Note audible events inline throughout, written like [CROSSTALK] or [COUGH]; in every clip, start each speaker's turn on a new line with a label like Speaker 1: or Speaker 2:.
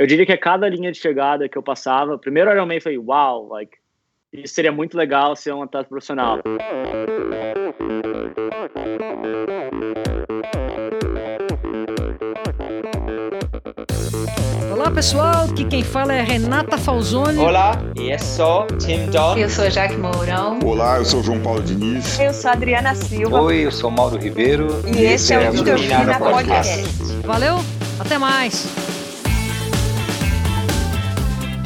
Speaker 1: eu diria que a cada linha de chegada que eu passava, primeiro Ironman foi uau, like, isso seria muito legal ser um atleta profissional.
Speaker 2: Olá pessoal, aqui quem fala é Renata Falzoni.
Speaker 3: Olá, e eu sou Tim John.
Speaker 4: Eu sou Jaque Mourão.
Speaker 5: Olá, eu sou João Paulo Diniz.
Speaker 6: Eu sou Adriana Silva.
Speaker 7: Oi, eu sou Mauro Ribeiro.
Speaker 6: E, e esse, esse é o Endorfina Podcast.
Speaker 2: Podcast. Valeu, até mais.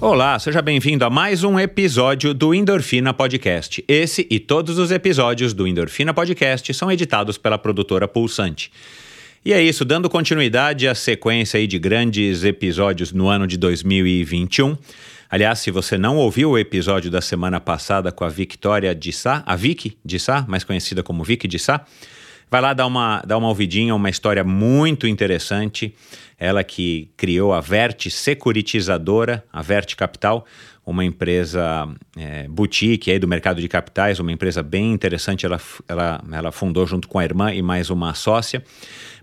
Speaker 8: Olá, seja bem-vindo a mais um episódio do Endorfina Podcast. Esse e todos os episódios do Endorfina Podcast são editados pela produtora Pulsante. E é isso, dando continuidade à sequência de grandes episódios no ano de 2021. Aliás, se você não ouviu o episódio da semana passada com a Victoria de Sá, a Vicky de Sá, mais conhecida como Vicky de Sá, vai lá dar uma, dar uma ouvidinha, uma história muito interessante. Ela que criou a Verte Securitizadora, a Verte Capital, uma empresa é, boutique aí do mercado de capitais, uma empresa bem interessante. Ela, ela, ela fundou junto com a irmã e mais uma sócia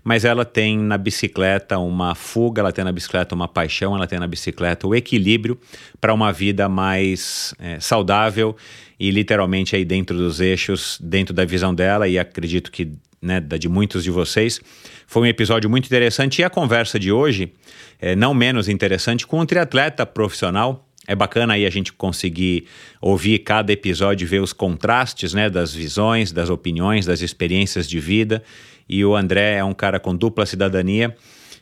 Speaker 8: mas ela tem na bicicleta uma fuga, ela tem na bicicleta uma paixão, ela tem na bicicleta o equilíbrio para uma vida mais é, saudável e literalmente aí dentro dos eixos, dentro da visão dela e acredito que né, da de muitos de vocês. Foi um episódio muito interessante e a conversa de hoje é não menos interessante com um triatleta profissional. É bacana aí a gente conseguir ouvir cada episódio ver os contrastes né, das visões, das opiniões, das experiências de vida. E o André é um cara com dupla cidadania,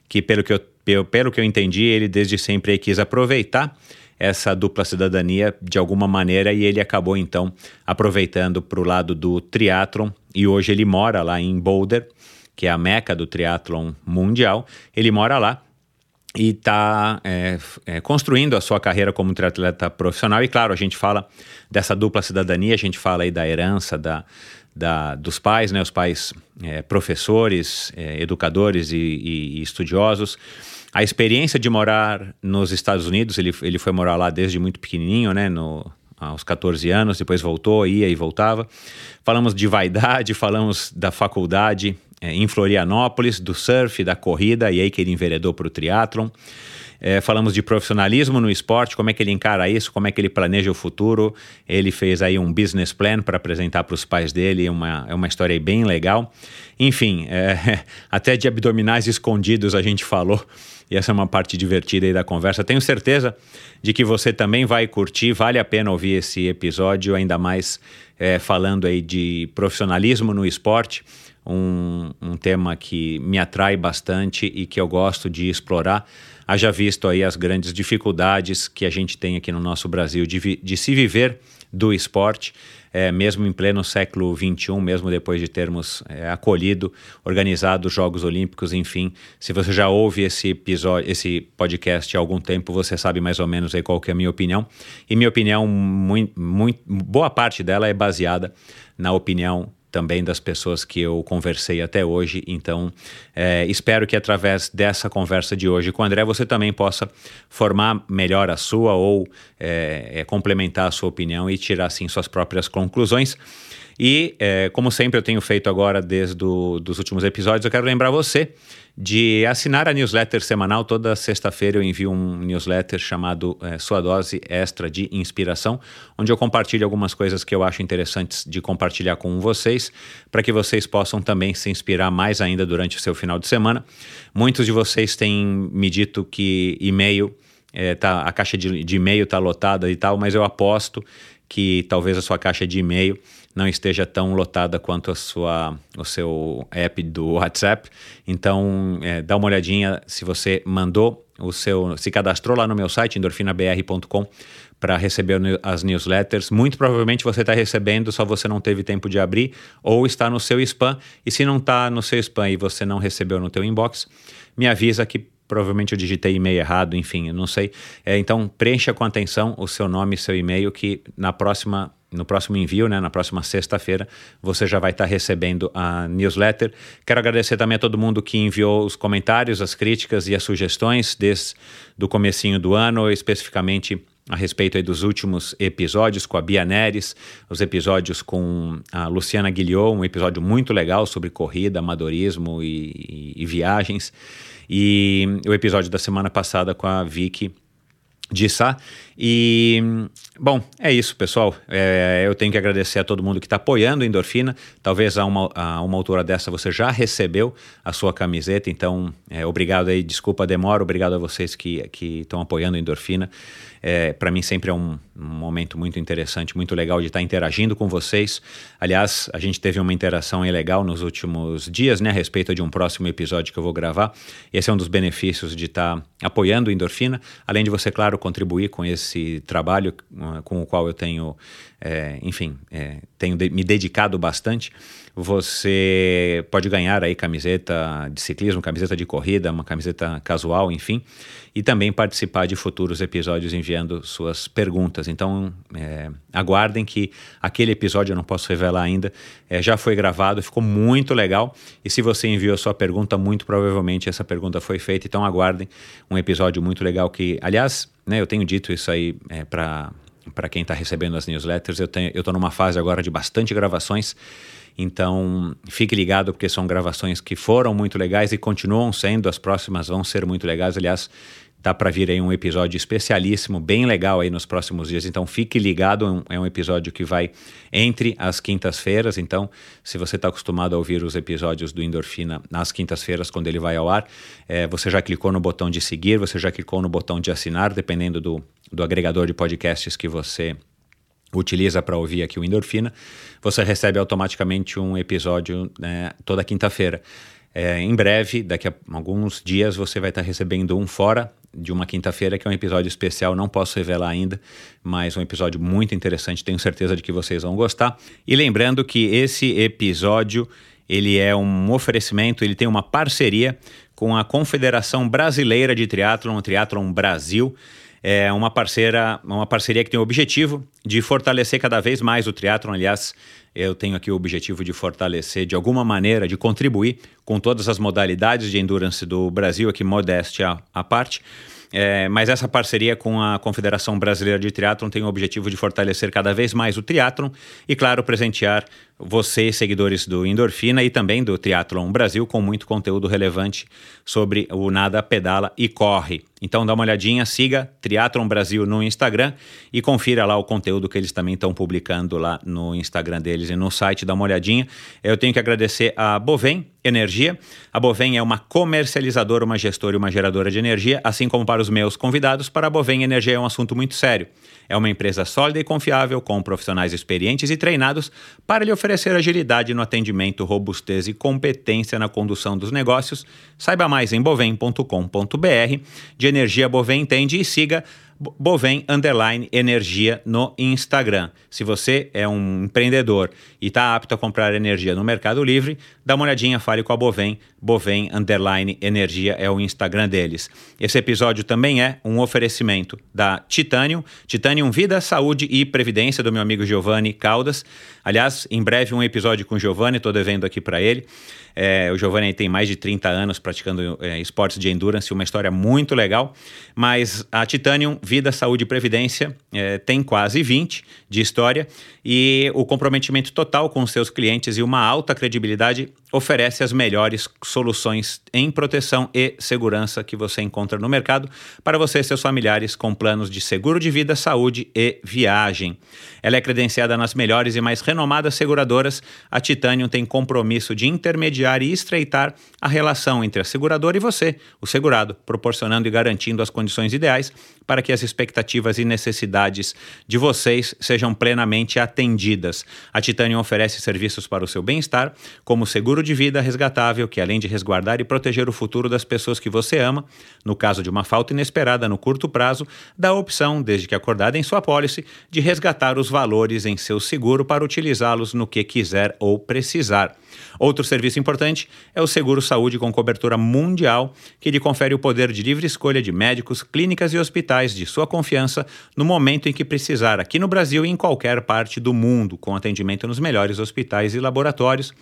Speaker 8: que pelo que eu, pelo que eu entendi, ele desde sempre quis aproveitar essa dupla cidadania de alguma maneira e ele acabou então aproveitando para o lado do triatlon. E hoje ele mora lá em Boulder, que é a meca do triatlon mundial. Ele mora lá e está é, é, construindo a sua carreira como triatleta profissional. E claro, a gente fala dessa dupla cidadania, a gente fala aí da herança, da, da, dos pais, né, os pais é, professores, é, educadores e, e, e, estudiosos. A experiência de morar nos Estados Unidos, ele, ele foi morar lá desde muito pequenininho, né, no, aos 14 anos, depois voltou, ia e voltava. Falamos de vaidade, falamos da faculdade em Florianópolis, do surf, da corrida, e aí que ele enveredou para o triatlon. É, falamos de profissionalismo no esporte, como é que ele encara isso, como é que ele planeja o futuro. Ele fez aí um business plan para apresentar para os pais dele, uma, é uma história bem legal. Enfim, é, [LAUGHS] até de abdominais escondidos a gente falou. E essa é uma parte divertida aí da conversa. Tenho certeza de que você também vai curtir. Vale a pena ouvir esse episódio, ainda mais é, falando aí de profissionalismo no esporte. Um, um tema que me atrai bastante e que eu gosto de explorar haja visto aí as grandes dificuldades que a gente tem aqui no nosso Brasil de, de se viver do esporte, é, mesmo em pleno século XXI, mesmo depois de termos é, acolhido, organizado os Jogos Olímpicos, enfim. Se você já ouve esse episódio, esse podcast há algum tempo, você sabe mais ou menos aí qual que é a minha opinião. E minha opinião, muito, muito, boa parte dela é baseada na opinião também das pessoas que eu conversei até hoje. Então, é, espero que através dessa conversa de hoje com o André você também possa formar melhor a sua ou é, é, complementar a sua opinião e tirar assim suas próprias conclusões. E, é, como sempre eu tenho feito agora desde os últimos episódios, eu quero lembrar você de assinar a newsletter semanal. Toda sexta-feira eu envio um newsletter chamado é, Sua Dose Extra de Inspiração, onde eu compartilho algumas coisas que eu acho interessantes de compartilhar com vocês, para que vocês possam também se inspirar mais ainda durante o seu final de semana. Muitos de vocês têm me dito que e-mail, é, tá, a caixa de, de e-mail está lotada e tal, mas eu aposto que talvez a sua caixa de e-mail não esteja tão lotada quanto a sua, o seu app do WhatsApp. Então, é, dá uma olhadinha se você mandou o seu, se cadastrou lá no meu site endorfinabr.com para receber as newsletters. Muito provavelmente você está recebendo, só você não teve tempo de abrir ou está no seu spam. E se não está no seu spam e você não recebeu no teu inbox, me avisa que provavelmente eu digitei e-mail errado, enfim, eu não sei. É, então preencha com atenção o seu nome e seu e-mail que na próxima no próximo envio, né, na próxima sexta-feira, você já vai estar recebendo a newsletter. Quero agradecer também a todo mundo que enviou os comentários, as críticas e as sugestões desde do comecinho do ano, especificamente a respeito dos últimos episódios com a Bia Neres, os episódios com a Luciana Guilhot, um episódio muito legal sobre corrida, amadorismo e, e, e viagens, e o episódio da semana passada com a Vicky de Sá. E, bom, é isso, pessoal. É, eu tenho que agradecer a todo mundo que está apoiando a Endorfina. Talvez a uma, a uma altura dessa você já recebeu a sua camiseta, então é, obrigado aí, desculpa a demora, obrigado a vocês que estão apoiando a Endorfina. É, para mim sempre é um, um, momento muito interessante, muito legal de estar tá interagindo com vocês. Aliás, a gente teve uma interação legal nos últimos dias, né, a respeito de um próximo episódio que eu vou gravar. Esse é um dos benefícios de estar tá apoiando a Endorfina, além de você, claro, contribuir com esse trabalho uh, com o qual eu tenho, é, enfim, é, tenho de, me dedicado bastante você pode ganhar aí camiseta de ciclismo, camiseta de corrida, uma camiseta casual, enfim, e também participar de futuros episódios enviando suas perguntas. Então, é, aguardem que aquele episódio, eu não posso revelar ainda, é, já foi gravado, ficou muito legal. E se você enviou a sua pergunta, muito provavelmente essa pergunta foi feita. Então, aguardem um episódio muito legal que, aliás, né, eu tenho dito isso aí é, para para quem está recebendo as newsletters, eu estou numa fase agora de bastante gravações então, fique ligado porque são gravações que foram muito legais e continuam sendo, as próximas vão ser muito legais. Aliás, tá para vir aí um episódio especialíssimo, bem legal aí nos próximos dias. Então fique ligado, é um episódio que vai entre as quintas-feiras. Então, se você está acostumado a ouvir os episódios do Endorfina nas quintas-feiras, quando ele vai ao ar, é, você já clicou no botão de seguir, você já clicou no botão de assinar, dependendo do, do agregador de podcasts que você utiliza para ouvir aqui o Endorfina, você recebe automaticamente um episódio né, toda quinta-feira. É, em breve, daqui a alguns dias, você vai estar recebendo um fora de uma quinta-feira, que é um episódio especial, não posso revelar ainda, mas um episódio muito interessante, tenho certeza de que vocês vão gostar. E lembrando que esse episódio, ele é um oferecimento, ele tem uma parceria com a Confederação Brasileira de Triatlon, o Triatlon Brasil, é uma parceira, uma parceria que tem o objetivo de fortalecer cada vez mais o triatlon. Aliás, eu tenho aqui o objetivo de fortalecer de alguma maneira, de contribuir com todas as modalidades de endurance do Brasil, aqui modéstia à parte. É, mas essa parceria com a Confederação Brasileira de Triatlon tem o objetivo de fortalecer cada vez mais o triatlon e, claro, presentear vocês, seguidores do Endorfina e também do Triathlon Brasil, com muito conteúdo relevante sobre o Nada, Pedala e Corre. Então dá uma olhadinha, siga Triathlon Brasil no Instagram e confira lá o conteúdo que eles também estão publicando lá no Instagram deles e no site, dá uma olhadinha. Eu tenho que agradecer a Bovem Energia. A Bovem é uma comercializadora, uma gestora e uma geradora de energia, assim como para os meus convidados, para a Bovem Energia é um assunto muito sério. É uma empresa sólida e confiável, com profissionais experientes e treinados para lhe oferecer agilidade no atendimento, robustez e competência na condução dos negócios. Saiba mais em bovem.com.br. De energia Bovem entende e siga Bovem Underline Energia no Instagram. Se você é um empreendedor e está apto a comprar energia no Mercado Livre, dá uma olhadinha, fale com a Bovem. Bovem Underline Energia é o Instagram deles. Esse episódio também é um oferecimento da Titanium, Titanium Vida, Saúde e Previdência, do meu amigo Giovanni Caldas. Aliás, em breve um episódio com o Giovanni, estou devendo aqui para ele. É, o Giovanni tem mais de 30 anos praticando é, esportes de endurance, uma história muito legal. Mas a Titanium Vida, Saúde e Previdência é, tem quase 20 de história e o comprometimento total com seus clientes e uma alta credibilidade oferece as melhores soluções em proteção e segurança que você encontra no mercado para você e seus familiares com planos de seguro de vida, saúde e viagem. Ela é credenciada nas melhores e mais renomadas seguradoras. A Titanium tem compromisso de intermediar e estreitar a relação entre a seguradora e você, o segurado, proporcionando e garantindo as condições ideais para que as expectativas e necessidades de vocês sejam plenamente atendidas. A Titanium oferece serviços para o seu bem-estar, como seguro de vida resgatável, que além de resguardar e proteger o futuro das pessoas que você ama, no caso de uma falta inesperada no curto prazo, dá a opção, desde que acordada em sua pólice, de resgatar os valores em seu seguro para utilizá-los no que quiser ou precisar. Outro serviço importante é o Seguro Saúde com cobertura mundial, que lhe confere o poder de livre escolha de médicos, clínicas e hospitais de de sua confiança no momento em que precisar, aqui no Brasil e em qualquer parte do mundo, com atendimento nos melhores hospitais e laboratórios.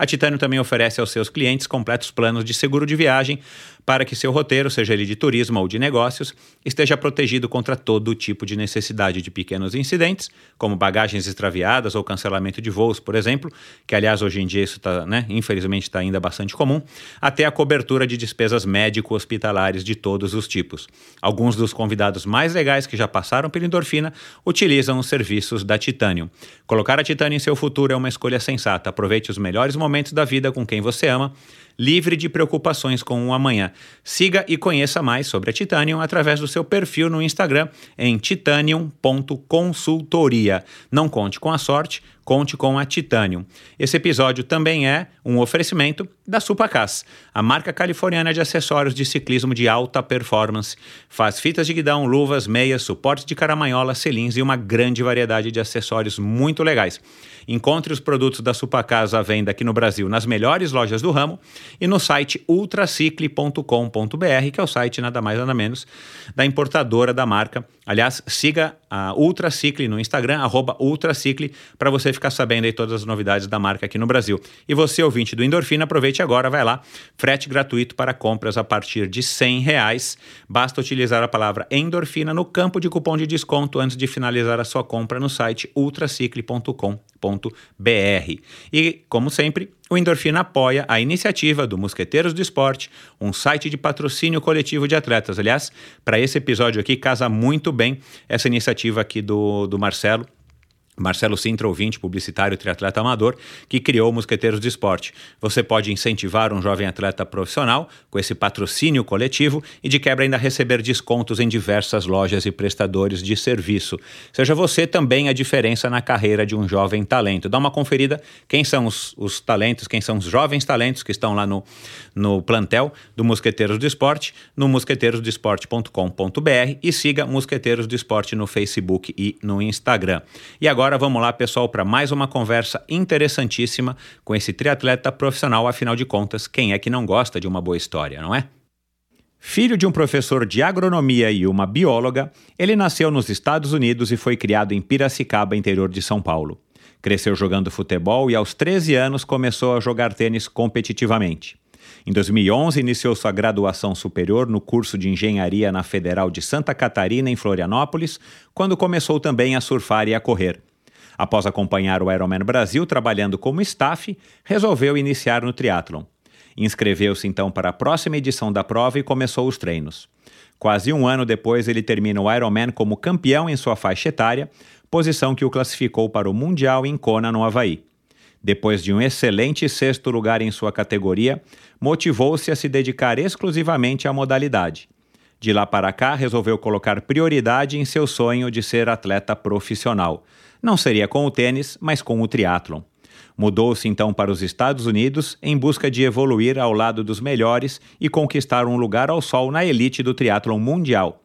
Speaker 8: A Titânio também oferece aos seus clientes completos planos de seguro de viagem para que seu roteiro, seja ele de turismo ou de negócios, esteja protegido contra todo tipo de necessidade de pequenos incidentes, como bagagens extraviadas ou cancelamento de voos, por exemplo, que aliás hoje em dia isso está, né, infelizmente está ainda bastante comum, até a cobertura de despesas médico-hospitalares de todos os tipos. Alguns dos convidados mais legais que já passaram pela endorfina utilizam os serviços da Titanium. Colocar a Titanium em seu futuro é uma escolha sensata. Aproveite os melhores momentos da vida com quem você ama livre de preocupações com o amanhã. Siga e conheça mais sobre a Titanium através do seu perfil no Instagram em titanium.consultoria. Não conte com a sorte, conte com a Titanium. Esse episódio também é um oferecimento da Supacas, a marca californiana de acessórios de ciclismo de alta performance. Faz fitas de guidão, luvas, meias, suportes de caramanhola, selins e uma grande variedade de acessórios muito legais. Encontre os produtos da Supacas à venda aqui no Brasil nas melhores lojas do ramo e no site ultracicle.com.br, que é o site nada mais nada menos da importadora da marca. Aliás, siga a Ultracicle no Instagram, arroba Ultracicle, para você ficar sabendo aí todas as novidades da marca aqui no Brasil. E você, ouvinte do Endorfina, aproveite agora, vai lá, frete gratuito para compras a partir de 100 reais. Basta utilizar a palavra endorfina no campo de cupom de desconto antes de finalizar a sua compra no site ultracicle.com.br. E, como sempre, o Endorfina apoia a iniciativa do Mosqueteiros do Esporte, um site de patrocínio coletivo de atletas. Aliás, para esse episódio aqui, casa muito bem essa iniciativa aqui do, do Marcelo Marcelo Sintra, ouvinte, publicitário, triatleta amador, que criou Mosqueteiros de Esporte. Você pode incentivar um jovem atleta profissional com esse patrocínio coletivo e de quebra ainda receber descontos em diversas lojas e prestadores de serviço. Seja você também a diferença na carreira de um jovem talento. Dá uma conferida quem são os, os talentos, quem são os jovens talentos que estão lá no, no plantel do Mosqueteiros do Esporte, no mosqueteirosdoesporte.com.br e siga Mosqueteiros do Esporte no Facebook e no Instagram. E agora agora vamos lá, pessoal, para mais uma conversa interessantíssima com esse triatleta profissional. Afinal de contas, quem é que não gosta de uma boa história, não é? Filho de um professor de agronomia e uma bióloga, ele nasceu nos Estados Unidos e foi criado em Piracicaba, interior de São Paulo. Cresceu jogando futebol e aos 13 anos começou a jogar tênis competitivamente. Em 2011, iniciou sua graduação superior no curso de engenharia na Federal de Santa Catarina, em Florianópolis, quando começou também a surfar e a correr. Após acompanhar o Ironman Brasil trabalhando como staff, resolveu iniciar no triatlon. Inscreveu-se então para a próxima edição da prova e começou os treinos. Quase um ano depois, ele termina o Ironman como campeão em sua faixa etária, posição que o classificou para o Mundial em Kona, no Havaí. Depois de um excelente sexto lugar em sua categoria, motivou-se a se dedicar exclusivamente à modalidade. De lá para cá, resolveu colocar prioridade em seu sonho de ser atleta profissional, não seria com o tênis, mas com o triatlon. Mudou-se então para os Estados Unidos em busca de evoluir ao lado dos melhores e conquistar um lugar ao sol na elite do triatlon mundial.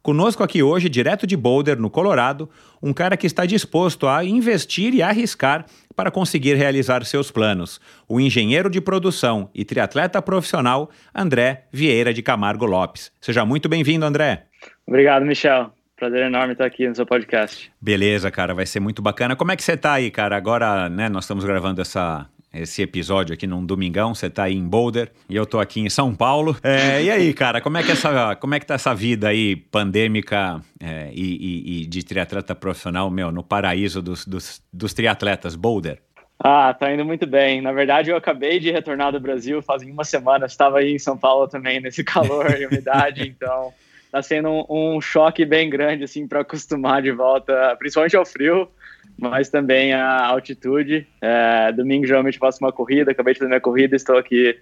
Speaker 8: Conosco aqui hoje, direto de Boulder, no Colorado, um cara que está disposto a investir e arriscar para conseguir realizar seus planos. O engenheiro de produção e triatleta profissional André Vieira de Camargo Lopes. Seja muito bem-vindo, André.
Speaker 1: Obrigado, Michel. Prazer enorme estar aqui no seu podcast.
Speaker 8: Beleza, cara, vai ser muito bacana. Como é que você está aí, cara? Agora, né, nós estamos gravando essa, esse episódio aqui num domingão, você está aí em Boulder e eu estou aqui em São Paulo. É, e aí, cara, como é que essa, como é que tá essa vida aí pandêmica é, e, e, e, de triatleta profissional, meu, no paraíso dos, dos, dos triatletas, Boulder?
Speaker 1: Ah, tá indo muito bem. Na verdade, eu acabei de retornar do Brasil fazem uma semana. Estava aí em São Paulo também nesse calor e umidade, [LAUGHS] então tá sendo um, um choque bem grande, assim, para acostumar de volta, principalmente ao frio, mas também à altitude. É, domingo, geralmente, faço uma corrida, acabei de fazer minha corrida, estou aqui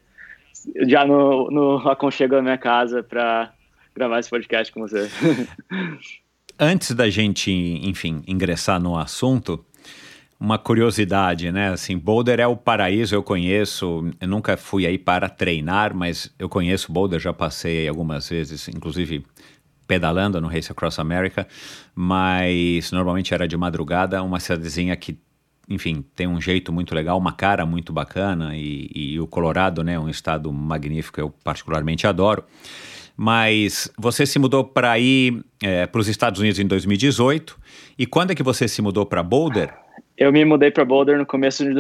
Speaker 1: já no, no aconchego da minha casa para gravar esse podcast com você. [LAUGHS]
Speaker 8: Antes da gente, enfim, ingressar no assunto, uma curiosidade, né? Assim, Boulder é o paraíso, eu conheço. Eu nunca fui aí para treinar, mas eu conheço Boulder, já passei algumas vezes, inclusive pedalando no Race Across America, mas normalmente era de madrugada, uma cidadezinha que, enfim, tem um jeito muito legal, uma cara muito bacana e, e o Colorado, né, um estado magnífico, eu particularmente adoro. mas você se mudou para ir é, para os Estados Unidos em 2018. E quando é que você se mudou para Boulder?
Speaker 1: Eu me mudei para Boulder no começo de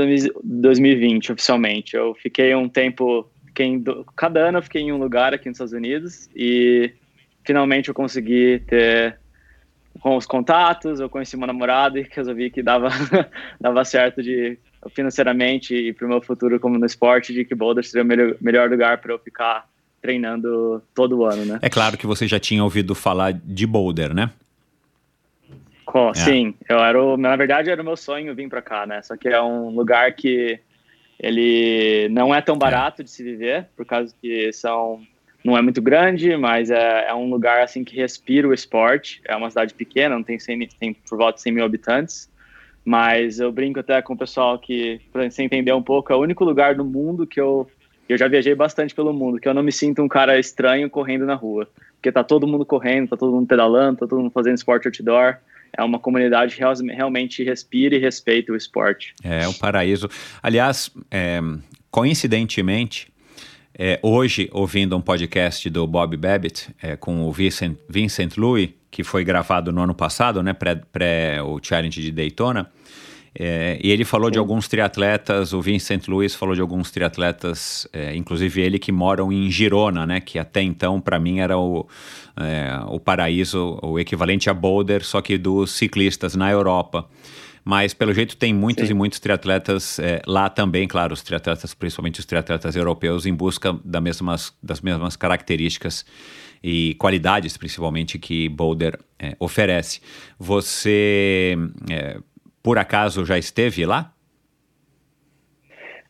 Speaker 1: 2020, oficialmente. Eu fiquei um tempo, fiquei cada ano eu fiquei em um lugar aqui nos Estados Unidos e finalmente eu consegui ter com os contatos, eu conheci uma namorada e resolvi que dava, [LAUGHS] dava certo de financeiramente e para o meu futuro como no esporte, de que Boulder seria o melhor, melhor lugar para eu ficar treinando todo ano, né?
Speaker 8: É claro que você já tinha ouvido falar de Boulder, né?
Speaker 1: Com, é. Sim, eu era o, na verdade era o meu sonho vir para cá, né? Só que é um lugar que ele não é tão barato é. de se viver, por causa que são não é muito grande, mas é, é, um lugar assim que respira o esporte. É uma cidade pequena, não tem, 100, tem por volta de 100 mil habitantes, mas eu brinco até com o pessoal que, para você entender um pouco, é o único lugar do mundo que eu eu já viajei bastante pelo mundo, que eu não me sinto um cara estranho correndo na rua. Porque tá todo mundo correndo, tá todo mundo pedalando, tá todo mundo fazendo esporte outdoor. É uma comunidade que realmente respira e respeita o esporte.
Speaker 8: É, o paraíso. Aliás, é, coincidentemente, é, hoje, ouvindo um podcast do Bob Babbitt é, com o Vincent, Vincent Louis, que foi gravado no ano passado, né, pré, pré o Challenge de Daytona, é, e ele falou de alguns triatletas, o Vincent Luiz falou de alguns triatletas, é, inclusive ele que moram em Girona, né? Que até então, para mim, era o, é, o paraíso, o equivalente a Boulder, só que dos ciclistas na Europa. Mas, pelo jeito, tem muitos Sim. e muitos triatletas é, lá também, claro, os triatletas, principalmente os triatletas europeus, em busca da mesmas, das mesmas características e qualidades, principalmente, que Boulder é, oferece. Você é, por acaso já esteve lá?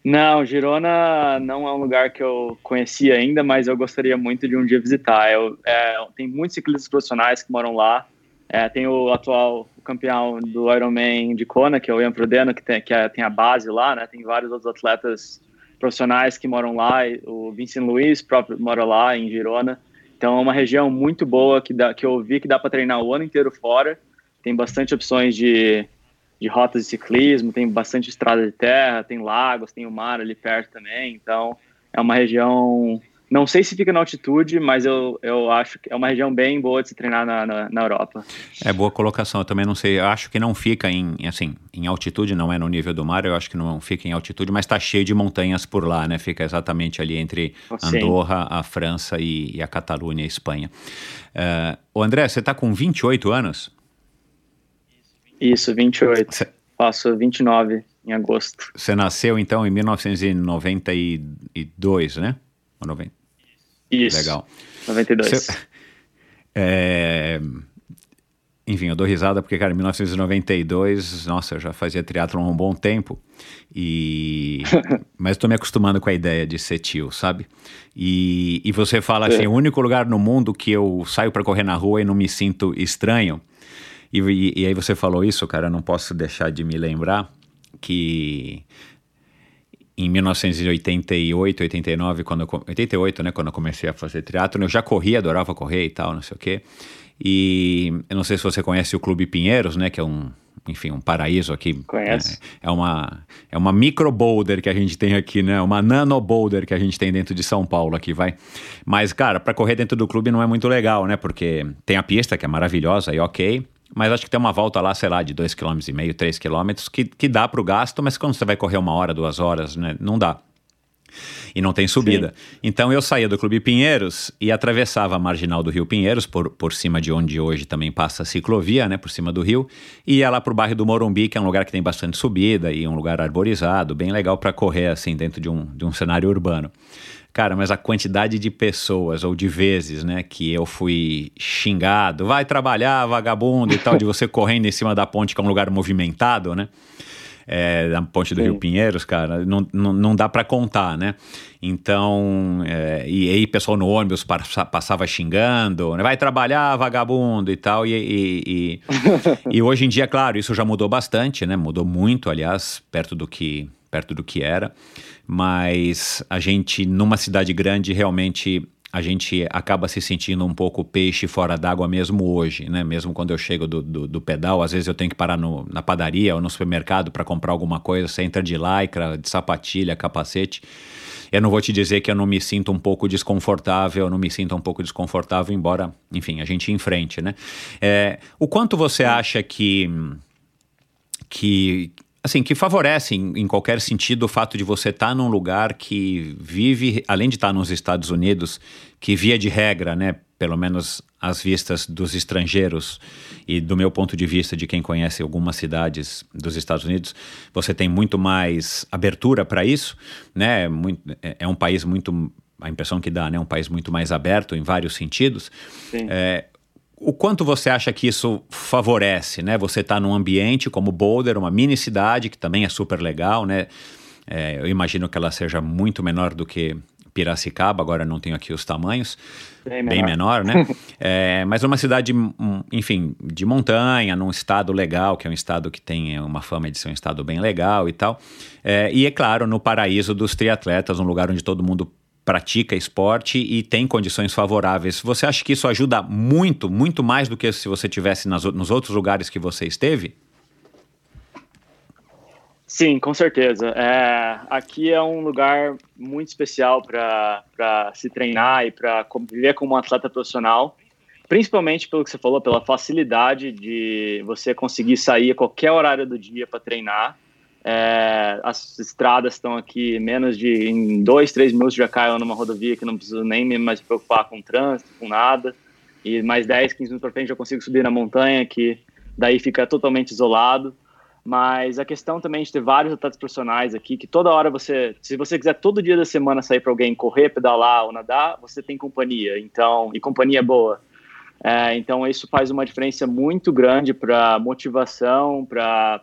Speaker 1: Não, Girona não é um lugar que eu conhecia ainda, mas eu gostaria muito de um dia visitar. Eu, é, tem muitos ciclistas profissionais que moram lá. É, tem o atual campeão do Ironman de Kona, que é o Ian Prudeno, que, tem, que é, tem a base lá, né? Tem vários outros atletas profissionais que moram lá. O Vincent Luiz próprio mora lá, em Girona. Então é uma região muito boa que, dá, que eu vi que dá para treinar o ano inteiro fora. Tem bastante opções de de rotas de ciclismo, tem bastante estrada de terra, tem lagos, tem o mar ali perto também, então é uma região, não sei se fica na altitude, mas eu, eu acho que é uma região bem boa de se treinar na, na, na Europa.
Speaker 8: É boa colocação, eu também não sei, eu acho que não fica em, assim, em altitude, não é no nível do mar, eu acho que não fica em altitude, mas está cheio de montanhas por lá, né, fica exatamente ali entre Andorra, Sim. a França e, e, a Catalunha, a Espanha. Uh, o André, você está com 28 anos?
Speaker 1: Isso, 28. Cê... Faço 29 em agosto.
Speaker 8: Você nasceu então em 1992, né? Ou 90?
Speaker 1: Isso.
Speaker 8: Legal.
Speaker 1: 92. Cê... [LAUGHS]
Speaker 8: É... Enfim, eu dou risada porque, cara, em 1992, nossa, eu já fazia triatlon há um bom tempo. E... [LAUGHS] Mas estou me acostumando com a ideia de ser tio, sabe? E, e você fala assim: é. o único lugar no mundo que eu saio para correr na rua e não me sinto estranho e, e, e aí você falou isso, cara, eu não posso deixar de me lembrar que em 1988, 89, quando eu, 88, né, quando eu comecei a fazer teatro, eu já corria, adorava correr e tal, não sei o quê. E eu não sei se você conhece o Clube Pinheiros, né, que é um, enfim, um paraíso aqui.
Speaker 1: Conhece?
Speaker 8: É, é uma é uma micro boulder que a gente tem aqui, né? Uma nano boulder que a gente tem dentro de São Paulo aqui, vai. Mas cara, para correr dentro do clube não é muito legal, né? Porque tem a pista que é maravilhosa e OK, mas acho que tem uma volta lá, sei lá, de 2,5 km, 3 km, que, que dá para o gasto, mas quando você vai correr uma hora, duas horas, né, não dá. E não tem subida. Sim. Então eu saía do Clube Pinheiros e atravessava a marginal do Rio Pinheiros, por, por cima de onde hoje também passa a ciclovia, né, por cima do rio, e ia lá para o bairro do Morumbi, que é um lugar que tem bastante subida e um lugar arborizado, bem legal para correr assim dentro de um, de um cenário urbano. Cara, mas a quantidade de pessoas ou de vezes, né, que eu fui xingado, vai trabalhar, vagabundo e tal, de você [LAUGHS] correndo em cima da ponte, que é um lugar movimentado, né? É, da ponte do Sim. Rio Pinheiros, cara, não, não, não dá para contar, né? Então, é, e aí pessoal no ônibus passava xingando, né? vai trabalhar, vagabundo e tal, e, e, e, [LAUGHS] e hoje em dia, claro, isso já mudou bastante, né? Mudou muito, aliás, perto do que, perto do que era mas a gente, numa cidade grande, realmente a gente acaba se sentindo um pouco peixe fora d'água mesmo hoje, né? Mesmo quando eu chego do, do, do pedal, às vezes eu tenho que parar no, na padaria ou no supermercado para comprar alguma coisa, você entra de lycra, de sapatilha, capacete. Eu não vou te dizer que eu não me sinto um pouco desconfortável, eu não me sinto um pouco desconfortável, embora, enfim, a gente enfrente, né? É, o quanto você acha que que assim, que favorece em, qualquer sentido o fato de você estar tá num lugar que vive, além de estar tá nos Estados Unidos, que via de regra, né, pelo menos às vistas dos estrangeiros e do meu ponto de vista de quem conhece algumas cidades dos Estados Unidos, você tem muito mais abertura para isso, né? É, é um país muito a impressão que dá, né? Um país muito mais aberto em vários sentidos. É, o quanto você acha que isso favorece, né? Você está num ambiente como Boulder, uma mini cidade que também é super legal, né? É, eu imagino que ela seja muito menor do que Piracicaba, agora não tenho aqui os tamanhos, bem menor, bem menor né? [LAUGHS] é, mas uma cidade, enfim, de montanha, num estado legal, que é um estado que tem uma fama de ser um estado bem legal e tal. É, e é claro, no paraíso dos triatletas, um lugar onde todo mundo pratica esporte e tem condições favoráveis. Você acha que isso ajuda muito, muito mais do que se você tivesse nas, nos outros lugares que você esteve?
Speaker 1: Sim, com certeza. É, aqui é um lugar muito especial para se treinar e para viver como um atleta profissional, principalmente pelo que você falou, pela facilidade de você conseguir sair a qualquer horário do dia para treinar é, as estradas estão aqui menos de em dois, três minutos já caio numa rodovia que não preciso nem me mais preocupar com trânsito, com nada. E mais 10, 15 minutos para frente já consigo subir na montanha, que daí fica totalmente isolado. Mas a questão também de ter vários atletas profissionais aqui, que toda hora você, se você quiser todo dia da semana sair para alguém correr, pedalar ou nadar, você tem companhia. Então, e companhia boa. É, então, isso faz uma diferença muito grande para motivação, para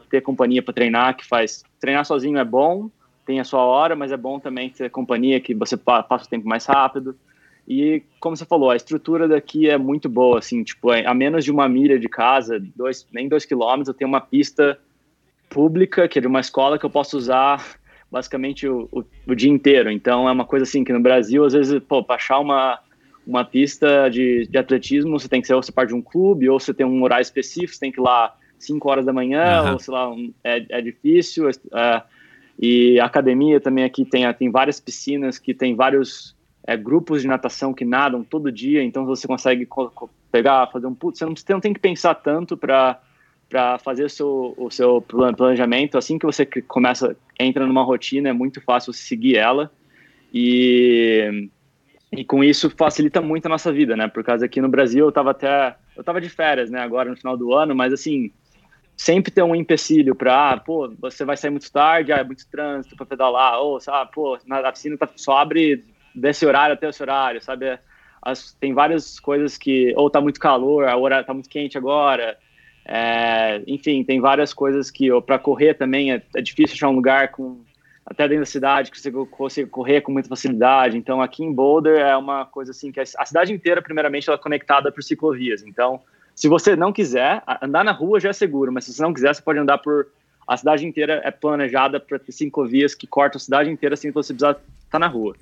Speaker 1: ter companhia para treinar, que faz. Treinar sozinho é bom, tem a sua hora, mas é bom também ter companhia, que você passa o tempo mais rápido. E, como você falou, a estrutura daqui é muito boa, assim, tipo, é, a menos de uma milha de casa, dois, nem dois quilômetros, eu tenho uma pista pública, que é de uma escola que eu posso usar basicamente o, o, o dia inteiro. Então, é uma coisa assim que no Brasil, às vezes, pô, para achar uma uma pista de, de atletismo, você tem que ser ou você parte de um clube, ou você tem um horário específico, você tem que ir lá 5 horas da manhã, uhum. ou sei lá, um, é, é difícil. É, e a academia também aqui tem, tem várias piscinas que tem vários é, grupos de natação que nadam todo dia, então você consegue pegar, fazer um putz, você não, você não tem que pensar tanto para para fazer o seu, o seu planejamento, assim que você começa, entra numa rotina, é muito fácil seguir ela. E e com isso facilita muito a nossa vida, né? Por causa aqui no Brasil eu estava até eu tava de férias, né, agora no final do ano, mas assim, sempre tem um empecilho para, ah, pô, você vai sair muito tarde, ah, é muito trânsito para pedalar, ou, sabe, pô, na piscina tá, só abre desse horário até esse horário, sabe? As, tem várias coisas que, ou tá muito calor, a hora tá muito quente agora, é, enfim, tem várias coisas que, para correr também é, é difícil achar um lugar com até dentro da cidade, que você consiga correr com muita facilidade. Então, aqui em Boulder é uma coisa assim que a cidade inteira, primeiramente, ela é conectada por ciclovias. Então, se você não quiser, andar na rua já é seguro, mas se você não quiser, você pode andar por a cidade inteira é planejada para ter ciclovias que cortam a cidade inteira sem você precisar estar tá na rua.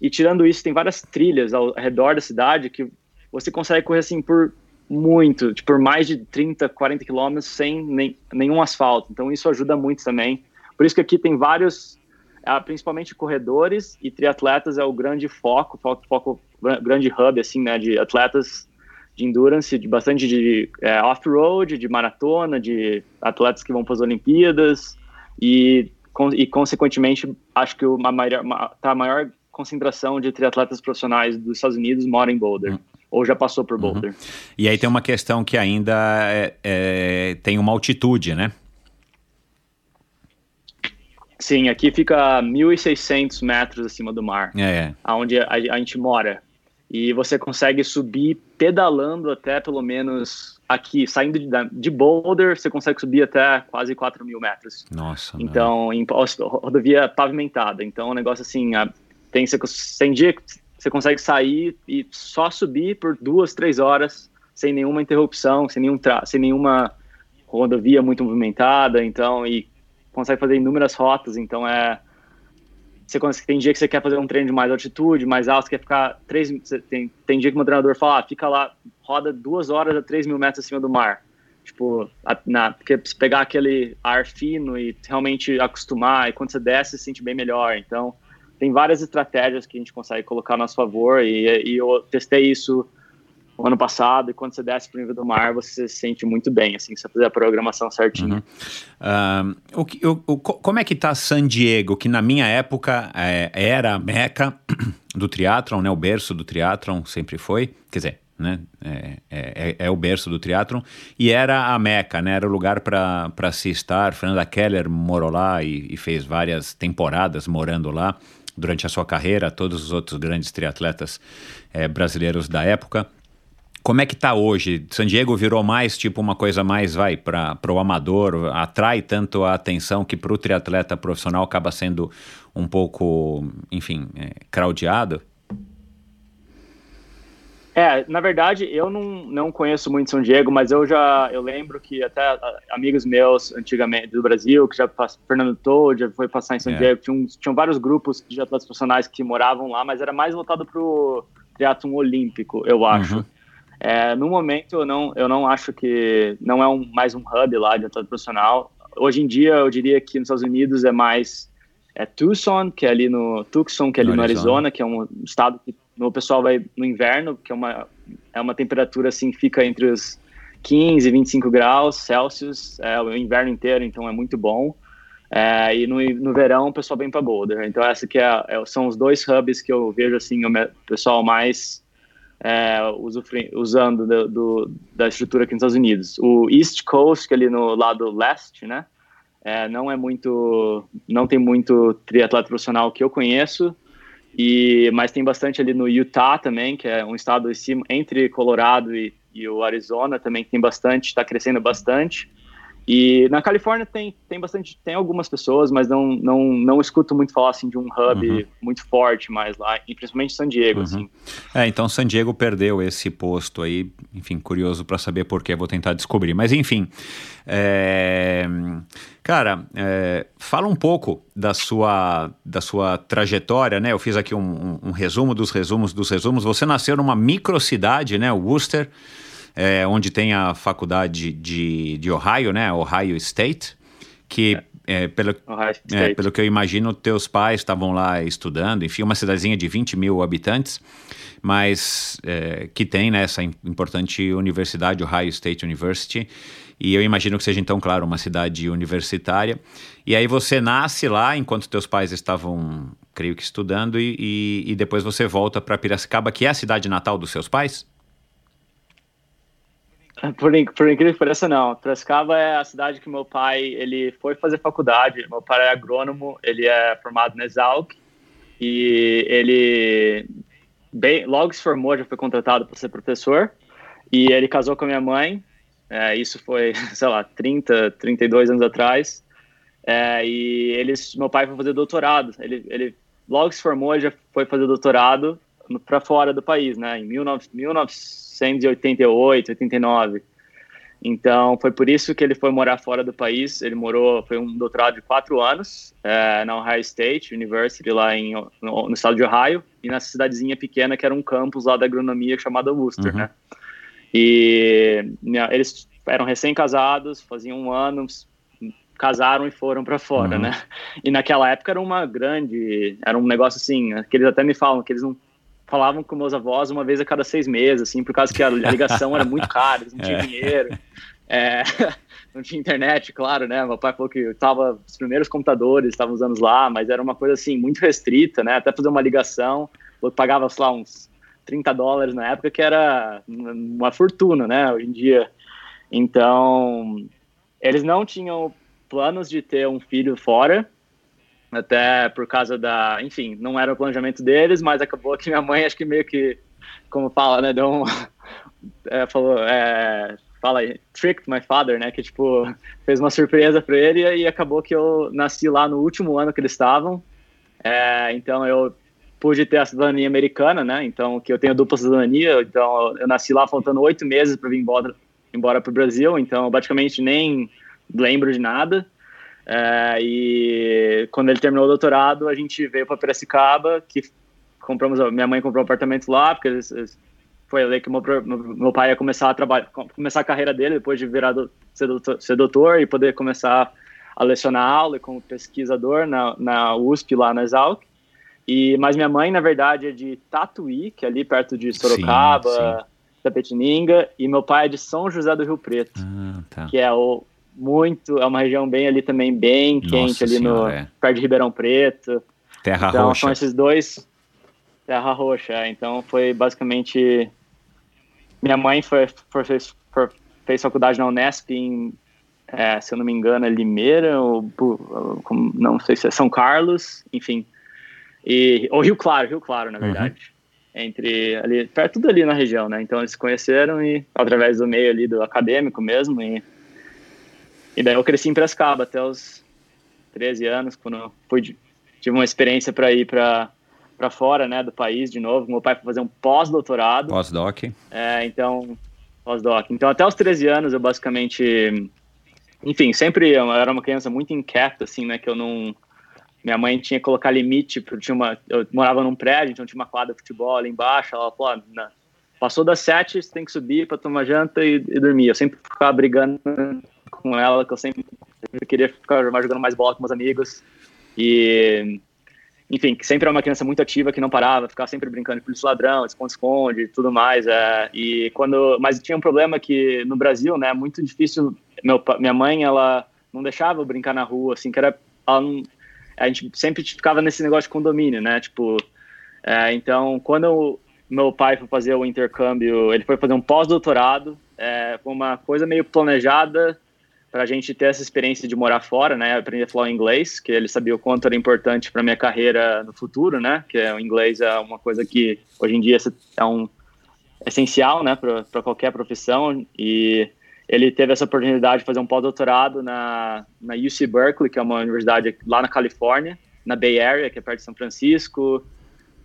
Speaker 1: E tirando isso, tem várias trilhas ao redor da cidade que você consegue correr assim por muito, tipo, por mais de 30, 40 quilômetros sem nem, nenhum asfalto. Então isso ajuda muito também. Por isso que aqui tem vários é, principalmente corredores e triatletas é o grande foco, foco, foco grande hub assim, né, de atletas de endurance, de bastante de é, off-road, de maratona, de atletas que vão para as Olimpíadas e, e consequentemente acho que a maior, tá a maior concentração de triatletas profissionais dos Estados Unidos mora em Boulder. Uhum. Ou já passou por Boulder. Uhum.
Speaker 8: E aí tem uma questão que ainda é, é, tem uma altitude, né?
Speaker 1: Sim, aqui fica 1.600 metros acima do mar,
Speaker 8: é, é.
Speaker 1: onde a, a, gente mora. E você consegue subir pedalando até pelo menos aqui, saindo de, de Boulder, você consegue subir até quase 4 mil metros.
Speaker 8: Nossa.
Speaker 1: Então, em, rodovia pavimentada. Então, é um negócio assim, tem, tem dia que você consegue sair e só subir por duas, três horas sem nenhuma interrupção, sem, nenhum sem nenhuma rodovia muito movimentada. Então, e consegue fazer inúmeras rotas, então é você tem dia que você quer fazer um treino de mais altitude, mais alto, você quer ficar três, tem, tem dia que meu treinador fala, ah, fica lá, roda duas horas a três mil metros acima do mar. Tipo, a, na, porque se pegar aquele ar fino e realmente acostumar, e quando você desce, se sente bem melhor. Então, tem várias estratégias que a gente consegue colocar a nosso favor e, e eu testei isso o ano passado, e quando você desce para o nível do mar, você se sente muito bem, assim, se você fazer a programação certinho.
Speaker 8: Uhum. Uh, o, o, o, como é que está San Diego, que na minha época é, era a meca [COUGHS] do triatlon, né, o berço do triatlon sempre foi, quer dizer, né, é, é, é o berço do triatlon, e era a meca, né, era o lugar para se estar, Fernanda Keller morou lá e, e fez várias temporadas morando lá, durante a sua carreira, todos os outros grandes triatletas é, brasileiros da época. Como é que está hoje? San Diego virou mais tipo uma coisa mais, vai, para o amador, atrai tanto a atenção que para o triatleta profissional acaba sendo um pouco, enfim, é, craudiado?
Speaker 1: É, na verdade, eu não, não conheço muito São Diego, mas eu já eu lembro que até amigos meus antigamente do Brasil, que já passaram, Fernando Todd, já foi passar em São é. Diego, tinham, tinham vários grupos de atletas profissionais que moravam lá, mas era mais voltado para o triatlon olímpico, eu acho. Uhum. É, no momento, eu não, eu não acho que não é um, mais um hub lá de atleta profissional. Hoje em dia, eu diria que nos Estados Unidos é mais é Tucson, que é ali no Tucson, que é ali no, no Arizona. Arizona, que é um estado que o pessoal vai no inverno, que é uma, é uma temperatura assim, fica entre os 15 e 25 graus Celsius, é o inverno inteiro, então é muito bom. É, e no, no verão o pessoal vem para Boulder. Então essa que é, é, são os dois hubs que eu vejo assim o pessoal mais é, usando do, do, da estrutura aqui nos Estados Unidos. O East Coast, que é ali no lado leste, né? É, não é muito, não tem muito triatleta profissional que eu conheço, e mas tem bastante ali no Utah também, que é um estado entre Colorado e, e o Arizona também que tem bastante, está crescendo bastante. E na Califórnia tem, tem bastante, tem algumas pessoas, mas não, não, não escuto muito falar assim de um hub uhum. muito forte mais lá, e principalmente San Diego, uhum. assim.
Speaker 8: É, então San Diego perdeu esse posto aí, enfim, curioso para saber por que, vou tentar descobrir. Mas enfim, é... cara, é... fala um pouco da sua, da sua trajetória, né? Eu fiz aqui um, um, um resumo dos resumos dos resumos. Você nasceu numa microcidade, né, Worcester, é, onde tem a faculdade de, de Ohio, né? Ohio State, que é, pelo, é, pelo que eu imagino, teus pais estavam lá estudando, enfim, uma cidadezinha de 20 mil habitantes, mas é, que tem né, essa importante universidade, Ohio State University, e eu imagino que seja então, claro, uma cidade universitária. E aí você nasce lá enquanto teus pais estavam, creio que estudando, e, e, e depois você volta para Piracicaba, que é a cidade natal dos seus pais? [LAUGHS]
Speaker 1: Por, por incrível que pareça, não. Piracicaba é a cidade que meu pai ele foi fazer faculdade. Meu pai é agrônomo, ele é formado na Exalc e ele bem, logo se formou, já foi contratado para ser professor e ele casou com a minha mãe. É, isso foi, [LAUGHS] sei lá, 30, 32 anos atrás. É, e eles, meu pai foi fazer doutorado. Ele, ele logo se formou, já foi fazer doutorado para fora do país, né? Em 19, 19 1988, 89. Então, foi por isso que ele foi morar fora do país. Ele morou, foi um doutorado de quatro anos é, na Ohio State University, lá em, no, no, estado de Ohio, e nessa cidadezinha pequena que era um campus lá da agronomia chamada Worcester, uhum. né? E né, eles eram recém-casados, faziam um ano, casaram e foram para fora, uhum. né? E naquela época era uma grande, era um negócio assim, que eles até me falam que eles não falavam com meus avós uma vez a cada seis meses, assim, por causa que a ligação era muito cara, eles não tinham [LAUGHS] é. dinheiro. É, [LAUGHS] não tinha internet, claro, né? Meu pai falou que tava os primeiros computadores estavam usando lá, mas era uma coisa assim muito restrita, né? Até fazer uma ligação, eu pagava, sei lá, uns 30 dólares na época, que era uma fortuna, né? Hoje em dia. Então, eles não tinham planos de ter um filho fora, até por causa da, enfim, não era o planejamento deles, mas acabou que minha mãe acho que meio que, como fala, né, deu um, é, falou, é, fala aí, tricked my father, né, que tipo fez uma surpresa para ele e acabou que eu nasci lá no último ano que eles estavam, é, então eu pude ter a cidadania americana, né, então que eu tenho dupla cidadania, então eu nasci lá faltando oito meses para vir embora embora para o Brasil, então eu praticamente nem lembro de nada. É, e quando ele terminou o doutorado, a gente veio para Piracicaba, que compramos, minha mãe comprou um apartamento lá, porque eles, eles, foi ali que meu, meu pai ia começar a trabalhar, começar a carreira dele depois de virar do, ser, doutor, ser doutor e poder começar a lecionar aula como pesquisador na, na USP lá na Exalc. E mas minha mãe na verdade é de Tatuí, que é ali perto de Sorocaba, Tapetininga, e meu pai é de São José do Rio Preto,
Speaker 8: Ah, tá.
Speaker 1: que é o muito, é uma região bem ali também bem
Speaker 8: Nossa
Speaker 1: quente ali no
Speaker 8: Senhora, é.
Speaker 1: perto de Ribeirão Preto.
Speaker 8: Terra
Speaker 1: Então
Speaker 8: Roxa.
Speaker 1: são esses dois Terra Roxa. é. Então foi basicamente minha mãe foi, foi- fez, foi- fez faculdade na Unesp em, é, se eu não me engano, é Limeira ou não sei se é São Carlos, enfim. E ou Rio Claro, Rio Claro, na
Speaker 8: Uhum.
Speaker 1: verdade. Entre ali, perto tudo ali na região, né? Então eles se conheceram e através do meio ali do acadêmico mesmo e e daí eu cresci em Piracicaba até os 13 anos, quando eu fui, tive uma experiência para ir para para fora, né, do país de novo. Meu pai foi fazer um pós-doutorado,
Speaker 8: Pós-doc.
Speaker 1: é, então pós-doc. Então até os 13 anos eu basicamente, enfim, sempre eu era uma criança muito inquieta, assim, né, que eu não minha mãe tinha que colocar limite, porque tinha uma, eu morava num prédio, então tinha uma quadra de futebol ali embaixo, ela falou, "Ah, na- passou das sete, você tem que subir para tomar janta e, e dormir. Eu sempre ficava brigando com ela, que eu sempre queria ficar jogando mais bola com meus amigos. E, enfim, que sempre era uma criança muito ativa, que não parava, ficava sempre brincando de polícia ladrão, esconde-esconde e tudo mais. É, e quando, mas tinha um problema que no Brasil, né, é muito difícil. Meu, minha mãe, ela não deixava eu brincar na rua, assim, que era. não- a gente sempre ficava nesse negócio de condomínio, né? Tipo, é, então, quando eu- meu pai foi fazer o intercâmbio, ele foi fazer um pós-doutorado, é, uma coisa meio planejada para a gente ter essa experiência de morar fora, né? Aprender a falar inglês, que ele sabia o quanto era importante para minha carreira no futuro, né? Que o inglês é uma coisa que hoje em dia é um essencial, né? Para qualquer profissão e ele teve essa oportunidade de fazer um pós-doutorado na, na UC Berkeley, que é uma universidade lá na Califórnia, na Bay Area, que é perto de São Francisco,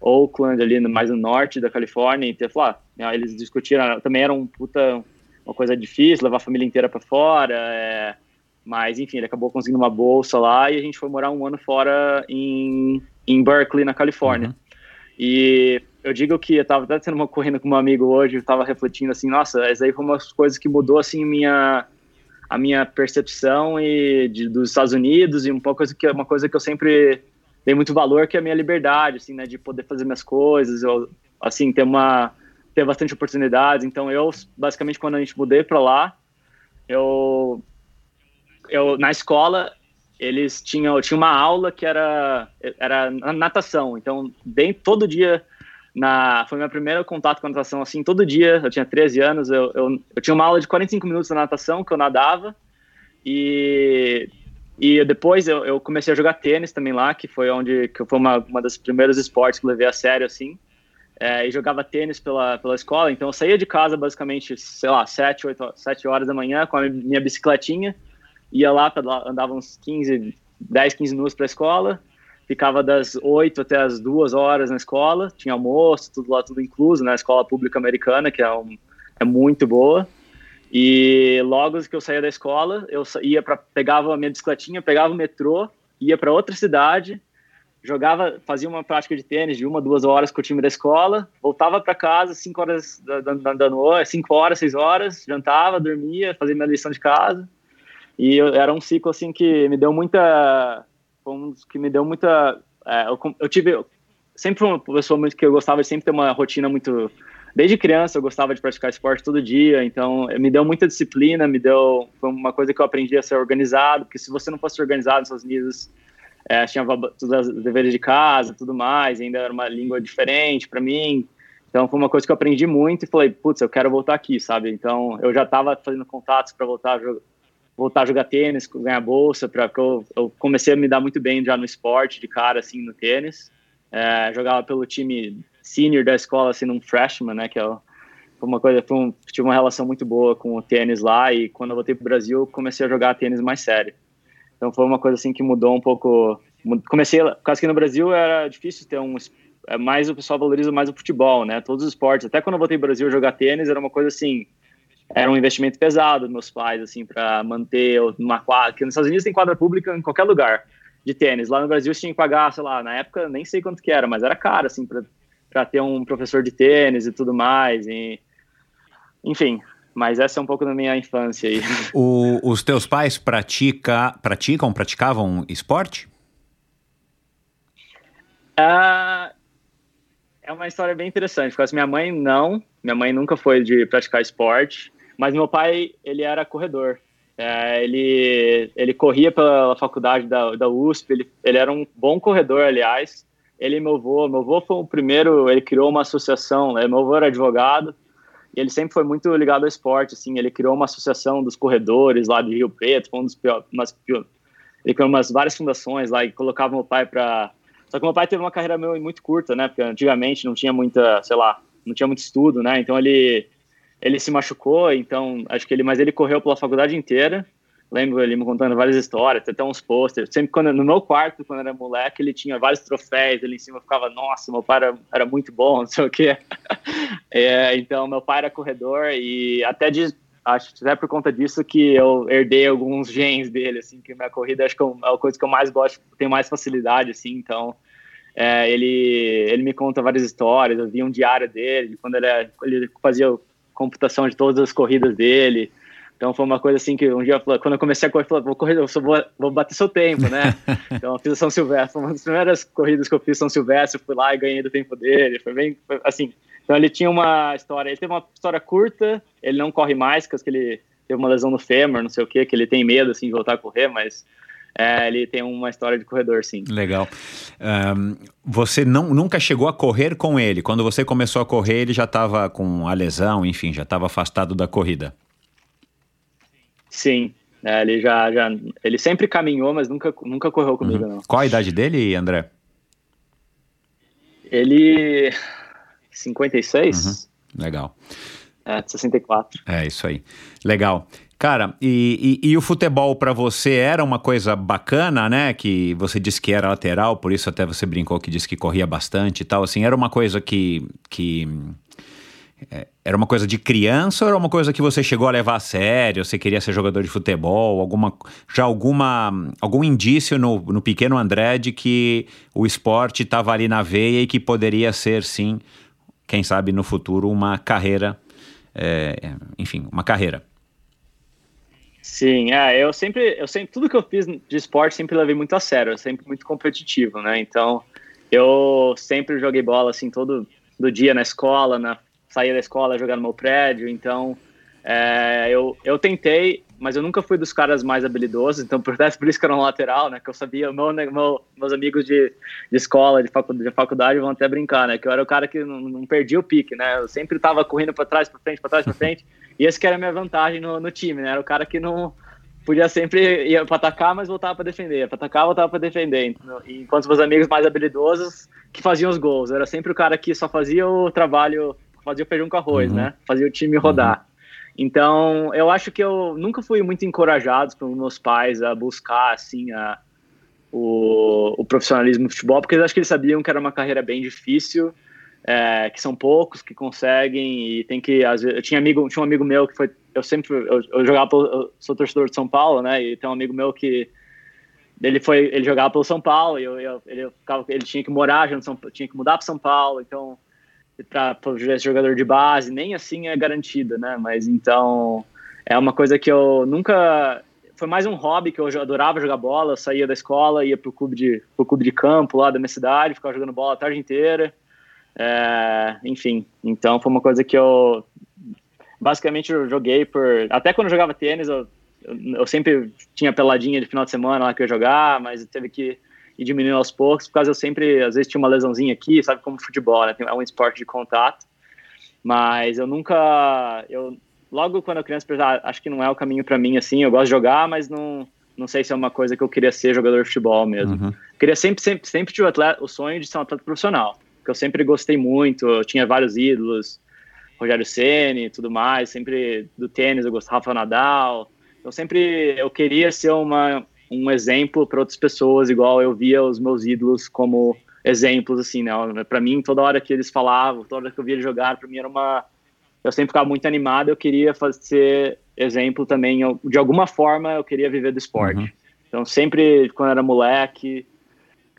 Speaker 1: Oakland, ali no, mais no norte da Califórnia. E falou, ah, eles discutiram, também era um puta, uma coisa difícil, levar a família inteira para fora, é, mas enfim, ele acabou conseguindo uma bolsa lá e a gente foi morar um ano fora em, em Berkeley, na Califórnia.
Speaker 8: Uhum.
Speaker 1: E eu digo que eu tava até tendo uma corrida com um amigo hoje, eu tava refletindo assim, nossa, essa aí foi uma das coisas que mudou assim minha a minha percepção e de, dos Estados Unidos e um pouco coisa que uma coisa que eu sempre dei muito valor que é a minha liberdade, assim, né, de poder fazer minhas coisas, eu, assim, ter uma ter bastante oportunidades. Então eu basicamente quando a gente mudei para lá, eu eu na escola eles tinham tinha uma aula que era era natação. Então, bem todo dia na foi meu primeiro contato com a natação assim, todo dia, eu tinha 13 anos, eu, eu, eu tinha uma aula de 45 minutos na natação que eu nadava e e depois eu, eu, comecei a jogar tênis também lá, que foi onde que foi uma, uma das primeiros esportes que eu levei a sério assim. É, e jogava tênis pela, pela escola, então eu saía de casa basicamente, sei lá, 7, 8, 7 horas da manhã com a minha bicicletinha, ia lá, andava uns 15, 10, 15 minutos para a escola, ficava das 8 até as 2 horas na escola, tinha almoço, tudo lá, tudo incluso, na escola pública americana, que é, um, é muito boa. E logo que eu saía da escola, eu ia para pegava a minha bicicletinha, pegava o metrô, ia para outra cidade, jogava, fazia uma prática de tênis de uma, duas horas com o time da escola, voltava para casa 5 horas da, da, da noite, 5 horas, 6 horas, jantava, dormia, fazia minha lição de casa. E eu, era um ciclo assim que me deu muita, um, que me deu muita, é, eu, eu tive sempre uma pessoa muito que eu gostava de sempre ter uma rotina muito desde criança eu gostava de praticar esporte todo dia, então me deu muita disciplina, me deu foi uma coisa que eu aprendi a ser organizado, porque se você não fosse organizado nos Estados Unidos, é, tinha todos os deveres de casa, tudo mais, ainda era uma língua diferente para mim, então foi uma coisa que eu aprendi muito e falei, putz, eu quero voltar aqui, sabe? Então eu já estava fazendo contatos para voltar a jogar voltar a jogar tênis, ganhar bolsa, para eu, eu comecei a me dar muito bem já no esporte, de cara, assim, no tênis. É, jogava pelo time senior da escola, assim, num freshman, né, que é uma coisa, foi um, tive uma relação muito boa com o tênis lá e quando eu voltei pro Brasil, comecei a jogar tênis mais sério. Então foi uma coisa assim que mudou um pouco. Comecei, causa que no Brasil era difícil ter um é mais o pessoal valoriza mais o futebol, né? Todos os esportes. Até quando eu voltei pro Brasil jogar tênis era uma coisa assim, era um investimento pesado dos meus pais, assim, para manter uma quadra. Porque nos Estados Unidos tem quadra pública em qualquer lugar de tênis. Lá no Brasil você tinha que pagar, sei lá, na época nem sei quanto que era, mas era caro, assim, para ter um professor de tênis e tudo mais. E, enfim, mas essa é um pouco da minha infância aí. [LAUGHS]
Speaker 8: O, os teus pais pratica, praticam, praticavam esporte?
Speaker 1: Uh, é uma história bem interessante, porque minha mãe não, minha mãe nunca foi de praticar esporte, mas meu pai, ele era corredor. É, ele, ele corria pela faculdade da, da USP, ele, ele era um bom corredor, aliás. Ele e meu avô, meu avô foi o primeiro, ele criou uma associação, né? meu avô era advogado, ele sempre foi muito ligado ao esporte, assim, ele criou uma associação dos corredores lá de Rio Preto, um dos umas, ele criou umas várias fundações lá e colocava meu pai para só que meu pai teve uma carreira muito curta, né? Porque antigamente não tinha muita, sei lá, não tinha muito estudo, né? Então ele ele se machucou, então acho que ele, mas ele correu pela faculdade inteira. Lembro ele me contando várias histórias, até uns posters. Sempre quando no meu quarto, quando era moleque, ele tinha vários troféus. Ele em cima ficava, nossa, meu pai era, era muito bom, [LAUGHS] não sei o quê. É, então meu pai era corredor e até de acho que é por conta disso que eu herdei alguns genes dele, assim, que minha corrida acho que é a coisa que eu mais gosto, tenho mais facilidade, assim, então é, ele, ele me conta várias histórias, eu vi um diário dele, quando ele, ele fazia computação de todas as corridas dele, então foi uma coisa assim que um dia, quando eu comecei a correr, eu falei, vou correr, eu só vou, vou bater seu tempo, né? [LAUGHS] então eu fiz a São Silvestre, foi uma das primeiras corridas que eu fiz São Silvestre, fui lá e ganhei do tempo dele, foi bem, foi, assim, então ele tinha uma história, ele teve uma história curta, ele não corre mais, porque ele teve uma lesão no fêmur, não sei o que, que ele tem medo assim de voltar a correr, mas é, ele tem uma história de corredor, sim.
Speaker 8: Legal. Um, você não, nunca chegou a correr com ele? Quando você começou a correr, ele já estava com a lesão, enfim, já estava afastado da corrida?
Speaker 1: Sim, é, ele já, já, ele sempre caminhou, mas nunca, nunca correu comigo, uhum. não.
Speaker 8: Qual a idade dele, André?
Speaker 1: Ele 56?
Speaker 8: Uhum. Legal.
Speaker 1: É, 64.
Speaker 8: É, isso aí. Legal. Cara, e, e, e o futebol para você era uma coisa bacana, né? Que você disse que era lateral, por isso até você brincou que disse que corria bastante e tal. Assim, era uma coisa que, que era uma coisa de criança ou era uma coisa que você chegou a levar a sério? Você queria ser jogador de futebol? Alguma, já alguma, algum indício no, no pequeno André de que o esporte estava ali na veia e que poderia ser, sim, quem sabe no futuro, uma carreira, é, enfim, uma carreira?
Speaker 1: Sim, é, eu sempre, eu sempre, tudo que eu fiz de esporte sempre levei muito a sério, sempre muito competitivo, né? Então, eu sempre joguei bola assim todo do dia na escola, na saía da escola jogar no meu prédio, então é, eu, eu tentei, mas eu nunca fui dos caras mais habilidosos, então por, isso que era um lateral, né, que eu sabia, meu, meu, meus amigos de, de escola, de faculdade, de faculdade vão até brincar, né, que eu era o cara que não, não perdia o pique, né, eu sempre estava correndo para trás, para frente, para trás, para [LAUGHS] frente, e esse que era a minha vantagem no, no time, né, era o cara que não podia sempre ir para atacar, mas voltava para defender, para atacar, voltava para defender, então, enquanto meus amigos mais habilidosos que faziam os gols, eu era sempre o cara que só fazia o trabalho fazia o feijão com arroz, uhum. né? Fazia o time rodar. Uhum. Então, eu acho que eu nunca fui muito encorajado pelos meus pais a buscar, assim, a, o, o profissionalismo do futebol, porque eu acho que eles sabiam que era uma carreira bem difícil, é, que são poucos que conseguem e tem que, às vezes, eu tinha, amigo, tinha um amigo meu que foi, eu sempre, eu, eu jogava, pelo, eu sou torcedor de São Paulo, né, e tem um amigo meu que ele foi, ele jogava pelo São Paulo, e eu, eu ele, ficava, ele tinha que morar, já São, tinha que mudar para São Paulo, então para jogador de base, nem assim é garantida, né? Mas então é uma coisa que eu nunca. Foi mais um hobby que eu adorava jogar bola. Eu saía da escola, ia pro clube de, pro clube de campo lá da minha cidade, ficava jogando bola a tarde inteira. É, enfim, então foi uma coisa que eu basicamente eu joguei por. Até quando eu jogava tênis, eu, eu, eu sempre tinha peladinha de final de semana lá que eu ia jogar, mas teve que e diminuindo aos poucos, por causa eu sempre, às vezes tinha uma lesãozinha aqui, sabe como futebol, né? É um esporte de contato. Mas eu nunca, eu logo quando eu criança, ah, acho que não é o caminho para mim assim, eu gosto de jogar, mas não não sei se é uma coisa que eu queria ser jogador de futebol mesmo. Uhum. Queria sempre sempre sempre tive atleta, o sonho de ser um atleta profissional, que eu sempre gostei muito, eu tinha vários ídolos, Rogério Ceni e tudo mais, sempre do tênis eu gostava Rafa Nadal. Eu sempre eu queria ser uma um exemplo para outras pessoas, igual eu via os meus ídolos como exemplos, assim, né? Para mim, toda hora que eles falavam, toda hora que eu via eles jogar, para mim era uma eu sempre ficava muito animado, eu queria fazer exemplo também, eu, de alguma forma eu queria viver do esporte.
Speaker 8: Uhum.
Speaker 1: Então sempre, quando eu era moleque,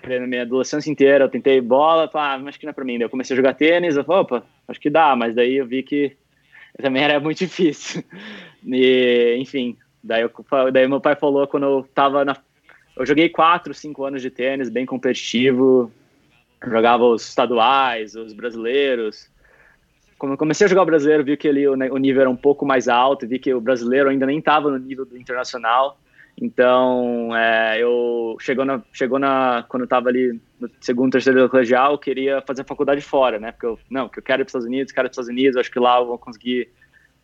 Speaker 1: na minha adolescência inteira, eu tentei bola, ah, acho que não é pra mim. Daí eu comecei a jogar tênis, eu falei, opa, acho que dá, mas daí eu vi que também era muito [LAUGHS] difícil. E, enfim, daí, eu, daí meu pai falou quando eu tava na. Eu joguei quatro, cinco anos de tênis, bem competitivo, jogava os estaduais, os brasileiros. Quando eu comecei a jogar o brasileiro, vi que ali o, nível era um pouco mais alto, vi que o brasileiro ainda nem estava no nível do internacional. Então, é, eu chegou na, chegou na quando eu estava ali no segundo, terceiro colegial, eu queria fazer faculdade fora, né? Porque eu não, que eu quero ir para os Estados Unidos, quero ir para os Estados Unidos, acho que lá eu vou conseguir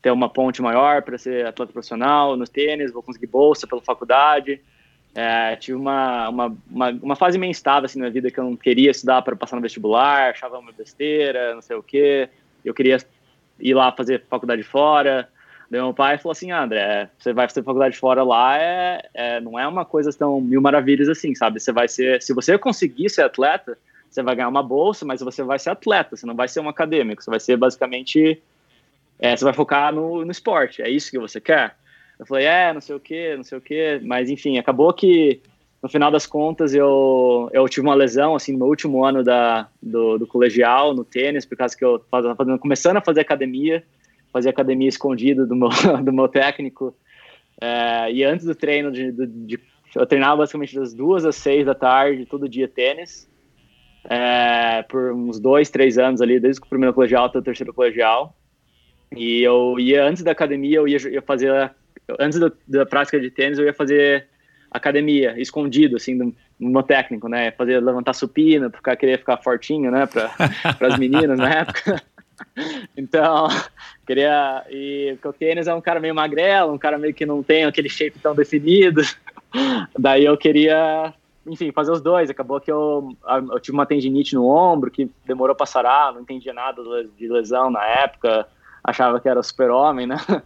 Speaker 1: ter uma ponte maior para ser atleta profissional no tênis, vou conseguir bolsa pela faculdade. É, tive uma, uma, uma, uma, fase meio instável assim na vida que eu não queria estudar para passar no vestibular, achava uma besteira, não sei o quê. Eu queria ir lá fazer faculdade fora. Daí meu pai falou assim, ah, André, você vai fazer faculdade fora lá, é, é, não é uma coisa tão mil maravilhas assim, sabe? Você vai ser, se você conseguir ser atleta, você vai ganhar uma bolsa, mas você vai ser atleta, você não vai ser um acadêmico, você vai ser basicamente, é, você vai focar no, no esporte, é isso que você quer? Eu falei, é, não sei o que, não sei o que, mas enfim, acabou que no final das contas eu, eu tive uma lesão, assim, no último ano da, do, do colegial, no tênis, por causa que eu estava começando a fazer academia, fazia academia escondido do meu, [LAUGHS] do meu técnico. É, e antes do treino, de, de, de, eu treinava basicamente das duas às seis da tarde, todo dia tênis. É, por uns dois, três anos ali, desde o primeiro colegial até o terceiro colegial. E eu ia, antes da academia, eu ia, ia fazer, antes do, da prática de tênis, eu ia fazer academia, escondido, assim, do, no meu técnico, né? Fazer, levantar supino, porque queria ficar fortinho, né? Para [LAUGHS] as meninas na época. então, queria. E o tênis é um cara meio magrelo, um cara meio que não tem aquele shape tão definido. Daí eu queria, enfim, fazer os dois. Acabou que eu, eu tive uma tendinite no ombro que demorou para sarar, não entendia nada de lesão na época, achava que era super-homem, né? [LAUGHS]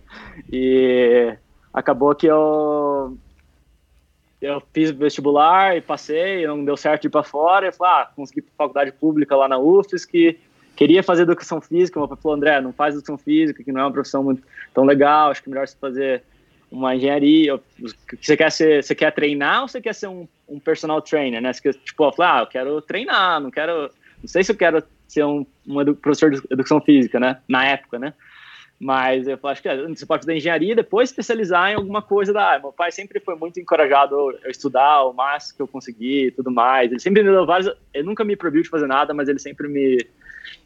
Speaker 1: E acabou que eu eu fiz vestibular e passei, não deu certo ir para fora, e falei, ah, consegui faculdade pública lá na UFSC, queria fazer educação física, pai falou, André, não faz educação física, que não é uma profissão muito tão legal, acho que é melhor você fazer uma engenharia, você quer ser, você quer treinar ou você quer ser um, um personal trainer, né? Você tipo, eu falei, ah, eu quero treinar, não quero, não sei se eu quero ser um, um professor de educação física, né? Na época, né? Mas eu acho que é, você pode fazer engenharia e depois especializar em alguma coisa da área. Meu pai sempre foi muito encorajado a estudar o máximo que eu consegui e tudo mais. Ele sempre me deu vários. Ele nunca me proibiu de fazer nada, mas ele sempre me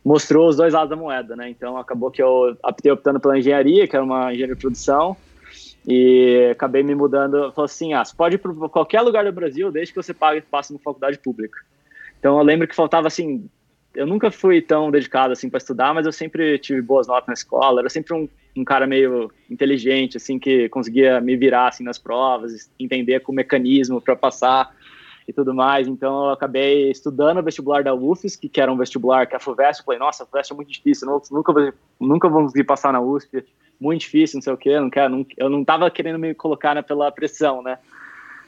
Speaker 1: mostrou os dois lados da moeda, né? Então acabou que eu optei optando pela engenharia, que era uma engenharia de produção, e acabei me mudando. Falei assim: ah, você pode ir para qualquer lugar do Brasil desde que você pague passe na faculdade pública. Então eu lembro que faltava assim eu nunca fui tão dedicado assim para estudar, mas eu sempre tive boas notas na escola. Era sempre um, um, cara meio inteligente, assim, que conseguia me virar assim nas provas, entender com o mecanismo para passar e tudo mais. Então eu acabei estudando o vestibular da UFSC, que era um vestibular que a FUVEST, eu falei, nossa, a FUVEST é muito difícil, nunca nunca vou conseguir passar na USP, muito difícil, não sei o quê, não quero, não, eu não estava querendo me colocar né, pela pressão, né?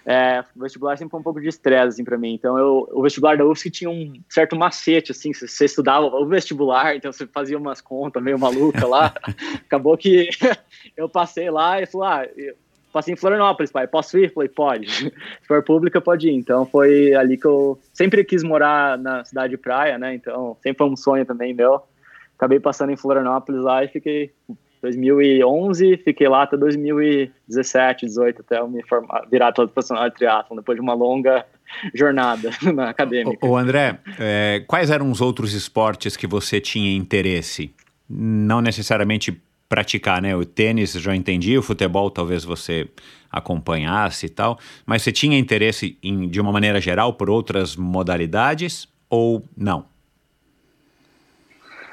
Speaker 1: É, o vestibular sempre foi um pouco de estresse, assim, para mim. Então, eu, o vestibular da UFSC tinha um certo macete, assim, você estudava o vestibular, então você fazia umas contas meio maluca lá. [LAUGHS] Acabou que [LAUGHS] eu passei lá e falei, ah, passei em Florianópolis, pai, posso ir? Falei, pode. [LAUGHS] Se for pública, pode ir. Então, foi ali que eu sempre quis morar na cidade de praia, né? Então, sempre foi um sonho também meu. Acabei passando em Florianópolis lá e fiquei 2011, fiquei lá até 2017, 18, até eu me formar, virar todo profissional de triatlon, depois de uma longa [LAUGHS] jornada [LAUGHS] na acadêmica.
Speaker 8: O, André, é, quais eram os outros esportes que você tinha interesse? Não necessariamente praticar, né? O tênis já entendi, o futebol talvez você acompanhasse e tal, mas você tinha interesse em, de uma maneira geral por outras modalidades ou não?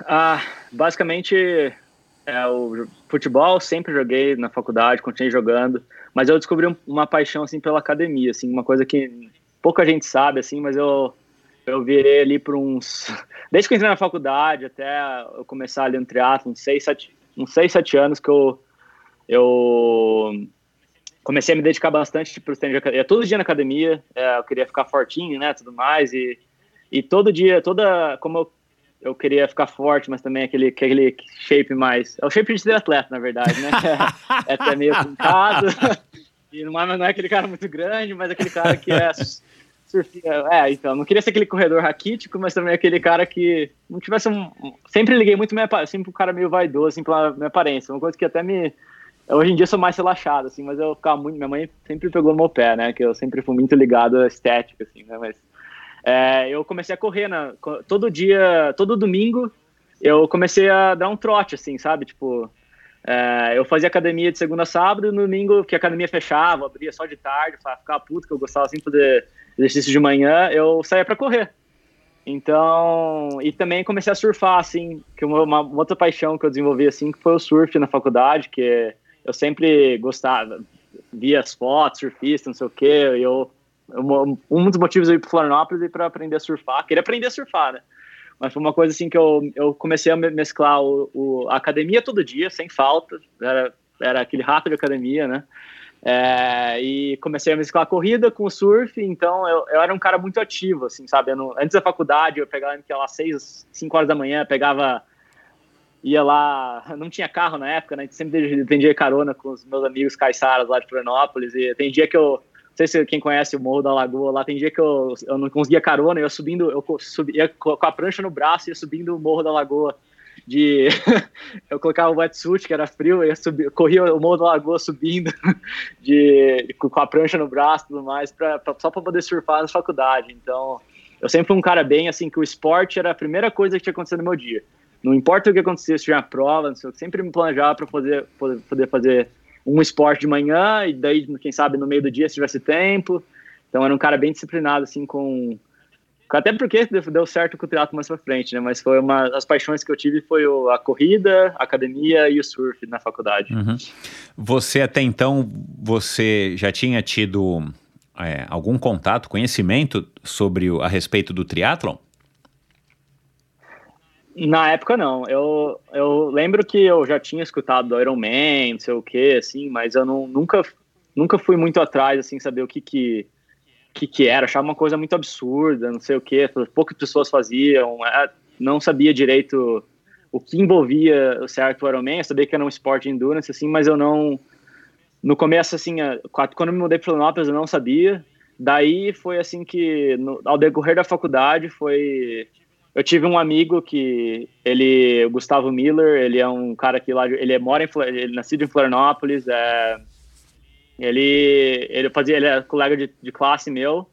Speaker 1: Ah, basicamente é, o futebol sempre joguei na faculdade, continuei jogando, mas eu descobri uma paixão assim pela academia, assim, uma coisa que pouca gente sabe assim, mas eu eu virei ali por uns [LAUGHS] desde que eu entrei na faculdade até eu começar ali no triatlo, uns 6, 7, uns 6, 7 anos que eu eu comecei a me dedicar bastante para os treinos de academia, todo dia na academia, é, eu queria ficar fortinho, né, tudo mais e e todo dia, toda como eu eu queria ficar forte, mas também aquele, aquele shape mais. É o shape de ser atleta, na verdade, né? [LAUGHS] É, é até meio truncado. E não é, não é aquele cara muito grande, mas aquele cara que é surfia. É, então, não queria ser aquele corredor raquítico, mas também aquele cara que não tivesse um. Sempre liguei muito minha, sempre um cara meio vaidoso, assim, pela minha aparência. Uma coisa que até me. Hoje em dia eu sou mais relaxado, assim, mas eu ficava muito. Minha mãe sempre pegou no meu pé, né? Que eu sempre fui muito ligado à estética, assim, né? Mas é, eu comecei a correr, né? Todo dia, todo domingo, eu comecei a dar um trote, assim, sabe? Tipo, é, eu fazia academia de segunda a sábado, e no domingo, que a academia fechava, abria só de tarde, ficava puto, que eu gostava assim de exercício de manhã, eu saía para correr. Então, e também comecei a surfar, assim, que uma, uma, outra paixão que eu desenvolvi, assim, que foi o surf na faculdade, que eu sempre gostava, via as fotos, surfista, não sei o quê, eu um dos motivos eu ir para Florianópolis é para aprender a surfar, queria aprender a surfar, né? Mas foi uma coisa assim que eu, eu comecei a mesclar o, o a academia todo dia, sem falta, era, era aquele rato de academia, né? É, e comecei a mesclar a corrida com o surf, então eu, eu era um cara muito ativo, assim, sabe? Não, antes da faculdade, eu pegava que lá seis, cinco horas da manhã, pegava, ia lá, [LAUGHS] não tinha carro na época, né? Sempre dependia carona com os meus amigos caiçaras lá de Florianópolis, e tem dia que eu sei se quem conhece o Morro da Lagoa, lá tem dia que eu, eu não conseguia carona, eu ia subindo, eu subia com a prancha no braço, ia subindo o Morro da Lagoa. De [LAUGHS] eu colocava o wetsuit, que era frio, eu ia subir, corria o Morro da Lagoa subindo [LAUGHS] de, com a prancha no braço tudo mais, pra, pra só para poder surfar na faculdade. Então, eu sempre fui um cara bem assim, que o esporte era a primeira coisa que tinha acontecido no meu dia. Não importa o que acontecia, se tinha prova, eu sempre me planejava para poder, poder fazer um esporte de manhã e daí, quem sabe, no meio do dia se tivesse tempo. Então era um cara bem disciplinado, assim, com... Até porque deu certo com o triatlo mais pra frente, né? Mas foi uma das paixões que eu tive foi a corrida, a academia e o surf na faculdade.
Speaker 8: Uhum. Você até então, você já tinha tido é, algum contato, conhecimento sobre a respeito do triatlon?
Speaker 1: Na época não. Eu, eu lembro que eu já tinha escutado do Iron Man, não sei o que, assim, mas eu não, nunca, nunca fui muito atrás, assim, saber o que que, que, que era. Achava uma coisa muito absurda, não sei o que. Poucas pessoas faziam. É, não sabia direito o que envolvia o certo Iron Man. Eu sabia que era um esporte de endurance, assim, mas eu não... No começo, assim, quando me mudei para Florianópolis, eu não sabia. Daí foi assim que, no, ao decorrer da faculdade, foi eu tive um amigo que ele, o Gustavo Miller, ele é um cara que lá, ele mora em, ele é nascido em Florianópolis, é, ele, ele fazia, ele é colega de, de classe meu,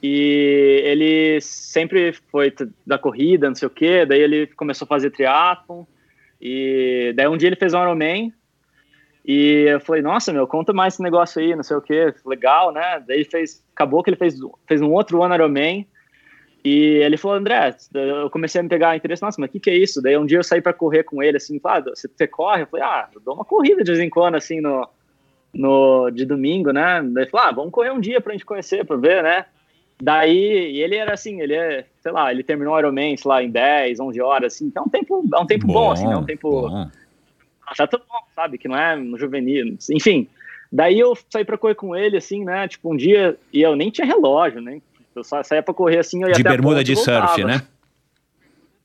Speaker 1: e ele sempre foi da corrida, não sei o que, daí ele começou a fazer triatlon, e daí um dia ele fez um Ironman, e eu falei, nossa, meu, conta mais esse negócio aí, não sei o que, legal, né? Daí fez, acabou que ele fez, fez um outro One Ironman, e ele falou, André, eu comecei a me pegar interesse, nossa, mas o que, que é isso? Daí um dia eu saí para correr com ele, assim, ah, você, você corre? Eu falei, ah, eu dou uma corrida de vez em quando, assim, no, no, de domingo, né? Daí ele falou, ah, vamos correr um dia pra gente conhecer, pra ver, né? Daí, ele era assim, ele é, sei lá, ele terminou o Ironman, sei lá, em 10, 11 horas, assim, então é um tempo, é um tempo bom, bom assim, é um tempo... Bom. Já tá bom, sabe, que não é no juvenil, enfim. Daí eu saí pra correr com ele, assim, né, tipo, um dia, e eu nem tinha relógio, nem eu só saía pra correr assim, eu ia
Speaker 8: De bermuda de surf, né? [LAUGHS]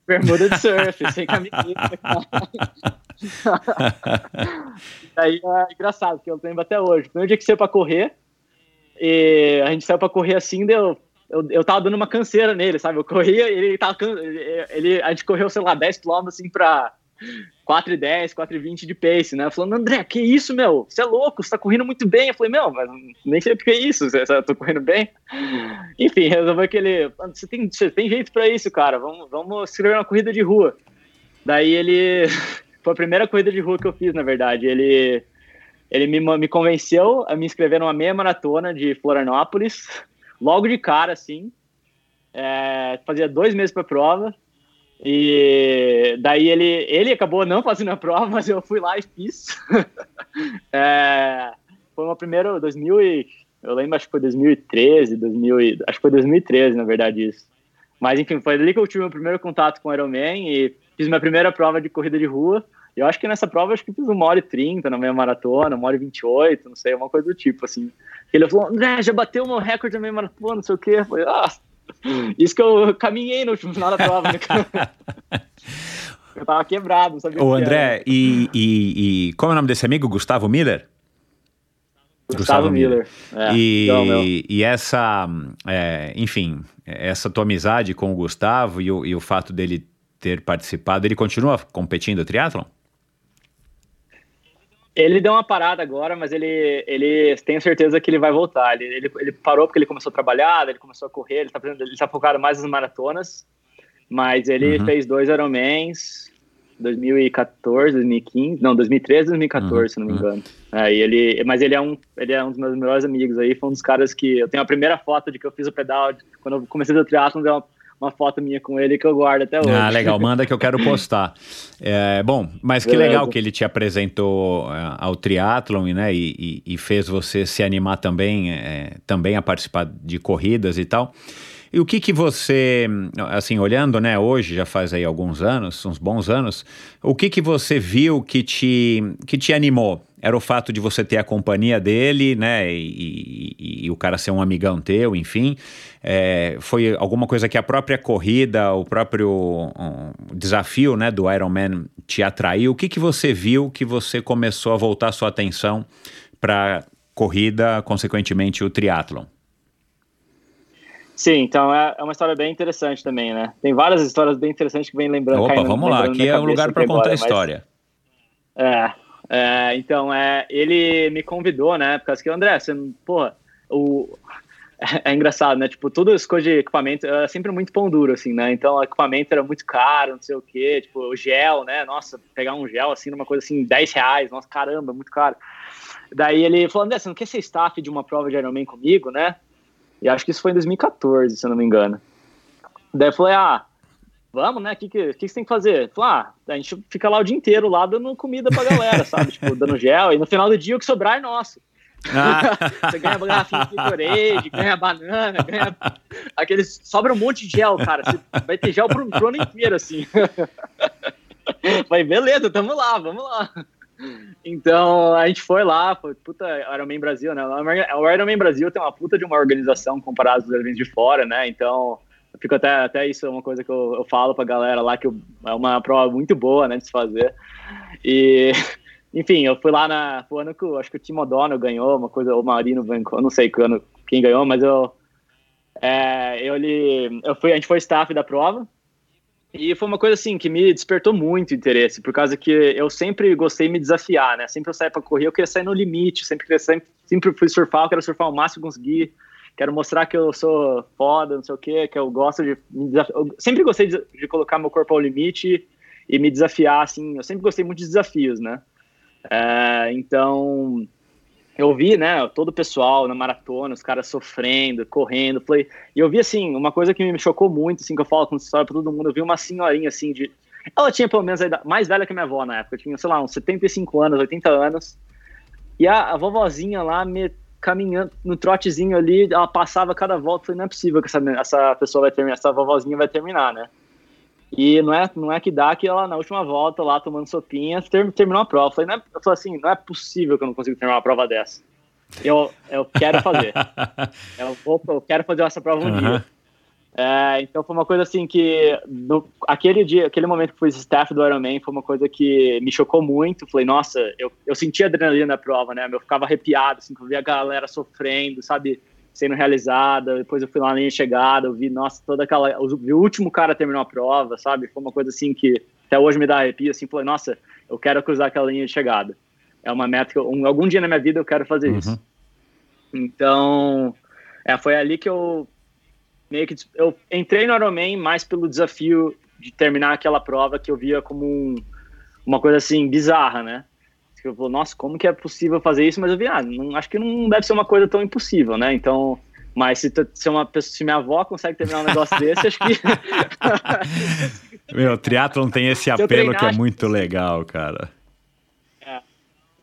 Speaker 1: Bermuda de surf, sem camiseta. [LAUGHS] aí é engraçado, que eu lembro até hoje. Primeiro dia que saiu pra correr, e a gente saiu pra correr assim, deu. Eu, eu tava dando uma canseira nele, sabe? Eu corria, ele tava. Ele, a gente correu, sei lá, 10 km assim pra 4,10, 4,20 de pace, né? Falando, André, que isso, meu? Você é louco, você tá correndo muito bem. Eu falei, meu, mas nem sei o que é isso, você, tô correndo bem. Enfim, resolveu que ele, você tem, você tem jeito para isso, cara, vamos, vamos escrever uma corrida de rua. Daí ele, [LAUGHS] foi a primeira corrida de rua que eu fiz, na verdade. Ele, ele me, me convenceu a me inscrever numa meia maratona de Florianópolis, logo de cara, assim. É, fazia dois meses para prova. E daí ele, ele acabou não fazendo a prova, [LAUGHS] mas eu fui lá e fiz. [LAUGHS] é, foi uma primeira, 2000 e, eu lembro, acho que foi 2013, 2000 e, acho que foi 2013, na verdade, isso. Mas enfim, foi ali que eu tive meu primeiro contato com o Ironman e fiz minha primeira prova de corrida de rua. Eu acho que nessa prova acho que fiz uma hora e trinta na meia maratona, uma hora e vinte e oito, não sei, uma coisa do tipo, assim. Ele falou, André, já bateu meu recorde na meia maratona, não sei o quê. Eu falei, ah, Isso que eu caminhei no final da prova. Né? [LAUGHS] eu tava quebrado, não sabia
Speaker 8: Ô, André, e, e, e, como é o nome desse amigo? Gustavo Miller?
Speaker 1: Gustavo, Gustavo Miller.
Speaker 8: Miller. É, e, então, e essa, é, enfim, essa tua amizade com o Gustavo e o, e o fato dele ter participado, ele continua competindo triatlon?
Speaker 1: Ele deu uma parada agora, mas ele, ele tenho certeza que ele vai voltar. Ele, ele, ele parou porque ele começou a trabalhar, ele começou a correr, ele está ele tá focado mais nas maratonas, mas ele uhum. fez dois Ironmans, 2014, 2015, não, 2013, 2014, uhum. se não me uhum. engano. É, ele, mas ele é, um, ele é um dos meus melhores amigos aí, foi um dos caras que eu tenho a primeira foto de que eu fiz o pedal, quando eu comecei o triatlon, deu uma foto minha com ele que eu guardo até hoje.
Speaker 8: Ah, legal, manda que eu quero postar. [LAUGHS] É, bom, mas que Beleza. legal que ele te apresentou é, ao triatlon né, e, e, e, fez você se animar também, é, também a participar de corridas e tal. E o que que você, assim, olhando, né, hoje, já faz aí alguns anos, uns bons anos, o que que você viu que te, que te animou? Era o fato de você ter a companhia dele, né, e, e, e o cara ser um amigão teu, enfim. É, foi alguma coisa que a própria corrida, o próprio um, desafio, né, do Ironman te atraiu? O que que você viu que você começou a voltar sua atenção para corrida, consequentemente o triatlon?
Speaker 1: Sim, então é, é, uma história bem interessante também, né? Tem várias histórias bem interessantes que vem lembrando.
Speaker 8: Opa, vamos lá, aqui é o lugar para contar a história.
Speaker 1: Mas, é, é, então, é, ele me convidou, né? Porque que, André, você, porra, o, é, [LAUGHS] é, engraçado, né? Tipo, tudo as coisas de equipamento era sempre muito pão duro, assim, né? Então, equipamento era muito caro, não sei o quê. Tipo, o gel, né? Nossa, pegar um gel, assim, numa coisa assim, 10 reais. Nossa, caramba, muito caro. Daí ele falou, André, você não quer ser staff de uma prova de Ironman comigo, né? E acho que isso foi em 2014, se eu não me engano. Daí eu falei, ah, vamos, né? O que, que, que, você tem que fazer? Falei, ah, a gente fica lá o dia inteiro, lá dando comida pra galera, sabe? [LAUGHS] tipo, dando gel, e no final do dia o que sobrar é nosso. Ah. [LAUGHS] você ganha garrafinha de Gatorade, ganha banana, ganha aqueles. Sobra um monte de gel, cara. Você vai ter gel pro, ano inteiro, assim. [LAUGHS] Falei, beleza, tamo lá, vamos lá. Então a gente foi lá, foi puta Ironman Brasil, né? O Ironman Brasil tem uma puta de uma organização comparado aos eventos de fora, né? Então fico até, até isso é uma coisa que eu, eu falo pra galera lá, que eu, é uma prova muito boa, né, de se fazer. E, [LAUGHS] enfim, eu fui lá na, foi ano que acho que o Tim O'Donnell ganhou, uma coisa, o Marino eu não sei quando, quem ganhou, mas eu, é, eu, ele, eu fui, a gente foi staff da prova, e foi uma coisa assim que me despertou muito interesse, por causa que eu sempre gostei de me desafiar, né? Sempre eu saía para correr, eu queria sair no limite, sempre, sempre, sempre fui surfar, eu quero surfar o máximo que conseguir, quero mostrar que eu sou foda, não sei o quê, que eu gosto de. Eu sempre gostei de, de, colocar meu corpo ao limite e me desafiar, assim, eu sempre gostei muito de desafios, né? É, então, eu vi, né, todo o pessoal na maratona, os caras sofrendo, correndo, falei, e eu vi, assim, uma coisa que me chocou muito, assim, que eu falo com história pra todo mundo, eu vi uma senhorinha, assim, de, ela tinha pelo menos a idade, mais velha que minha avó na época, tinha, sei lá, uns 75 anos, 80 anos, e a, a vovozinha lá me caminhando no trotezinho ali, ela passava cada volta, falei, não é possível que essa, essa pessoa vai terminar, essa vovozinha vai terminar, né? E não é, não é que dá que ela, na última volta, lá tomando sopinha, ter, terminou a prova. Eu falei, não é, eu falei assim, não é possível que eu não consiga terminar uma prova dessa. Eu, eu quero fazer. [LAUGHS] eu, vou, eu quero fazer essa prova um uhum. dia. É, então foi uma coisa assim que no, aquele dia, aquele momento que fui staff do Ironman foi uma coisa que me chocou muito. Falei, nossa, eu, eu senti adrenalina na prova, né? Eu ficava arrepiado, assim, eu via a galera sofrendo, sabe? sendo realizada. Depois eu fui lá na linha de chegada, eu vi, nossa, toda aquela. Eu vi o último cara terminou a prova, sabe? Foi uma coisa assim que até hoje me dá arrepio, assim, falei, nossa, eu quero cruzar aquela linha de chegada. É uma meta que eu, um, algum dia na minha vida eu quero fazer uhum. isso. Então, é, foi ali que eu meio que eu entrei no Ironman mais pelo desafio de terminar aquela prova que eu via como um, uma coisa assim bizarra, né? eu vou, nossa, como que é possível fazer isso? Mas eu vi, ah, não, acho que não deve ser uma coisa tão impossível, né? Então, mas se, se, uma pessoa, se minha avó consegue terminar um negócio [LAUGHS] desse, acho que.
Speaker 8: Meu, triatlon tem esse apelo treinar, que é muito legal, cara.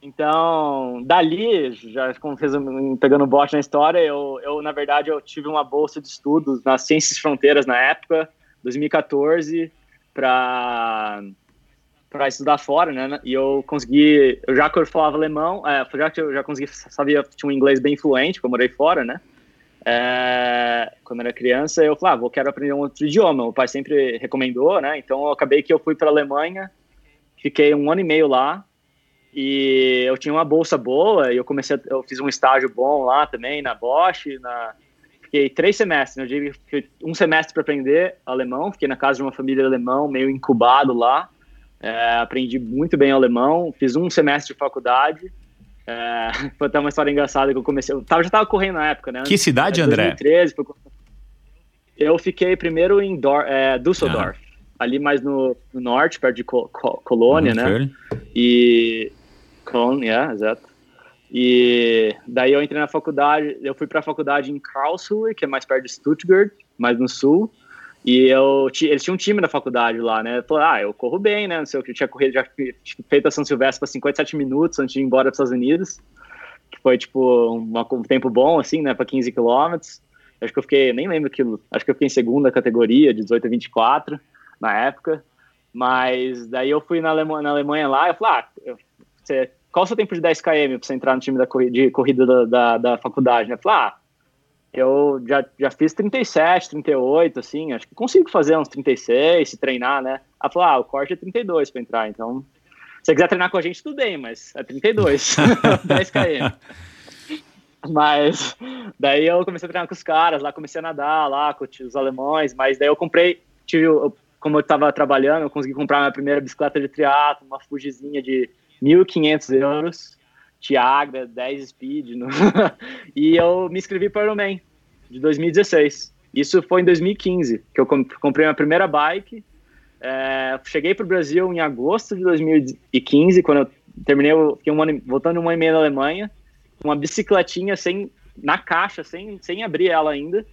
Speaker 1: Então, dali, já pegando bote na história, eu, eu, na verdade, eu tive uma bolsa de estudos nas Ciências Fronteiras na época, 2014, para para estudar fora, né? E eu consegui, eu já que eu falava alemão, é, já que eu já consegui, sabia, tinha um inglês bem fluente, porque eu morei fora, né? é, quando era criança, eu falava, ah, vou quero aprender um outro idioma. O pai sempre recomendou, né? Então eu acabei que eu fui para a Alemanha, fiquei um ano e meio lá e eu tinha uma bolsa boa e eu comecei, a, eu fiz um estágio bom lá também na Bosch, na fiquei três semestres, né? eu tive um semestre para aprender alemão, fiquei na casa de uma família alemão, meio incubado lá, é, aprendi muito bem alemão, fiz um semestre de faculdade é, [LAUGHS] foi até uma história engraçada que eu comecei. Eu tava, já tava correndo na época, né?
Speaker 8: Que cidade, André?
Speaker 1: 2013. Foi... Eu fiquei primeiro em Dor é, Düsseldorf, ah. ali mais no, no, norte, perto de Col Col Colônia, uhum, né? E. Colônia, yeah, exato. E daí eu entrei na faculdade, eu fui para a faculdade em Karlsruhe, que é mais perto de Stuttgart, mais no sul. E eu, eles tinham um time da faculdade lá, né? Falei, ah, eu corro bem, né? Não sei o que, eu tinha corrido, já feito a São Silvestre para 57 minutos antes de ir embora para os Estados Unidos, que foi, tipo, um tempo bom, assim, né? Para 15 quilômetros. Acho que eu fiquei, nem lembro aquilo, acho que eu fiquei em segunda categoria, de 18 a 24, na época. Mas daí eu fui na Alemanha, na Alemanha lá, eu falei, ah, você, qual o seu tempo de 10 km para você entrar no time da corrida, de corrida da, da, da faculdade? Né? Eu falei, ah, eu já, já fiz 37, 38, assim, acho que consigo fazer uns 36 se treinar, né? Ela falou, ah, o corte é 32 para entrar, então se você quiser treinar com a gente, tudo bem, mas é 32, 10 km. Mas daí eu comecei a treinar com os caras, lá comecei a nadar lá com os alemães, mas daí eu comprei, tive, como eu estava trabalhando, eu consegui comprar minha primeira bicicleta de triatlo, uma Fujizinha de 1.500 euros, Tiagra, 10 Speed, no... [LAUGHS] e eu me inscrevi para o Ironman de 2016. Isso foi em 2015, que eu comprei minha primeira bike. É, cheguei para o Brasil em agosto de 2015, quando eu terminei, eu fiquei um ano, voltando um ano e meio na Alemanha, uma bicicletinha sem, na caixa, sem, sem abrir ela ainda.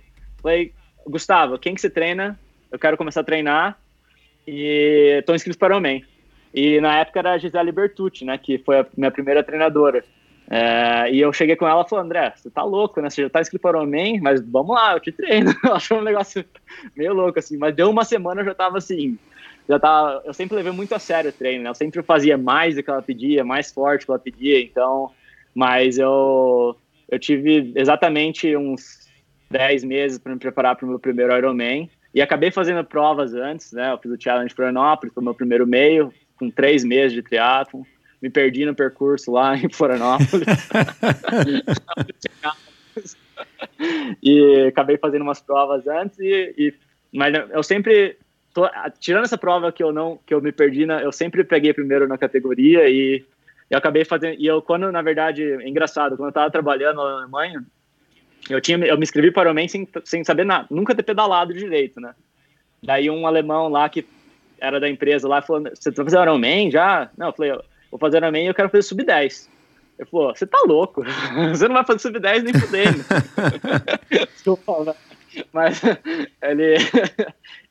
Speaker 1: Falei, Gustavo, quem que você treina? Eu quero começar a treinar e estou inscrito para o Ironman. E na época era a Gisele Bertucci, né, que foi a minha primeira treinadora. É, e eu cheguei com ela e falei, André, você tá louco, né? Você já tá inscrito para o Homem, mas vamos lá, eu te treino. [LAUGHS] Achei um negócio meio louco, assim. Mas deu uma semana, eu já tava assim, já tava... Eu sempre levei muito a sério o treino, né? Eu sempre fazia mais do que ela pedia, mais forte do que ela pedia, então... Mas eu, eu tive exatamente uns 10 meses para me preparar para o meu primeiro Ironman. E acabei fazendo provas antes, né? Eu fiz o Challenge Florianópolis, foi o meu primeiro meio, com três meses de triatlon. Me perdi no percurso lá em Florianópolis. [LAUGHS] e acabei fazendo umas provas antes e, e mas eu sempre tô, tirando essa prova que eu não que eu me perdi na, eu sempre peguei primeiro na categoria e eu acabei fazendo e eu quando na verdade é engraçado quando eu estava trabalhando na Alemanha eu tinha eu me inscrevi para o Ironman sem, sem saber nada nunca ter pedalado direito né daí um alemão lá que era da empresa lá, falou, você tá fazendo Ironman já? Não, eu falei, vou fazer Ironman e eu quero fazer sub-10. Ele falou, você tá louco, [LAUGHS] você não vai fazer sub-10 nem fudendo. [LAUGHS] Desculpa, mas [LAUGHS] ele,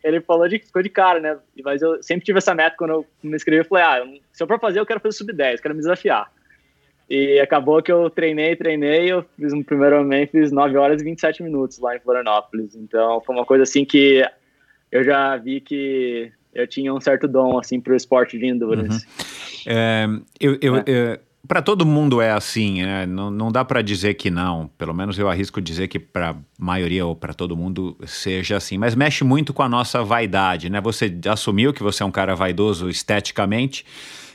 Speaker 1: ele falou de, ficou de cara, né? Mas eu sempre tive essa meta quando eu me inscrevi, eu falei, ah, se eu for fazer, eu quero fazer sub-10, quero me desafiar. E acabou que eu treinei, treinei, eu fiz um primeiro Ironman, fiz 9 horas e 27 minutos lá em Florianópolis. Então foi uma coisa assim que eu já vi que eu tinha um certo dom assim para o esporte de endurance. Uhum.
Speaker 8: É, eu, eu, é. para todo mundo é assim, né? não, não dá para dizer que não. Pelo menos eu arrisco dizer que para maioria ou para todo mundo seja assim. Mas mexe muito com a nossa vaidade, né? Você assumiu que você é um cara vaidoso esteticamente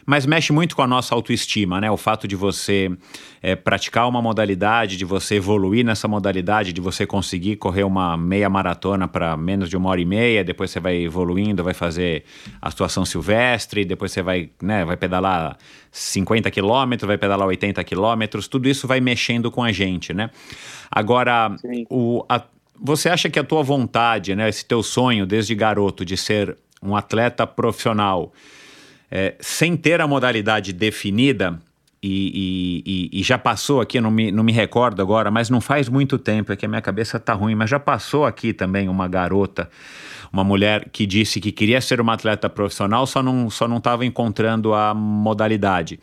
Speaker 8: mas mexe muito com a nossa autoestima, né? O fato de você é, praticar uma modalidade, de você evoluir nessa modalidade, de você conseguir correr uma meia maratona para menos de uma hora e meia, depois você vai evoluindo, vai fazer a situação silvestre, depois você vai, né, vai pedalar 50 quilômetros, vai pedalar 80 quilômetros, tudo isso vai mexendo com a gente, né? Agora, o, a, você acha que a tua vontade, né, esse teu sonho desde garoto de ser um atleta profissional, é, sem ter a modalidade definida, e, e, e, já passou aqui, não me, não me recordo agora, mas não faz muito tempo, é que a minha cabeça tá ruim, mas já passou aqui também uma garota, uma mulher que disse que queria ser uma atleta profissional, só não só não estava encontrando a modalidade.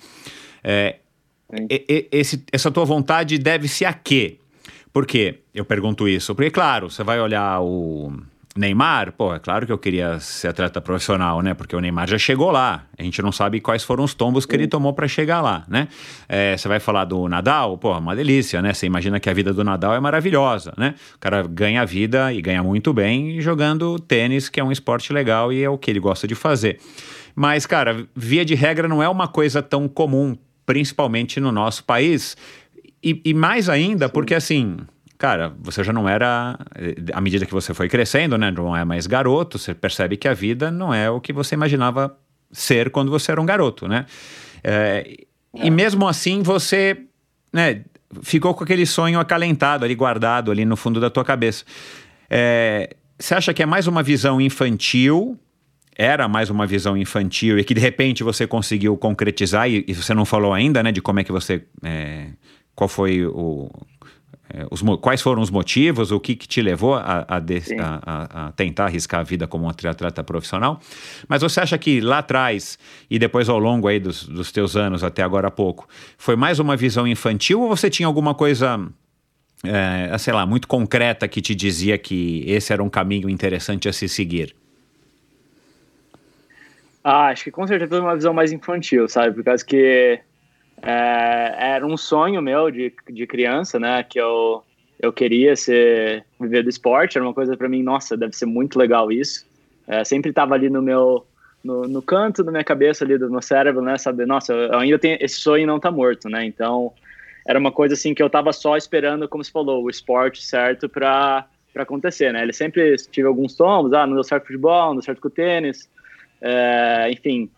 Speaker 8: É, esse, essa tua vontade deve-se a quê? Por quê? Eu pergunto isso. Porque, claro, você vai olhar o Neymar, pô, é claro que eu queria ser atleta profissional, né? Porque o Neymar já chegou lá. A gente não sabe quais foram os tombos que ele tomou para chegar lá, né? É, você vai falar do Nadal, pô, uma delícia, né? Você imagina que a vida do Nadal é maravilhosa, né? O cara ganha vida e ganha muito bem jogando tênis, que é um esporte legal e é o que ele gosta de fazer. Mas, cara, via de regra não é uma coisa tão comum, principalmente no nosso país. E, e mais ainda, Sim. porque assim, cara, você já não era. À medida que você foi crescendo, né? Não é mais garoto, você percebe que a vida não é o que você imaginava ser quando você era um garoto, né? É, é. E mesmo assim você, né? Ficou com aquele sonho acalentado ali, guardado ali no fundo da tua cabeça. É, você acha que é mais uma visão infantil? Era mais uma visão infantil e que de repente você conseguiu concretizar e, e você não falou ainda, né? De como é que você. É, qual foi o os, quais foram os motivos, o que, que te levou a, a, de, a, a, tentar arriscar a vida como um atleta profissional. Mas você acha que lá atrás e depois ao longo aí dos, dos teus anos até agora há pouco, foi mais uma visão infantil ou você tinha alguma coisa, é, sei lá, muito concreta que te dizia que esse era um caminho interessante a se seguir?
Speaker 1: Ah, acho que com certeza uma visão mais infantil, sabe? Por causa que é, era um sonho meu de, de criança, né? Que eu, eu queria ser viver do esporte. Era uma coisa para mim, nossa, deve ser muito legal isso. É, sempre estava ali no meu no, no, canto da minha cabeça ali do meu cérebro, né? Saber, nossa, eu ainda tenho esse sonho não tá morto, né? Então era uma coisa assim que eu tava só esperando, como você falou, o esporte certo para para acontecer, né? Ele sempre tive alguns tombos, ah, não deu certo futebol, não deu certo com o tênis, é, enfim,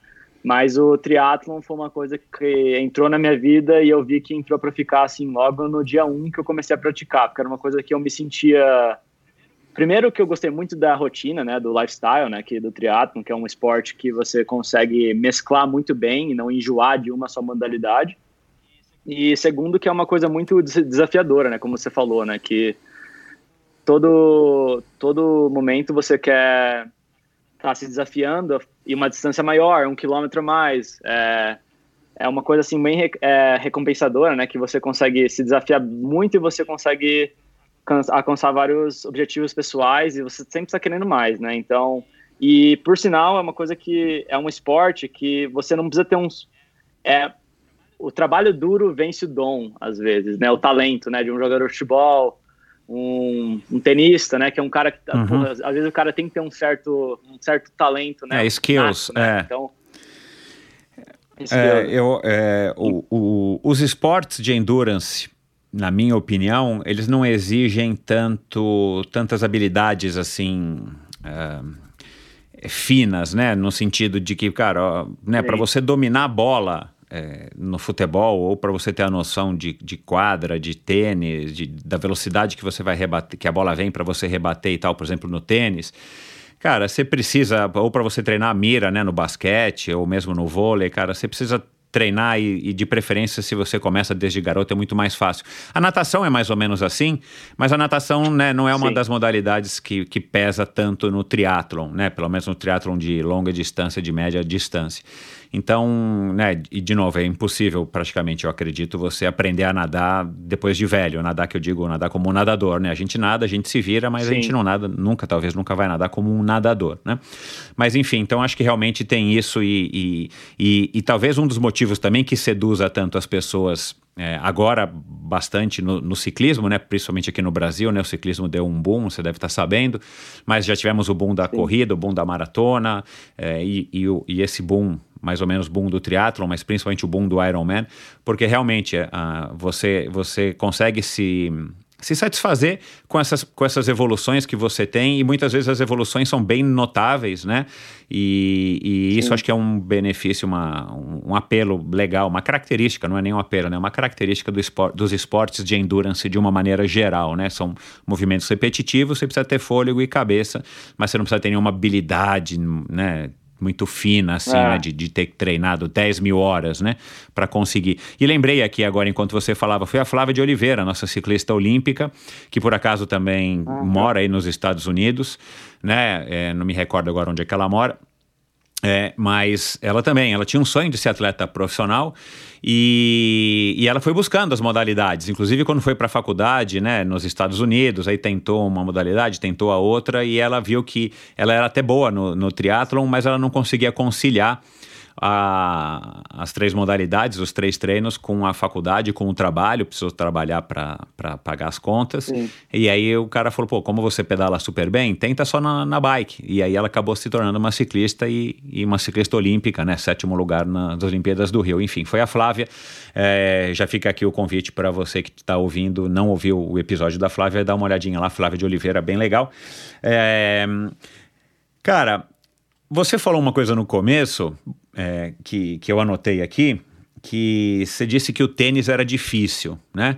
Speaker 1: mas o triatlon foi uma coisa que entrou na minha vida e eu vi que entrou para ficar assim logo no dia 1 um que eu comecei a praticar, porque era uma coisa que eu me sentia Primeiro que eu gostei muito da rotina, né, do lifestyle, né, que do triatlon, que é um esporte que você consegue mesclar muito bem e não enjoar de uma só modalidade. E segundo que é uma coisa muito desafiadora, né, como você falou, né, que todo todo momento você quer tá se desafiando e uma distância maior, um quilômetro a mais. É, é uma coisa assim bem é, recompensadora, né? Que você consegue se desafiar muito e você consegue alcançar vários objetivos pessoais e você sempre está querendo mais, né? Então, e por sinal é uma coisa que é um esporte que você não precisa ter uns é o trabalho duro vence o dom às vezes, né? O talento, né? De um jogador de futebol, um, um, tenista, né? Que é um cara que, uhum. porra, às vezes o cara tem que ter um certo, um certo talento, né?
Speaker 8: É, skills, Nato, né? é. Então, é, eu, é, o, o, os esportes de endurance, na minha opinião, eles não exigem tanto, tantas habilidades assim é, finas, né? No sentido de que, cara, né, para você dominar a bola é, no futebol ou para você ter a noção de, de quadra, de tênis, de, da velocidade que você vai rebater, que a bola vem para você rebater e tal, por exemplo, no tênis. Cara, você precisa, ou para você treinar a mira, né, no basquete, ou mesmo no vôlei, cara, você precisa treinar e, e, de preferência se você começa desde garoto é muito mais fácil. A natação é mais ou menos assim, mas a natação né, não é uma Sim. das modalidades que, que pesa tanto no triatlon, né? Pelo menos no triatlon de longa distância, de média distância. Então, né, e de novo, é impossível praticamente, eu acredito, você aprender a nadar depois de velho. Nadar que eu digo, nadar como um nadador, né? A gente nada, a gente se vira, mas Sim. a gente não nada, nunca, talvez nunca vai nadar como um nadador, né? Mas enfim, então acho que realmente tem isso e, e, e, e talvez um dos motivos também que seduza tanto as pessoas é, agora bastante no, no, ciclismo, né? Principalmente aqui no Brasil, né? O ciclismo deu um boom, você deve estar sabendo, mas já tivemos o boom da Sim. corrida, o boom da maratona é, e, e, e, esse boom, mais ou menos boom do triatlon, mas principalmente o boom do Ironman, porque realmente uh, você, você consegue se se satisfazer com essas, com essas evoluções que você tem, e muitas vezes as evoluções são bem notáveis, né? E, e isso acho que é um benefício, uma, um, um, apelo legal, uma característica, não é nem um apelo, né? Uma característica do espor, dos esportes de endurance de uma maneira geral, né? São movimentos repetitivos, você precisa ter fôlego e cabeça, mas você não precisa ter nenhuma habilidade, né? Muito fina, assim, é. né, de, de ter treinado 10 mil horas, né, para conseguir. E lembrei aqui agora, enquanto você falava, foi a Flávia de Oliveira, nossa ciclista olímpica, que por acaso também uhum. mora aí nos Estados Unidos, né, é, não me recordo agora onde é que ela mora, É, mas ela também, ela tinha um sonho de ser atleta profissional e, e ela foi buscando as modalidades. Inclusive, quando foi para a faculdade, né, nos Estados Unidos, aí tentou uma modalidade, tentou a outra e ela viu que ela era até boa no, no triatlon, mas ela não conseguia conciliar a, as três modalidades, os três treinos com a faculdade, com o trabalho, precisou trabalhar para pagar as contas. Sim. E aí o cara falou: pô, como você pedala super bem, tenta só na, na bike. E aí ela acabou se tornando uma ciclista e, e uma ciclista olímpica, né? Sétimo lugar nas Olimpíadas do Rio. Enfim, foi a Flávia. É, já fica aqui o convite para você que está ouvindo, não ouviu o episódio da Flávia, dá uma olhadinha lá, Flávia de Oliveira, bem legal. É, cara, você falou uma coisa no começo é, que, que eu anotei aqui, que você disse que o tênis era difícil, né?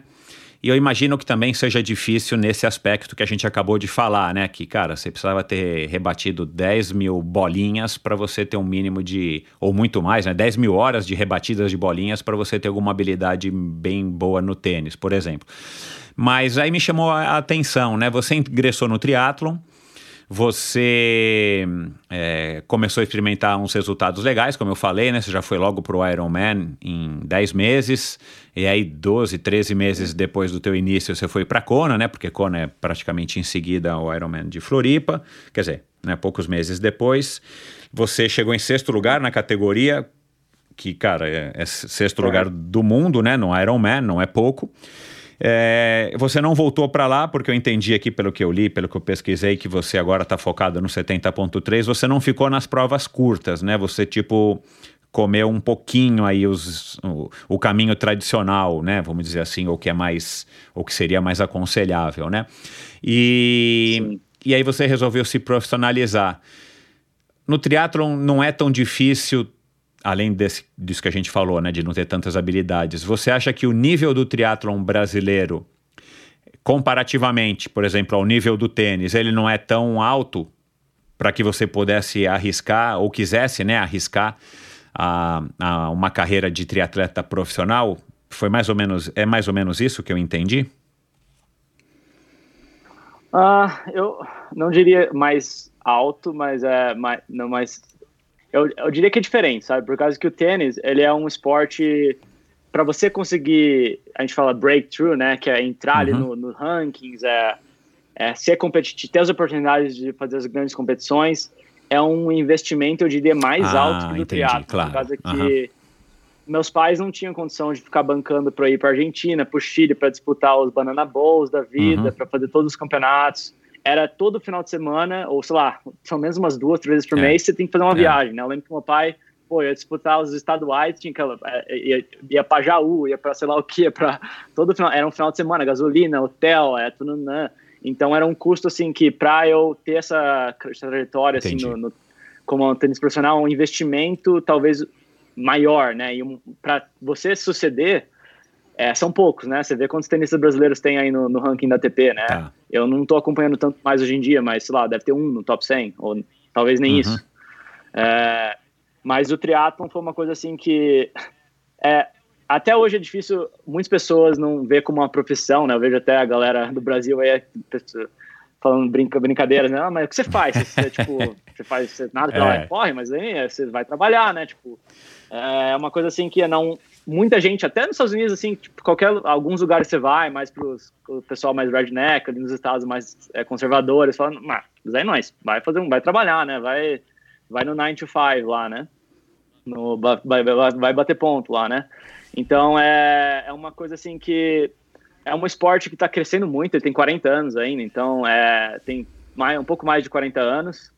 Speaker 8: E eu imagino que também seja difícil nesse aspecto que a gente acabou de falar, né? Que, cara, você precisava ter rebatido 10 mil bolinhas para você ter um mínimo de. ou muito mais, né? 10 mil horas de rebatidas de bolinhas para você ter alguma habilidade bem boa no tênis, por exemplo. Mas aí me chamou a atenção, né? Você ingressou no triatlon você é, começou a experimentar uns resultados legais, como eu falei, né? Você já foi logo para o Ironman em 10 meses, e aí 12, 13 meses depois do teu início você foi para Kona, né? Porque Kona é praticamente em seguida ao Ironman de Floripa, quer dizer, né, poucos meses depois. Você chegou em sexto lugar na categoria, que, cara, é, é sexto é. lugar do mundo, né? No Ironman, não é pouco. É, você não voltou para lá, porque eu entendi aqui pelo que eu li, pelo que eu pesquisei, que você agora está focado no 70.3. Você não ficou nas provas curtas, né? Você, tipo, comeu um pouquinho aí os, o, o, caminho tradicional, né? Vamos dizer assim, ou que é mais, ou que seria mais aconselhável, né? E, e aí você resolveu se profissionalizar. No triatlon não é tão difícil além desse, disso que a gente falou, né, de não ter tantas habilidades, você acha que o nível do triatlon brasileiro, comparativamente, por exemplo, ao nível do tênis, ele não é tão alto para que você pudesse arriscar ou quisesse, né, arriscar a, a uma carreira de triatleta profissional? Foi mais ou menos é mais ou menos isso que eu entendi?
Speaker 1: Ah, eu não diria mais alto, mas é mais, não mais eu, eu diria que é diferente, sabe? Por causa que o tênis, ele é um esporte para você conseguir, a gente fala breakthrough, né? Que é entrar uhum. ali no, no rankings, é, é ser competitivo, ter as oportunidades de fazer as grandes competições, é um investimento, eu diria, mais ah, alto que no triatlo. Claro. Por causa uhum. que meus pais não tinham condição de ficar bancando para ir para Argentina, para o Chile, para disputar os Banana Bowls da vida, uhum. para fazer todos os campeonatos era todo final de semana, ou sei lá, são menos umas duas, três vezes por é. mês, você tem que fazer uma é. viagem, né? Eu lembro que meu pai, pô, ia disputar os estaduais, tinha que, é, ia, ia pra Jaú, ia pra sei lá o que, pra todo final, era um final de semana, gasolina, hotel, é tudo, né? Então era um custo, assim, que pra eu ter essa trajetória, assim, no, no, como um tênis profissional, um investimento talvez maior, né? E um, pra você suceder, é, são poucos, né? Você vê quantos tenistas brasileiros tem aí no, no ranking da ATP, né? Tá. Eu não estou acompanhando tanto mais hoje em dia, mas sei lá, deve ter um no top 100, ou talvez nem uhum. isso. É, mas o triatlon foi uma coisa assim que é, até hoje é difícil, muitas pessoas não vê como uma profissão, né? Eu vejo até a galera do Brasil aí falando brinca, brincadeiras, né? Ah, mas o que você faz? Você, tipo, [LAUGHS] você faz você, nada, é. corre, mas aí você vai trabalhar, né? Tipo, é uma coisa assim que não muita gente, até nos Estados Unidos, assim, tipo, qualquer, alguns lugares você vai, mais pro pessoal mais redneck, ali nos estados mais é, conservadores, falando, mas aí nós, vai fazer um, vai trabalhar, né, vai, vai no 9 to 5 lá, né, no, vai, vai, vai bater ponto lá, né, então é, é uma coisa assim que é um esporte que está crescendo muito, ele tem 40 anos ainda, então é, tem mais, um pouco mais de 40 anos,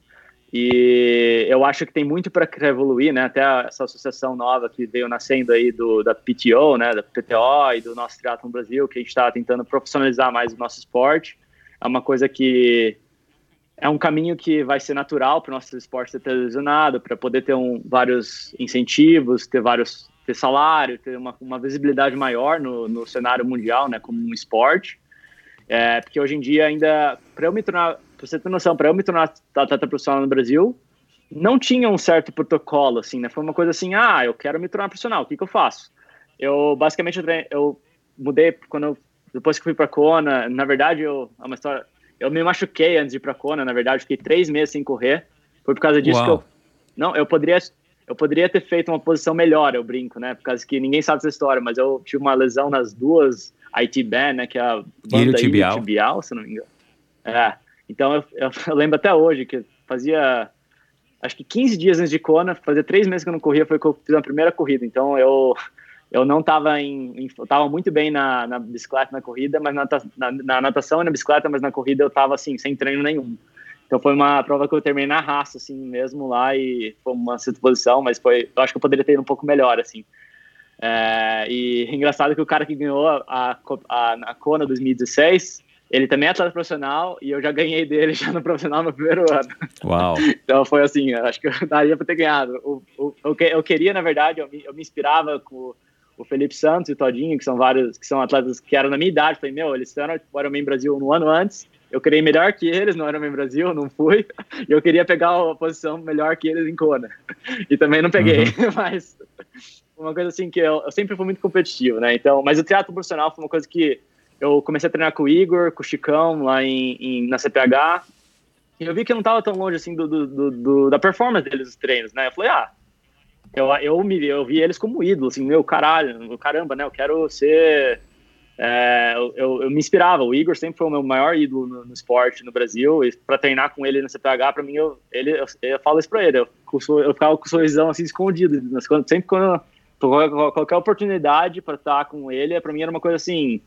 Speaker 1: e eu acho que tem muito para evoluir, né? Até essa associação nova que veio nascendo aí do, da PTO, né? Da PTO e do nosso Triathlon Brasil, que a gente está tentando profissionalizar mais o nosso esporte. É uma coisa que é um caminho que vai ser natural para o nosso esporte ser televisionado, para poder ter um, vários incentivos, ter vários ter salário, ter uma, uma visibilidade maior no, no cenário mundial, né? Como um esporte. É, porque hoje em dia ainda, para eu me tornar pra você ter noção, para eu me tornar atleta profissional no Brasil, não tinha um certo protocolo, assim, né? Foi uma coisa assim, ah, eu quero me tornar profissional, o que, que eu faço? Eu, basicamente, eu, eu mudei quando eu, depois que fui para Kona, na verdade, eu, é uma história, eu me machuquei antes de ir para Kona, na verdade, fiquei três meses sem correr, foi por causa disso Uau. que eu Não, eu poderia, eu poderia ter feito uma posição melhor, eu brinco, né? Por causa que ninguém sabe essa história, mas eu tive uma lesão nas duas IT band, né? Que é a banda
Speaker 8: tibial.
Speaker 1: tibial, se não me engano. É. Então eu, eu, [LAUGHS] eu lembro até hoje que fazia acho que 15 dias antes de Kona, fazia três meses que eu não corria, foi que eu fiz a primeira corrida. Então eu eu não estava em, em muito bem na, na bicicleta na corrida, mas na, na, na, natação e na bicicleta, mas na corrida eu estava assim sem treino nenhum. Então foi uma prova que eu terminei na raça assim mesmo lá e foi uma posição, mas foi eu acho que eu poderia ter ido um pouco melhor assim. É, e engraçado que o cara que ganhou a, a, a, a Kona 2016 ele também é atleta profissional e eu já ganhei dele [LAUGHS] já no profissional no primeiro ano.
Speaker 8: Uau!
Speaker 1: então foi assim, acho que eu daria para ter ganhado. O, o, eu, eu queria, na verdade, eu me, eu me inspirava com o Felipe Santos e o Todinho, que são vários, que são atletas que eram na minha idade. Falei, meu, eles eram o Ironman Brasil um ano antes. Eu queria melhor que eles no Ironman Brasil, não fui. E eu queria pegar a posição melhor que eles em Kona. E também não peguei, uhum. [LAUGHS] mas uma coisa assim que eu, eu sempre fui muito competitivo, né? Então, mas o teatro profissional foi uma coisa que eu comecei a treinar com o Igor, com o Chicão, lá em, em na CPH, e eu vi que eu não estava tão longe, assim, do, do, do, da performance deles nos treinos, né? Eu falei, ah, eu, eu, me, eu vi eles como ídolo, assim, meu, caralho, caramba, né? Eu quero ser... É, eu, eu, me inspirava, o Igor sempre foi o meu maior ídolo no, no esporte no Brasil, e para treinar com ele no CPH, para mim, eu, ele, eu, eu, falo isso para ele, eu, eu ficava com o sorrisão, assim, escondido, mas quando, sempre quando qualquer oportunidade para estar com ele, para mim era uma coisa assim,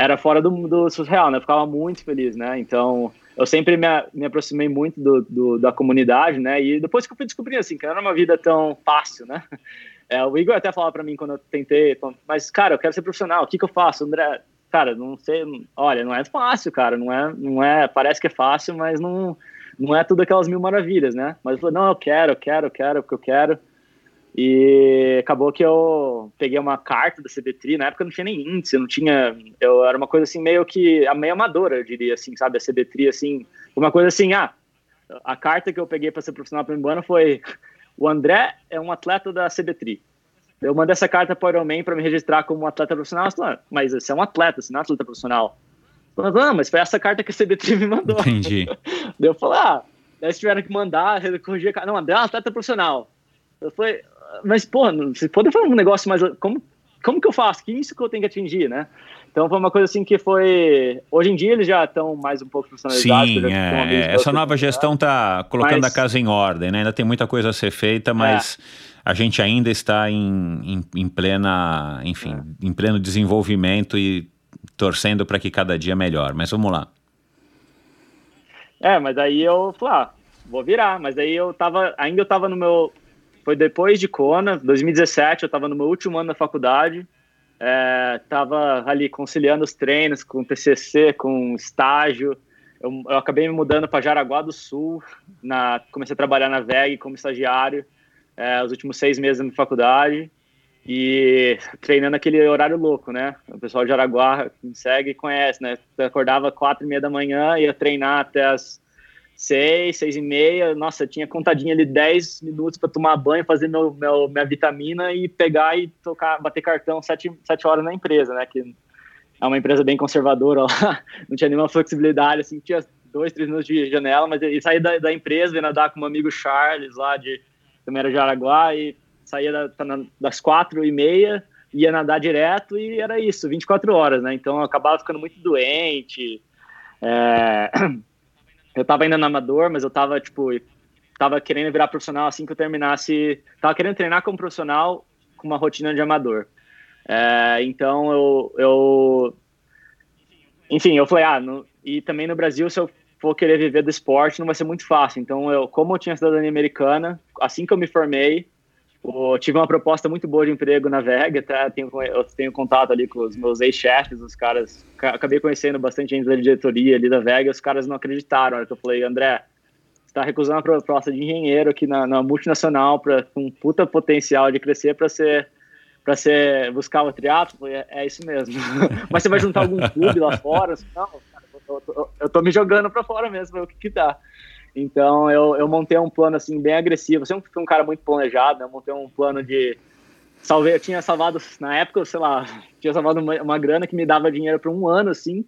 Speaker 1: era fora do, do surreal, né? Eu ficava muito feliz, né? Então, eu sempre me, me aproximei muito do, do, da comunidade, né? E depois que eu fui descobrir, assim, que não era uma vida tão fácil, né? [LAUGHS] É, o Igor até falava para mim quando eu tentei, mas, cara, eu quero ser profissional, o que que eu faço, André? Cara, não sei, olha, não é fácil, cara, não é, não é, parece que é fácil, mas não, não é tudo aquelas mil maravilhas, né? Mas eu falei, não, eu quero, eu quero, eu quero, porque eu quero. E acabou que eu peguei uma carta da CBTRI, na época não tinha nem índice, não tinha, eu era uma coisa assim meio que, meio amadora, eu diria assim, sabe, a CBTRI assim, uma coisa assim, ah, a carta que eu peguei para ser profissional primeiro ano foi, o André é um atleta da CBTRI. Eu mandei essa carta para o Ironman para me registrar como um atleta profissional, ah, mas você é um atleta, você não é um atleta profissional. Falei, ah, mas foi essa carta que a CBTRI me mandou.
Speaker 8: Entendi. [LAUGHS]
Speaker 1: Daí eu falei, ah, eles tiveram que mandar, corrigir a carta, não, André é um atleta profissional. Eu falei, mas, porra, você pode fazer um negócio mais. Como, como que eu faço? Que isso que eu tenho que atingir, né? Então foi uma coisa assim que foi. Hoje em dia eles já estão mais um pouco
Speaker 8: profissionalizados. Sim, é, essa nova gestão está colocando mas... a casa em ordem, né? Ainda tem muita coisa a ser feita, mas é. a gente ainda está em, em, em plena, enfim, é. em pleno desenvolvimento e torcendo para que cada dia melhor. Mas vamos lá.
Speaker 1: É, mas aí eu falei, ah, vou virar. Mas aí eu tava, ainda eu tava no meu foi depois de Kona, 2017, eu estava no meu último ano da faculdade, estava é, ali conciliando os treinos com TCC, com estágio. Eu, eu acabei me mudando para Jaraguá do Sul, na, comecei a trabalhar na VEG como estagiário é, os últimos seis meses na faculdade e treinando aquele horário louco, né? O pessoal de Jaraguá me segue e conhece, né? Eu acordava quatro e meia da manhã, ia treinar até as seis, seis e meia, nossa, tinha contadinho ali dez minutos para tomar banho, fazer meu, meu, minha vitamina e pegar e tocar, bater cartão sete, sete horas na empresa, né? Que é uma empresa bem conservadora, [LAUGHS] lá. não tinha nenhuma flexibilidade, assim, tinha dois, três minutos de janela, mas e saí da, da empresa, ia nadar com um amigo Charles lá de também era de Araguá e saía da, das quatro e meia, ia nadar direto e era isso, 24 horas, né? Então eu acabava ficando muito doente. É... [CLEARS THROAT] eu tava ainda no amador, mas eu tava, tipo, tava querendo virar profissional assim que eu terminasse. Tava querendo treinar como profissional com uma rotina de amador. É, então eu, eu. Enfim, eu falei, ah, no, e também no Brasil, se eu for querer viver do esporte, não vai ser muito fácil. Então, eu, como eu tinha cidadania americana, assim que eu me formei, eu tive uma proposta muito boa de emprego na VEG, até tenho, eu tenho contato ali com os meus ex-chefes, os caras, acabei conhecendo bastante gente da diretoria ali da VEG, os caras não acreditaram, que eu falei, André, você está recusando a proposta de engenheiro aqui na, na multinacional, pra, com puta potencial de crescer para ser para ser buscar o triatlo, é, é isso mesmo. [LAUGHS] Mas você vai juntar algum clube lá fora? Não, cara, eu, tô, eu tô me jogando para fora mesmo, ver o que que dá. Então eu, eu montei um plano assim bem agressivo. Eu sempre fui um cara muito planejado, né? Eu montei um plano de salvei, eu tinha salvado na época, sei lá, [LAUGHS] tinha salvado uma, uma grana que me dava dinheiro para um ano assim,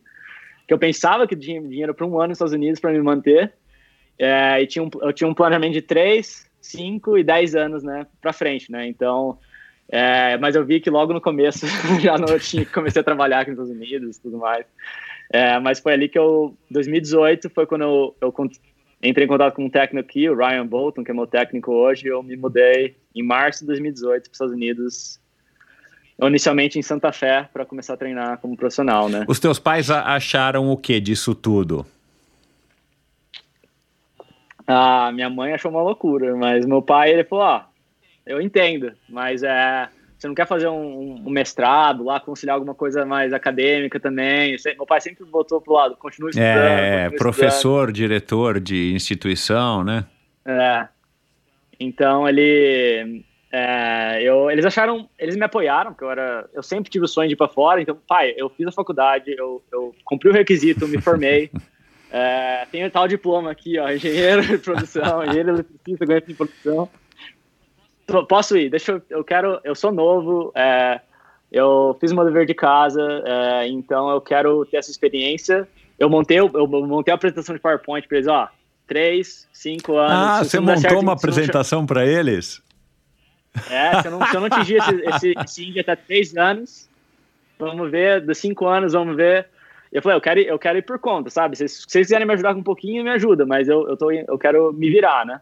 Speaker 1: que eu pensava que tinha dinheiro para um ano nos Estados Unidos para me manter. É, e tinha um, eu tinha um planejamento de três, 5 e 10 anos, né, para frente, né? Então, é, mas eu vi que logo no começo [LAUGHS] já não tinha comecei a trabalhar aqui nos Estados Unidos e tudo mais. É, mas foi ali que eu, 2018 foi quando eu, eu entrei em contato com um técnico aqui, o Ryan Bolton, que é meu técnico hoje, eu me mudei em março de 2018 para os Estados Unidos, inicialmente em Santa Fé, para começar a treinar como profissional, né?
Speaker 8: Os teus pais acharam o que disso tudo?
Speaker 1: Ah, minha mãe achou uma loucura, mas meu pai, ele falou, ó, eu entendo, mas é você não quer fazer um, um, mestrado lá, conciliar alguma coisa mais acadêmica também. Meu pai sempre voltou pro lado, continua estudando.
Speaker 8: É, professor, estudando. diretor de instituição, né?
Speaker 1: É. Então ele. É, eu, eles acharam, eles me apoiaram, porque eu era, eu sempre tive o sonho de ir para fora. Então, pai, eu fiz a faculdade, eu, eu cumpri o requisito, me formei. [LAUGHS] é, tenho tal diploma aqui, ó, engenheiro de produção, engenheiro eletricista, ganho de produção posso ir, deixa eu, eu quero, eu sou novo, é, eu fiz meu dever de casa, é, então eu quero ter essa experiência. Eu montei, eu, eu montei a apresentação de PowerPoint para eles, ó, três, cinco anos.
Speaker 8: Ah, você montou certo, uma apresentação para eles?
Speaker 1: É, se eu não, se eu não atingir esse, esse, esse até três anos, vamos ver, dos cinco anos, vamos ver. Eu falei, eu quero, ir, eu quero ir por conta, sabe? Se, se vocês quiserem me ajudar com um pouquinho, me ajuda, mas eu, eu, tô, eu quero me virar, né?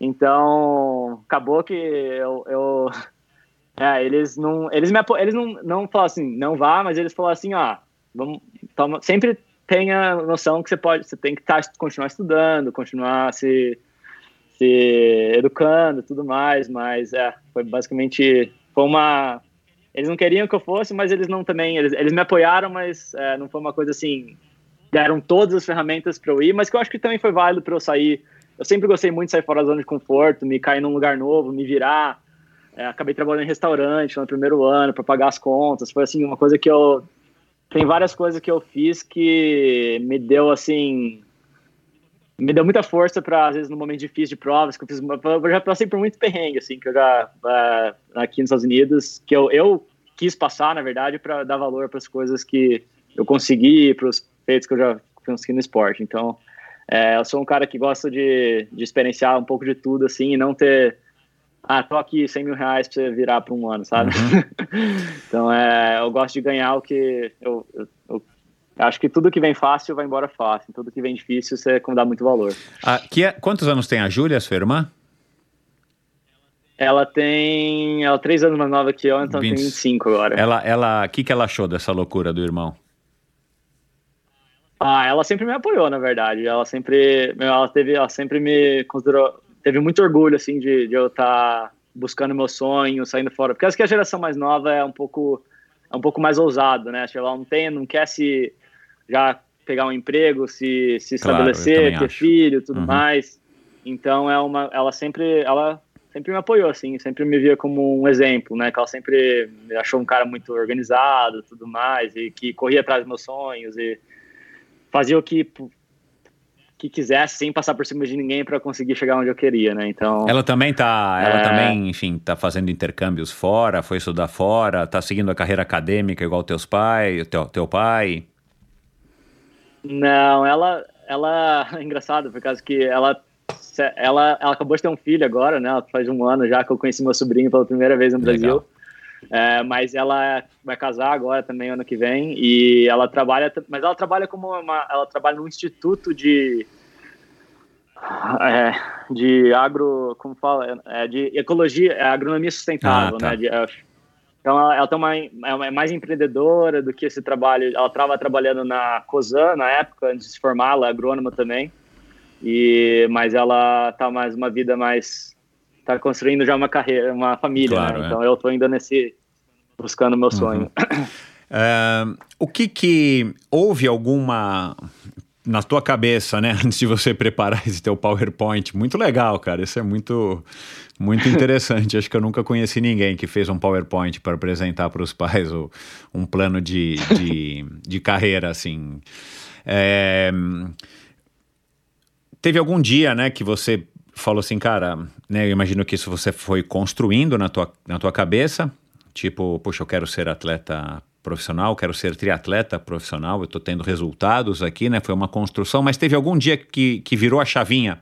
Speaker 1: Então, acabou que eu. eu [LAUGHS] é, eles não. Eles, me, eles não, não falaram assim, não vá, mas eles falaram assim, ó, vamos, toma, sempre tenha noção que você pode, você tem que tá, continuar estudando, continuar se, se educando tudo mais, mas é, foi basicamente. Foi uma. Eles não queriam que eu fosse, mas eles não também. Eles, eles me apoiaram, mas é, não foi uma coisa assim. Deram todas as ferramentas para eu ir, mas que eu acho que também foi válido para eu sair eu sempre gostei muito de sair fora da zona de conforto, me cair num lugar novo, me virar. É, acabei trabalhando em restaurante no primeiro ano para pagar as contas. Foi assim uma coisa que eu tem várias coisas que eu fiz que me deu assim me deu muita força para às vezes no momento difícil de provas que eu fiz eu já passei por muito perrengue assim que eu já uh, aqui nos Estados Unidos que eu, eu quis passar na verdade para dar valor para as coisas que eu consegui para os feitos que eu já consegui no esporte então é, eu sou um cara que gosta de, de experienciar um pouco de tudo, assim, e não ter. Ah, tô aqui 100 mil reais pra você virar para um ano, sabe? Uhum. [LAUGHS] então, é, eu gosto de ganhar o que. Eu, eu, eu, acho que tudo que vem fácil vai embora fácil. Tudo que vem difícil você dá muito valor.
Speaker 8: Ah, que é, quantos anos tem a Júlia, sua irmã?
Speaker 1: Ela tem. Ela é três anos mais nova que eu, então 20. tem 25 agora.
Speaker 8: Ela, ela, o que, que ela achou dessa loucura do irmão?
Speaker 1: Ah, ela sempre me apoiou, na verdade. Ela sempre, ela teve, ela sempre me considerou, teve muito orgulho assim de, de eu estar tá buscando meu sonho, saindo fora. Porque acho que a geração mais nova é um pouco, é um pouco mais ousado, né? Acho que ela não tem, não quer se já pegar um emprego, se, se estabelecer, claro, ter acho. filho, tudo uhum. mais. Então é uma, ela sempre, ela sempre me apoiou assim, sempre me via como um exemplo, né? Que ela sempre me achou um cara muito organizado, tudo mais e que corria atrás dos meus sonhos e fazia o que que quisesse sem passar por cima de ninguém para conseguir chegar onde eu queria, né? Então
Speaker 8: ela também tá, ela é... também, enfim, tá fazendo intercâmbios fora, foi estudar fora, tá seguindo a carreira acadêmica igual teus pais, teu teu pai.
Speaker 1: Não, ela ela é [LAUGHS] engraçado por causa que ela ela ela acabou de ter um filho agora, né? Faz um ano já que eu conheci meu sobrinho pela primeira vez no Legal. É, mas ela vai casar agora também ano que vem e ela trabalha, mas ela trabalha como uma, ela trabalha num instituto de é, de agro, como fala, é, de ecologia, é agronomia sustentável, ah, tá. né? De, é, então ela, ela tem uma, é mais empreendedora do que esse trabalho. Ela estava trabalhando na COSAN na época antes de se formar, ela é agrônoma também. E mas ela tá mais uma vida mais tá construindo já uma carreira, uma família, né? claro, né? Então eu tô ainda nesse buscando meu sonho.
Speaker 8: Uhum. Uh, o que que houve alguma na tua cabeça, né, [LAUGHS] antes de você preparar esse teu PowerPoint? Muito legal, cara. Isso é muito muito interessante. Acho que eu nunca conheci ninguém que fez um PowerPoint para apresentar para os pais o, um plano de, de, [LAUGHS] de carreira assim. É, teve algum dia, né, que você falou assim, cara, né, eu imagino que isso você foi construindo na tua, na tua cabeça, tipo, poxa, eu quero ser atleta profissional, quero ser triatleta profissional, eu estou tendo resultados aqui, né? Foi uma construção, mas teve algum dia que, que virou a chavinha?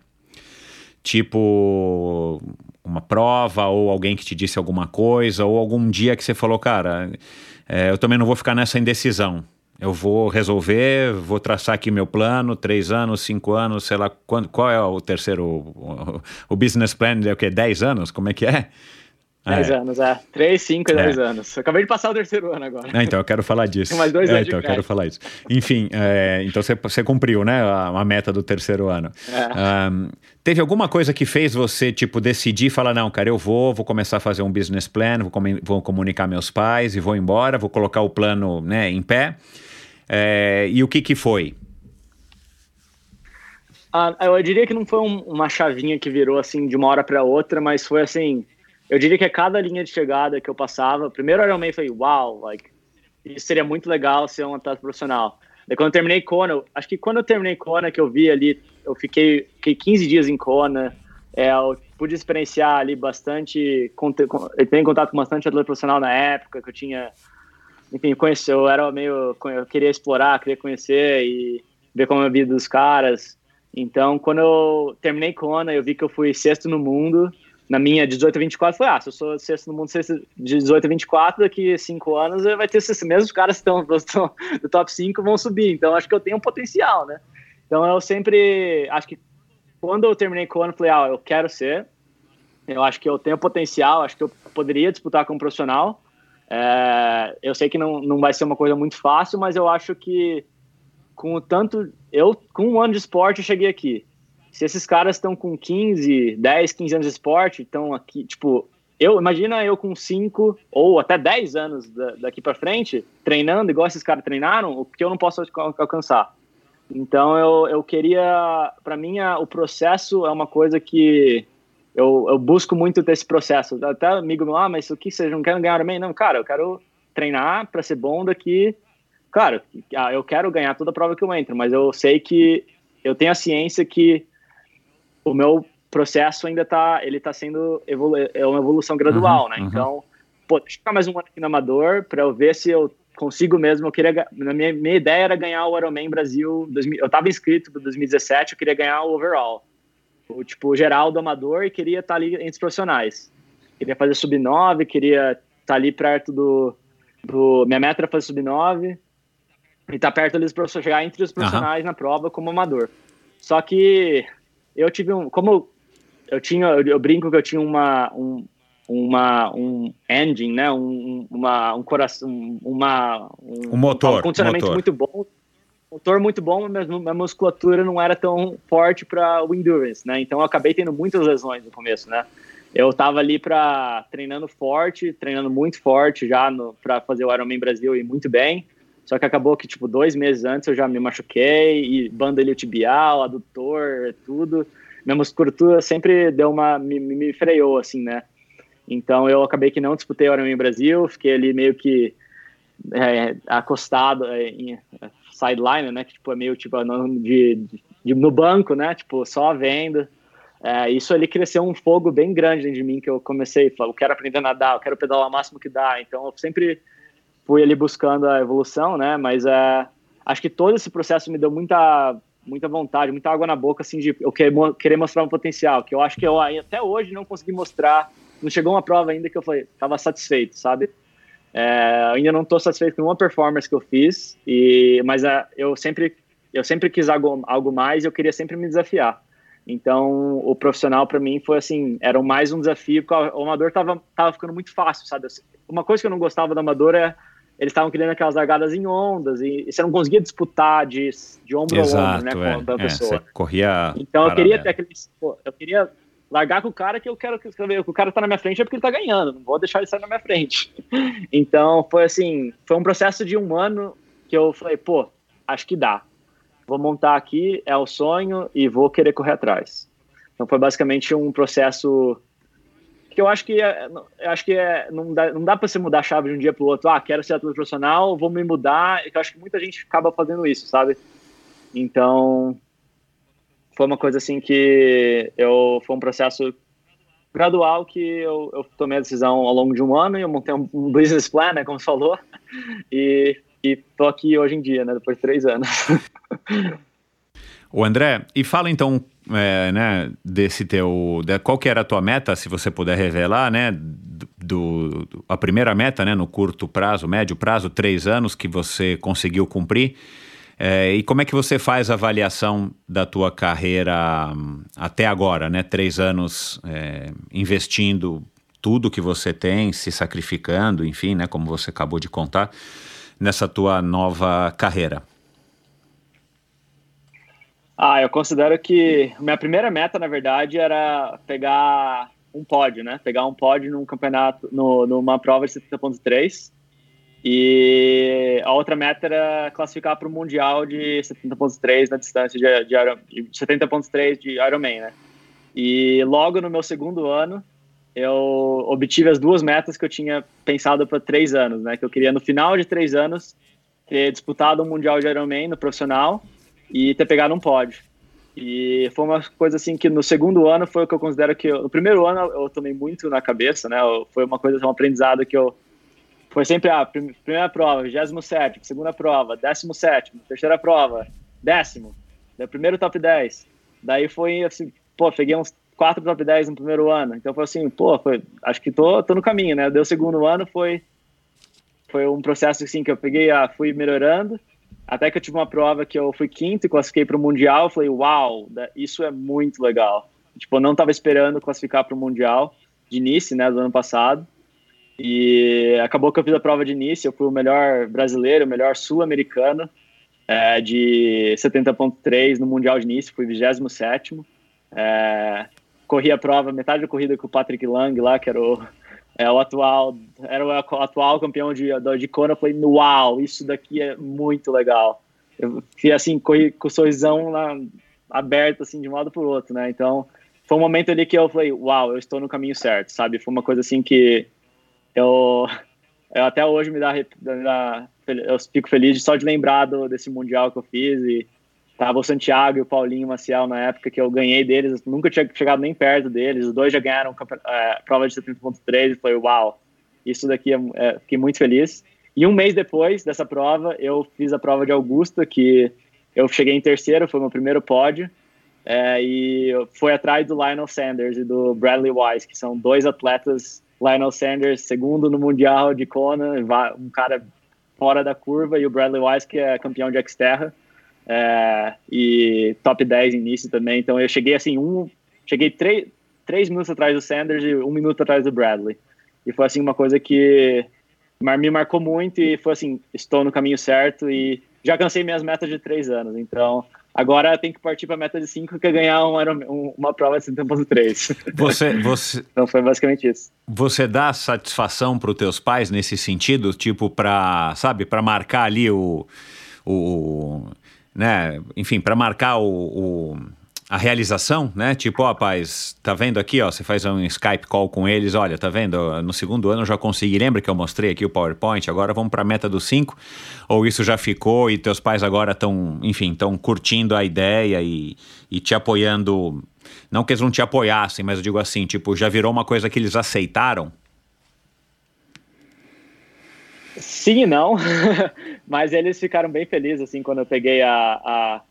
Speaker 8: Tipo uma prova ou alguém que te disse alguma coisa ou algum dia que você falou, cara, é, eu também não vou ficar nessa indecisão. Eu vou resolver, vou traçar aqui meu plano, três anos, cinco anos, sei lá, quando, qual é o terceiro, o, o business plan, é o que, dez anos? Como é que é?
Speaker 1: 10 é. anos, é. 3, 5 e 10 é. anos. Eu acabei de passar o terceiro ano agora.
Speaker 8: É, então, eu quero falar disso.
Speaker 1: Tem mais dois
Speaker 8: é,
Speaker 1: anos
Speaker 8: então, eu quero falar isso. Enfim, é, então você, você cumpriu, né, a, a, meta do terceiro ano. Um, teve alguma coisa que fez você, tipo, decidir falar, não, cara, eu vou, vou começar a fazer um business plan, vou, com, vou comunicar meus pais e vou embora, vou colocar o plano, né, em pé. É, e o que que foi?
Speaker 1: Ah, eu diria que não foi um, uma chavinha que virou, assim, de uma hora para outra, mas foi, assim eu diria que a cada linha de chegada que eu passava, primeiro Ironman foi uau, like, isso seria muito legal ser um atleta profissional. Daí quando eu terminei Kona, acho que quando eu terminei Kona, que eu vi ali, eu fiquei, fiquei 15 dias em Kona, é, eu pude experienciar ali bastante, eu tenho contato com bastante atleta profissional na época, que eu tinha, enfim, conhecer, eu era meio, eu queria explorar, queria conhecer e ver como é a vida dos caras. Então, quando eu terminei Kona, eu vi que eu fui sexto no mundo, na minha 18 a 24 foi, ah, se eu sou sexto no mundo de 18 a 24, daqui cinco anos vai ter esses mesmos caras que estão [LAUGHS] do top 5 vão subir, então acho que eu tenho um potencial, né? Então eu sempre, acho que quando eu terminei com o ano, falei, ah, eu quero ser, eu acho que eu tenho potencial, acho que eu poderia disputar como profissional, é, eu sei que não, não vai ser uma coisa muito fácil, mas eu acho que com o tanto, eu com um ano de esporte eu cheguei aqui, se esses caras estão com 15, 10, 15 anos de esporte, estão aqui, tipo, eu imagina eu com 5 ou até 10 anos daqui para frente, treinando igual esses caras treinaram, o que eu não posso alcançar. Então eu, eu queria, para mim, a, o processo é uma coisa que eu, eu busco muito ter esse processo. Até amigo meu, ah, mas o que vocês não querem ganhar também? Não, cara, eu quero treinar para ser bom daqui. Claro, ah, eu quero ganhar toda a prova que eu entro, mas eu sei que eu tenho a ciência que o meu processo ainda está ele tá sendo evolu é uma evolução gradual, uhum, né? Uhum. Então, pô, ficar mais um ano aqui no Amador para eu ver se eu consigo mesmo. Eu queria, na minha, minha ideia era ganhar o Ironman Brasil. 2000, eu estava inscrito para 2017, eu queria ganhar o overall, o tipo geral do Amador e queria estar tá ali entre os profissionais. Queria fazer sub 9, queria estar tá ali perto do, do minha meta era fazer sub 9 e estar tá perto ali para chegar entre os profissionais uhum. na prova como amador. Só que eu tive um. Como eu tinha. Eu, eu brinco que eu tinha uma. Um, uma um engine, né, um, uma um coração, uma
Speaker 8: um, um motor,
Speaker 1: um condicionamento
Speaker 8: motor.
Speaker 1: muito bom, motor muito bom, mas a musculatura não era tão forte para o endurance, né? Então eu acabei tendo muitas lesões no começo, né? Eu tava ali para treinando forte, treinando muito forte já para fazer o Ironman Brasil e muito bem. Só que acabou que, tipo, dois meses antes eu já me machuquei, e banda iliotibial, adutor, tudo. Minha musculatura sempre deu uma. me, me freou, assim, né? Então eu acabei que não disputei o Ironman Brasil, fiquei ali meio que é, acostado é, em sideline, né? Que tipo, é meio tipo de, de, no banco, né? Tipo, só vendo. É, isso ali cresceu um fogo bem grande dentro de mim, que eu comecei, eu quero aprender a nadar, eu quero pedalar o máximo que dá. Então eu sempre fui ali buscando a evolução, né? Mas é, acho que todo esse processo me deu muita muita vontade, muita água na boca, assim, de eu querer mostrar um potencial, que eu acho que eu até hoje não consegui mostrar, não chegou uma prova ainda que eu falei, tava satisfeito, sabe? É, ainda não estou satisfeito com uma performance que eu fiz, e, mas é, eu sempre eu sempre quis algo, algo mais eu queria sempre me desafiar. Então, o profissional para mim foi assim, era mais um desafio, porque o amador tava, tava ficando muito fácil, sabe? Uma coisa que eu não gostava do amador é eles estavam criando aquelas largadas em ondas e, e, você não conseguia disputar de, de ombro
Speaker 8: Exato,
Speaker 1: a ombro, né, com
Speaker 8: é,
Speaker 1: a pessoa. É,
Speaker 8: corria
Speaker 1: então eu queria ter aquele, pô, eu queria largar com o cara que eu quero que o cara tá na minha frente é porque ele tá ganhando, não vou deixar ele sair na minha frente. [LAUGHS] Então foi assim, foi um processo de um ano que eu falei, pô, acho que dá. Vou montar aqui, é o sonho e vou querer correr atrás. Então foi basicamente um processo que eu acho que é, acho que é, não dá, não dá para você mudar a chave de um dia para o outro. Ah, quero ser atleta profissional, vou me mudar. Eu acho que muita gente acaba fazendo isso, sabe? Então, foi uma coisa assim que eu foi um processo gradual que eu, eu tomei a decisão ao longo de um ano e eu montei um business plan, né, como você falou, [LAUGHS] e, e tô aqui hoje em dia, né, depois de três anos. [LAUGHS]
Speaker 8: O André, e fala então, é, né, desse teu, de, qual que era a tua meta, se você puder revelar, né, do, do, a primeira meta, né, no curto prazo, médio prazo, três anos que você conseguiu cumprir, é, e como é que você faz a avaliação da tua carreira hum, até agora, né, três anos é, investindo tudo que você tem, se sacrificando, enfim, né, como você acabou de contar, nessa tua nova carreira?
Speaker 1: Ah, eu considero que minha primeira meta, na verdade, era pegar um pódio, né? Pegar um pódio num campeonato, no, numa prova de 70.3. E a outra meta era classificar para o Mundial de 70.3 na distância de, de, de 70.3 de Ironman, né? E logo no meu segundo ano, eu obtive as duas metas que eu tinha pensado para três anos, né? Que eu queria no final de três anos ter disputado um Mundial de Ironman no profissional e ter pegado um pódio. E foi uma coisa assim que no segundo ano foi o que eu considero que eu, no primeiro ano eu tomei muito na cabeça, né? Foi uma coisa, um aprendizado que eu foi sempre a primeira prova, 27, segunda prova, 17, terceira prova, décimo, daí primeiro top 10. Daí foi assim, pô, peguei uns quatro top 10 no primeiro ano. Então foi assim, pô, foi, acho que tô, tô no caminho, né? Deu o segundo ano, foi foi um processo assim que eu peguei, a, fui melhorando até que eu tive uma prova que eu fui quinto e classifiquei para o Mundial. Falei, uau, isso é muito legal. Tipo, eu não estava esperando classificar para o Mundial de início, né, do ano passado. E acabou que eu fiz a prova de início. Eu fui o melhor brasileiro, o melhor sul-americano é, de 70,3 no Mundial de início. Fui 27. É, corri a prova, metade da corrida com o Patrick Lang lá, que era o é o atual, era o atual campeão de, de Kona, eu falei, uau, isso daqui é muito legal. Eu fui assim, corri com o sorrisão lá, aberto, assim, de um lado para o outro, né? Então, foi um momento ali que eu falei, uau, eu estou no caminho certo, sabe? Foi uma coisa assim que eu, eu até hoje me dá, me dá, eu fico feliz só de lembrar do, desse mundial que eu fiz e Tava o Santiago e o Paulinho Maciel na época que eu ganhei deles, nunca tinha chegado nem perto deles. Os dois já ganharam é, prova de 70.3 e foi uau, isso daqui é, é, fiquei muito feliz. E um mês depois dessa prova, eu fiz a prova de Augusta, que eu cheguei em terceiro, foi meu primeiro pódio. É, e foi atrás do Lionel Sanders e do Bradley Wise, que são dois atletas. Lionel Sanders, segundo no Mundial de Kona, um cara fora da curva, e o Bradley Wise, que é campeão de Xterra é, e top 10 início também. Então eu cheguei assim, um, cheguei três, três minutos atrás do Sanders e um minuto atrás do Bradley. E foi assim uma coisa que me marcou muito e foi assim, estou no caminho certo e já cansei minhas metas de três anos. Então agora tem que partir para a meta de cinco, que é ganhar um, uma prova de 70.3. [LAUGHS]
Speaker 8: Você, você... [LAUGHS]
Speaker 1: então foi basicamente isso.
Speaker 8: Você dá satisfação para os teus pais nesse sentido, tipo para, sabe, para marcar ali o, o né, enfim, para marcar o, o, a realização, né? Tipo, ó, rapaz, tá vendo aqui, ó, você faz um Skype call com eles, olha, tá vendo? No segundo ano eu já consegui, lembra que eu mostrei aqui o PowerPoint, agora vamos para a meta dos cinco? Ou isso já ficou e teus pais agora estão, enfim, estão curtindo a ideia e, e te apoiando, não que eles não te apoiassem, mas eu digo assim, tipo, já virou uma coisa que eles aceitaram?
Speaker 1: Sim e não, [LAUGHS] mas eles ficaram bem felizes, assim, quando eu peguei a, a,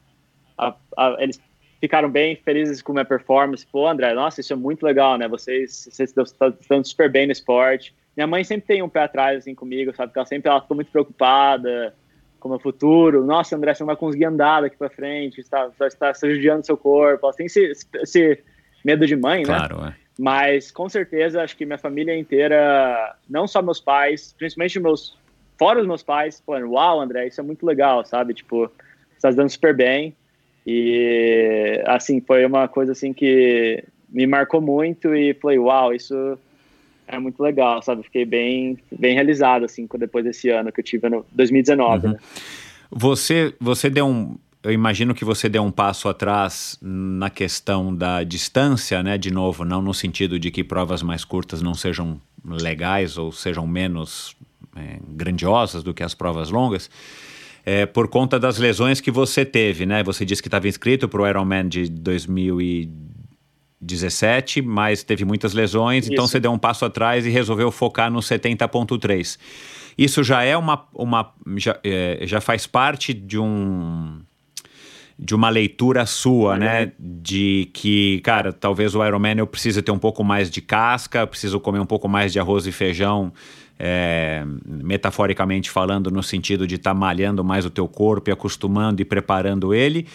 Speaker 1: a, a, Eles ficaram bem felizes com a minha performance. Pô, André, nossa, isso é muito legal, né? Vocês, vocês estão super bem no esporte. Minha mãe sempre tem um pé atrás, assim, comigo, sabe? Porque ela sempre ela ficou muito preocupada com o meu futuro. Nossa, André, você não vai conseguir andar daqui para frente, está, está, está judiando seu corpo. Ela tem esse, esse medo de mãe,
Speaker 8: claro, né?
Speaker 1: Claro, é. Mas com certeza acho que minha família inteira, não só meus pais, principalmente meus, fora os meus pais, falando, uau, André, isso é muito legal, sabe? Tipo, você tá dando super bem. E assim, foi uma coisa assim que me marcou muito e falei, uau, isso é muito legal, sabe? Fiquei bem, bem realizado assim depois desse ano que eu tive no 2019. Uhum. Né?
Speaker 8: Você, você deu um, eu imagino que você deu um passo atrás na questão da distância, né? De novo, não no sentido de que provas mais curtas não sejam legais ou sejam menos é, grandiosas do que as provas longas, é, por conta das lesões que você teve, né? Você disse que estava inscrito para o Ironman de 2017, mas teve muitas lesões, então Isso. então você deu um passo atrás e resolveu focar no 70.3. Isso já é uma, uma já, é, já faz parte de um de uma leitura sua, né? De que, cara, talvez o Ironman eu precise ter um pouco mais de casca, preciso comer um pouco mais de arroz e feijão, é, metaforicamente falando, no sentido de estar tá malhando mais o teu corpo e acostumando e preparando ele.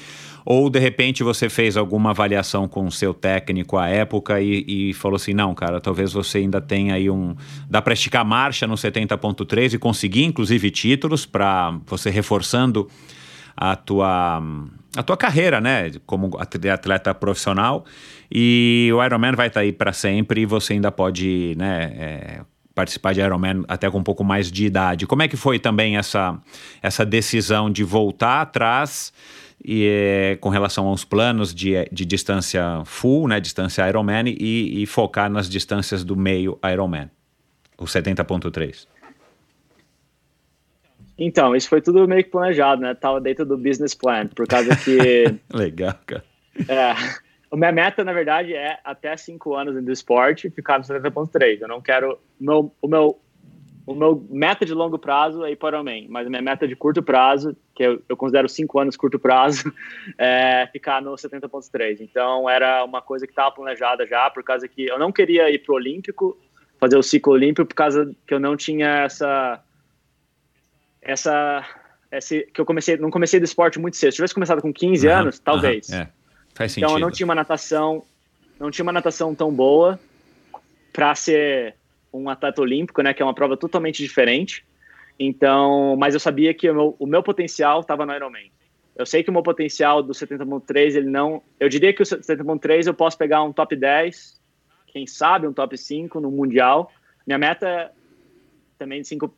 Speaker 8: Ou de repente você fez alguma avaliação com o seu técnico à época e, e falou assim: não, cara, talvez você ainda tenha aí um. Dá para esticar marcha no 70.3 e conseguir, inclusive, títulos para você reforçando a tua a tua carreira, né, como atleta profissional e o Ironman vai estar tá aí para sempre e você ainda pode, né, é, participar de Ironman até com um pouco mais de idade. Como é que foi também essa essa decisão de voltar atrás e é, com relação aos planos de, de distância full, né, distância Ironman e, e focar nas distâncias do meio Ironman, o 70.3?
Speaker 1: Então, isso foi tudo meio que planejado, né? Tava dentro do business plan, por causa que. [LAUGHS]
Speaker 8: Legal, cara.
Speaker 1: É. A minha meta, na verdade, é até cinco anos do esporte ficar no 70.3. Eu não quero. Meu, o, meu, o meu meta de longo prazo é ir para o Ironman, mas a minha meta de curto prazo, que eu, eu considero cinco anos curto prazo, [LAUGHS] é ficar no 70.3. Então, era uma coisa que estava planejada já, por causa que eu não queria ir para o Olímpico, fazer o ciclo olímpico, por causa que eu não tinha essa essa esse, que eu comecei, não comecei do esporte muito cedo. Se tivesse começado com 15 uhum, anos, talvez.
Speaker 8: Uhum, é. Faz
Speaker 1: sentido. Então eu não tinha uma natação, não tinha uma natação tão boa para ser um atleta olímpico, né, que é uma prova totalmente diferente. Então, mas eu sabia que o meu, o meu potencial estava no Ironman. Eu sei que o meu potencial do 70.3, ele não, eu diria que o 70.3 eu posso pegar um top 10, quem sabe um top 5 no mundial. Minha meta também de 5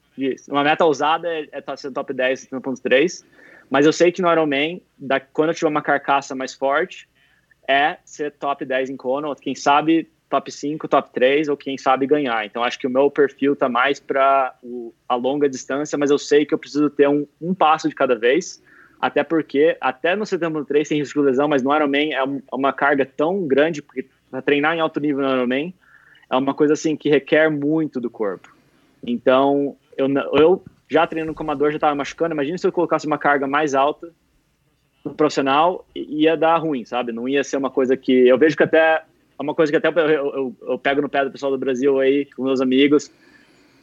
Speaker 1: uma meta ousada é estar é tá sendo top 10 70.3, mas eu sei que no Ironman, da, quando eu tiver uma carcaça mais forte, é ser top 10 em Kona, quem sabe top 5, top 3, ou quem sabe ganhar. Então acho que o meu perfil tá mais para a longa distância, mas eu sei que eu preciso ter um, um passo de cada vez, até porque, até no 73 tem risco de lesão, mas no Ironman é, é uma carga tão grande, porque para treinar em alto nível no Ironman é uma coisa assim que requer muito do corpo. Então, eu, eu já treinando como amador já estava machucando. Imagina se eu colocasse uma carga mais alta no profissional, ia dar ruim, sabe? Não ia ser uma coisa que. Eu vejo que até. É uma coisa que até eu, eu, eu, pego no pé do pessoal do Brasil aí, com meus amigos.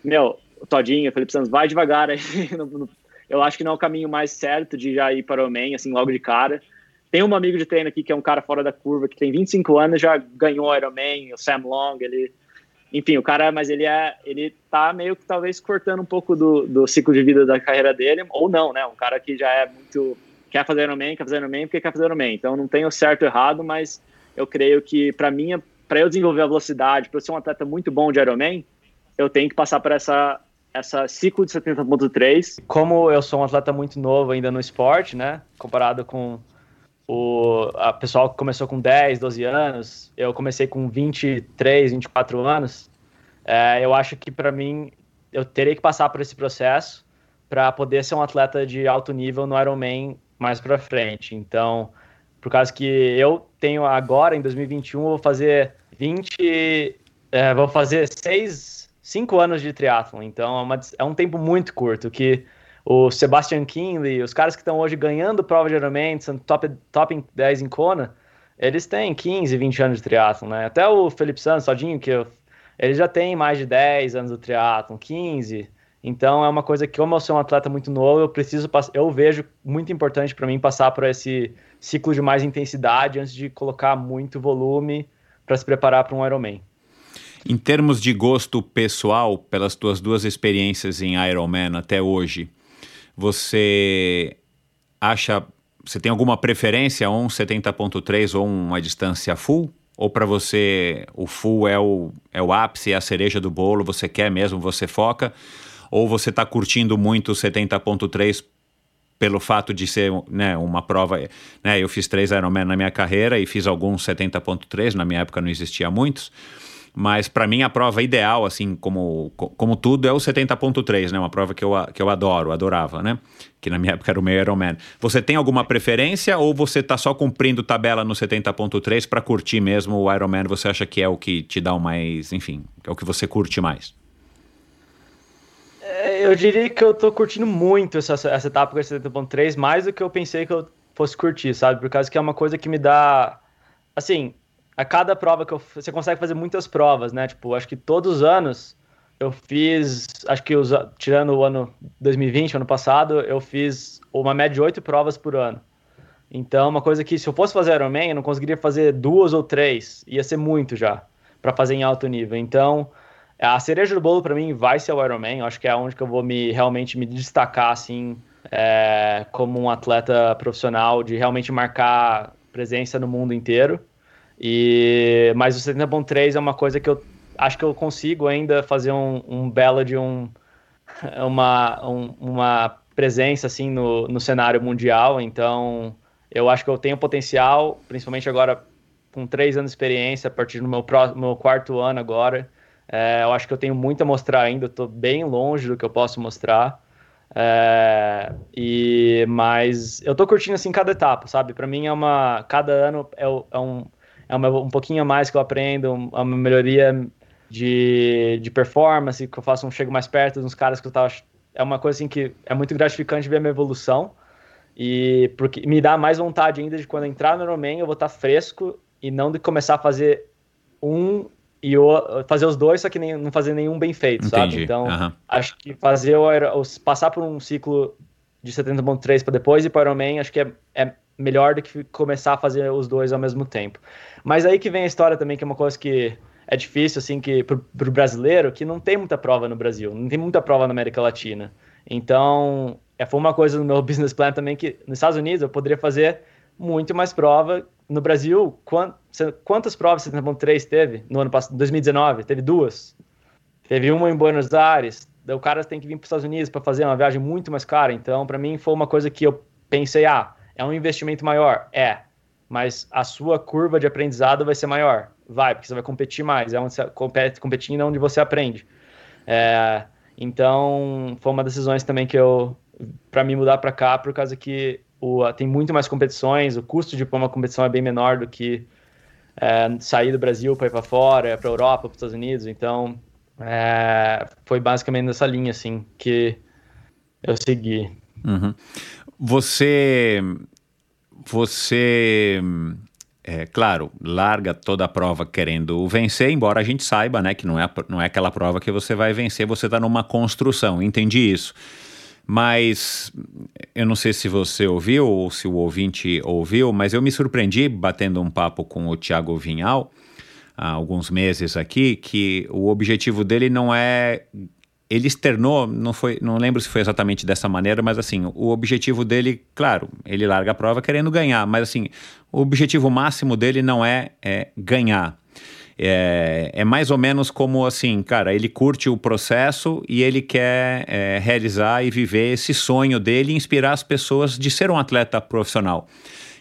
Speaker 1: Meu, Todinho, Felipe Santos, vai devagar aí. [LAUGHS] eu acho que não é o caminho mais certo de já ir para o Ironman, assim, logo de cara. Tem um amigo de treino aqui que é um cara fora da curva, que tem 25 anos, já ganhou Ironman, o Sam Long, ele enfim, o cara, mas ele é, ele tá meio que talvez cortando um pouco do, do ciclo de vida da carreira dele, ou não, né? Um cara que já é muito quer fazer Ironman, quer fazer Ironman porque quer fazer Ironman. Então não tem o certo ou errado, mas eu creio que para mim, para eu desenvolver a velocidade, para eu ser um atleta muito bom de Ironman, eu tenho que passar por essa essa ciclo de 70.3. Como eu sou um atleta muito novo ainda no esporte, né, comparado com o a pessoal que começou com 10, 12 anos, eu comecei com 23, 24 anos. É, eu acho que para mim eu teria que passar por esse processo para poder ser um atleta de alto nível no Ironman mais para frente. Então, por causa que eu tenho agora em 2021 vou fazer 20, é, vou fazer 6, 5 anos de triatlon. Então é, uma, é um tempo muito curto que o Sebastian Kinley, os caras que estão hoje ganhando prova de Ironman, são top, top 10 em Kona, eles têm 15, 20 anos de triatlon, né? Até o Felipe Santos, Sodinho, que eu, ele já tem mais de 10 anos do triatlon, 15. Então é uma coisa que, como eu sou um atleta muito novo, eu preciso eu vejo muito importante para mim passar por esse ciclo de mais intensidade antes de colocar muito volume para se preparar para um Ironman.
Speaker 8: Em termos de gosto pessoal, pelas tuas duas experiências em Ironman até hoje, você acha. Você tem alguma preferência, um 70.3 ou uma distância full? Ou para você o full é o, é o ápice, é a cereja do bolo, você quer mesmo, você foca? Ou você está curtindo muito o 70.3 pelo fato de ser né, uma prova. Né, eu fiz três Ironman na minha carreira e fiz alguns 70.3, na minha época não existia muitos. Mas para mim a prova ideal, assim, como, como tudo, é o 70.3, né? Uma prova que eu, que eu adoro, adorava, né? Que na minha [LAUGHS] época era o meu Ironman. Você tem alguma preferência ou você tá só cumprindo tabela no 70.3 para curtir mesmo o Ironman? Você acha que é o que te dá o mais, enfim, é o que você curte mais?
Speaker 1: É, eu diria que eu tô curtindo muito essa, essa etapa com esse 70.3, mais do que eu pensei que eu fosse curtir, sabe? Por causa que é uma coisa que me dá. Assim, a cada prova que eu. Você consegue fazer muitas provas, né? Tipo, acho que todos os anos eu fiz. Acho que os, tirando o ano 2020, ano passado, eu fiz uma média de oito provas por ano. Então, uma coisa que se eu fosse fazer Ironman, eu não conseguiria fazer duas ou três. Ia ser muito já, para fazer em alto nível. Então, a cereja do bolo para mim vai ser o Ironman. Acho que é onde que eu vou me realmente me destacar, assim, é, como um atleta profissional, de realmente marcar presença no mundo inteiro. E, mas o 70.3 é uma coisa que eu acho que eu consigo ainda fazer um, um belo de um, [LAUGHS] uma, um, uma presença assim no, no cenário mundial. Então, eu acho que eu tenho potencial, principalmente agora com três anos de experiência, a partir do meu, próximo, meu quarto ano agora. É, eu acho que eu tenho muito a mostrar ainda, estou bem longe do que eu posso mostrar. É, e mas eu tô curtindo assim cada etapa, sabe? Para mim é uma cada ano é, é um é uma, um pouquinho a mais que eu aprendo, uma melhoria de, de performance, que eu faço um chego mais perto dos caras que eu tava é uma coisa assim que é muito gratificante ver a minha evolução e porque me dá mais vontade ainda de quando entrar no Ironman eu vou estar fresco e não de começar a fazer um e o, fazer os dois, só que nem, não fazer nenhum bem feito, Entendi. sabe? Então, uhum. acho que fazer o, o, passar por um ciclo de 70.3 para depois e para o Ironman, acho que é, é melhor do que começar a fazer os dois ao mesmo tempo. Mas aí que vem a história também, que é uma coisa que é difícil, assim, que pro, pro brasileiro, que não tem muita prova no Brasil, não tem muita prova na América Latina. Então, é, foi uma coisa no meu [LAUGHS] business plan também que nos Estados Unidos eu poderia fazer muito mais prova no Brasil, quantas provas 70.3 teve no ano passado, 2019? Teve duas. Teve uma em Buenos Aires. O cara tem que vir para os Estados Unidos para fazer uma viagem muito mais cara. Então, para mim, foi uma coisa que eu pensei: ah, é um investimento maior? É. Mas a sua curva de aprendizado vai ser maior? Vai, porque você vai competir mais. É onde você compete, competindo, é onde você aprende. É, então, foi uma decisões também que eu, para me mudar para cá, por causa que o, tem muito mais competições, o custo de pôr uma competição é bem menor do que é, sair do Brasil para ir para fora, para Europa, para os Estados Unidos. Então, é, foi basicamente nessa linha assim que eu segui.
Speaker 8: Uhum. Você, você, é, claro, larga toda a prova querendo vencer, embora a gente saiba, né, que não é, não é aquela prova que você vai vencer, você está numa construção. Entendi isso. Mas eu não sei se você ouviu ou se o ouvinte ouviu, mas eu me surpreendi batendo um papo com o Tiago Vinhal há alguns meses aqui, que o objetivo dele não é ele externou, não foi, não lembro se foi exatamente dessa maneira, mas assim, o objetivo dele, claro, ele larga a prova querendo ganhar, mas assim, o objetivo máximo dele não é, é ganhar. É, é, mais ou menos como assim, cara, ele curte o processo e ele quer é, realizar e viver esse sonho dele e inspirar as pessoas de ser um atleta profissional.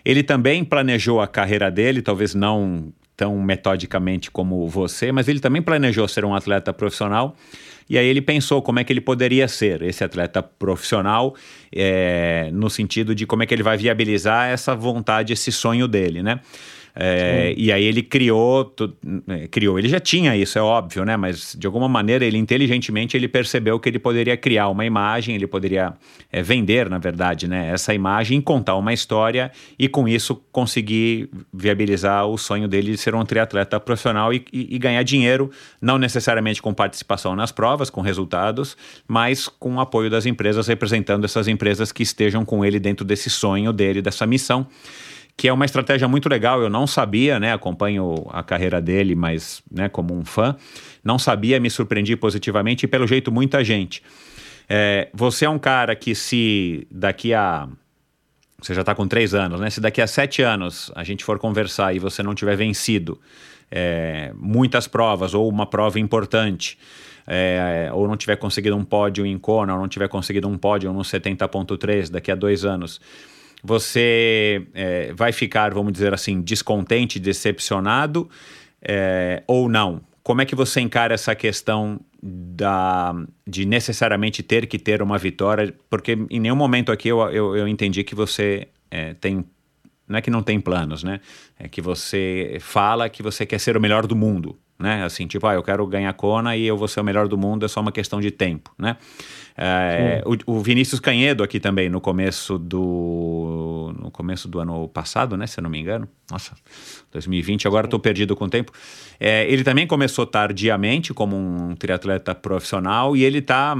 Speaker 8: Ele também planejou a carreira dele, talvez não tão metodicamente como você, mas ele também planejou ser um atleta profissional. E aí ele pensou como é que ele poderia ser esse atleta profissional, é, no sentido de como é que ele vai viabilizar essa vontade, esse sonho dele, né? É, e aí ele criou, é, criou, ele já tinha isso, é óbvio, né? Mas de alguma maneira ele inteligentemente ele percebeu que ele poderia criar uma imagem, ele poderia é, vender, na verdade, né? Essa imagem, contar uma história e com isso conseguir viabilizar o sonho dele de ser um triatleta profissional e, e, e ganhar dinheiro, não necessariamente com participação nas provas, com resultados, mas com o apoio das empresas, representando essas empresas que estejam com ele dentro desse sonho dele, dessa missão que é uma estratégia muito legal. Eu não sabia, né? Acompanho a carreira dele, mas né, como um fã, não sabia, me surpreendi positivamente e pelo jeito muita gente. É, você é um cara que se daqui a você já está com três anos, né? Se daqui a sete anos a gente for conversar e você não tiver vencido é, muitas provas ou uma prova importante, é, ou não tiver conseguido um pódio em Kona, ou não tiver conseguido um pódio no 70.3 daqui a dois anos, você é, vai ficar, vamos dizer assim, descontente, decepcionado é, ou não? Como é que você encara essa questão da, de necessariamente ter que ter uma vitória? Porque em nenhum momento aqui eu, eu, eu entendi que você é, tem. Não é que não tem planos, né? É que você fala que você quer ser o melhor do mundo. Né? Assim, tipo, ah, eu quero ganhar Kona e eu vou ser o melhor do mundo, é só uma questão de tempo, né? É, o, o, Vinícius Canhedo aqui também no começo do no começo do ano passado, né? Se eu não me engano. Nossa, 2020. Agora estou perdido com o tempo. É, ele também começou tardiamente como um triatleta profissional e ele está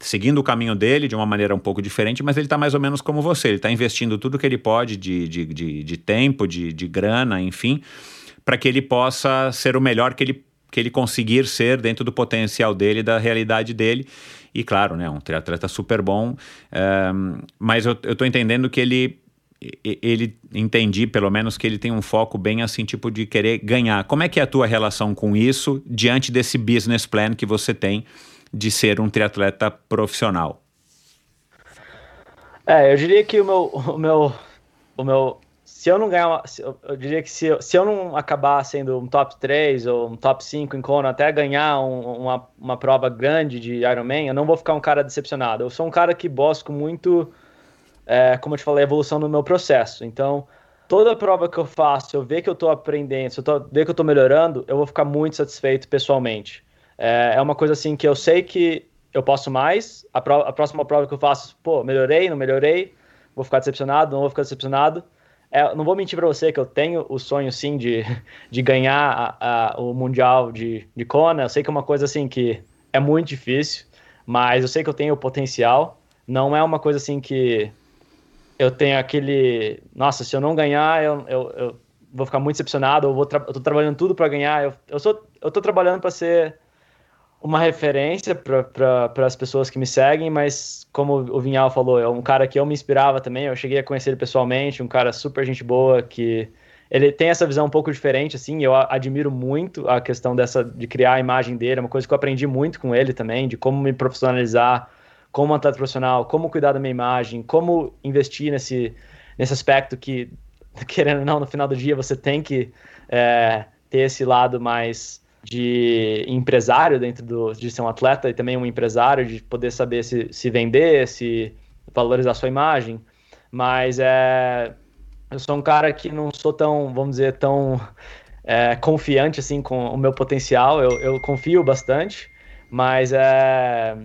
Speaker 8: seguindo o caminho dele de uma maneira um pouco diferente, mas ele está mais ou menos como você. Ele está investindo tudo que ele pode de, de, de, de tempo, de, de grana, enfim, para que ele possa ser o melhor que ele, que ele conseguir ser dentro do potencial dele, da realidade dele. E claro, né, um triatleta super bom, um, mas eu, eu tô entendendo que ele ele entendi pelo menos que ele tem um foco bem assim tipo de querer ganhar. Como é que é a tua relação com isso diante desse business plan que você tem de ser um triatleta profissional?
Speaker 1: É, eu diria que o meu o meu o meu se eu não ganhar, uma, eu, diria que se eu, se eu não acabar sendo um top 3 ou um top 5 em Kona, até ganhar um, uma, uma prova grande de Ironman, eu não vou ficar um cara decepcionado. Eu sou um cara que busco muito, é, como eu te falei, a evolução no meu processo. Então, toda prova que eu faço, eu ver que eu estou aprendendo, se eu tô, ver que eu estou melhorando, eu vou ficar muito satisfeito pessoalmente. É, é uma coisa assim que eu sei que eu posso mais, a, prova, a próxima prova que eu faço, pô, melhorei, não melhorei, vou ficar decepcionado, não vou ficar decepcionado é, não vou mentir para você que eu tenho o sonho sim de, [LAUGHS] de ganhar a, a, o Mundial de, de Kona. Eu sei que é uma coisa assim que é muito difícil, mas eu sei que eu tenho o potencial. Não é uma coisa assim que eu tenho aquele. Nossa, se eu não ganhar, eu, eu, eu vou ficar muito decepcionado. Eu, vou tra... eu tô trabalhando tudo para ganhar. Eu, eu, sou, eu tô trabalhando para ser uma referência para as pessoas que me seguem, mas como o Vinhal falou, é um cara que eu me inspirava também. Eu cheguei a conhecer ele pessoalmente, um cara super gente boa que ele tem essa visão um pouco diferente, assim. Eu admiro muito a questão dessa de criar a imagem dele, é uma coisa que eu aprendi muito com ele também, de como me profissionalizar como atleta profissional, como cuidar da minha imagem, como investir nesse nesse aspecto que [LAUGHS] querendo ou não no final do dia você tem que é, ter esse lado mais de empresário dentro do, de ser um atleta e também um empresário de poder saber se, se vender, se valorizar sua imagem, mas é, eu sou um cara que não sou tão, vamos dizer, tão é, confiante assim com o meu potencial, eu, eu confio bastante, mas é,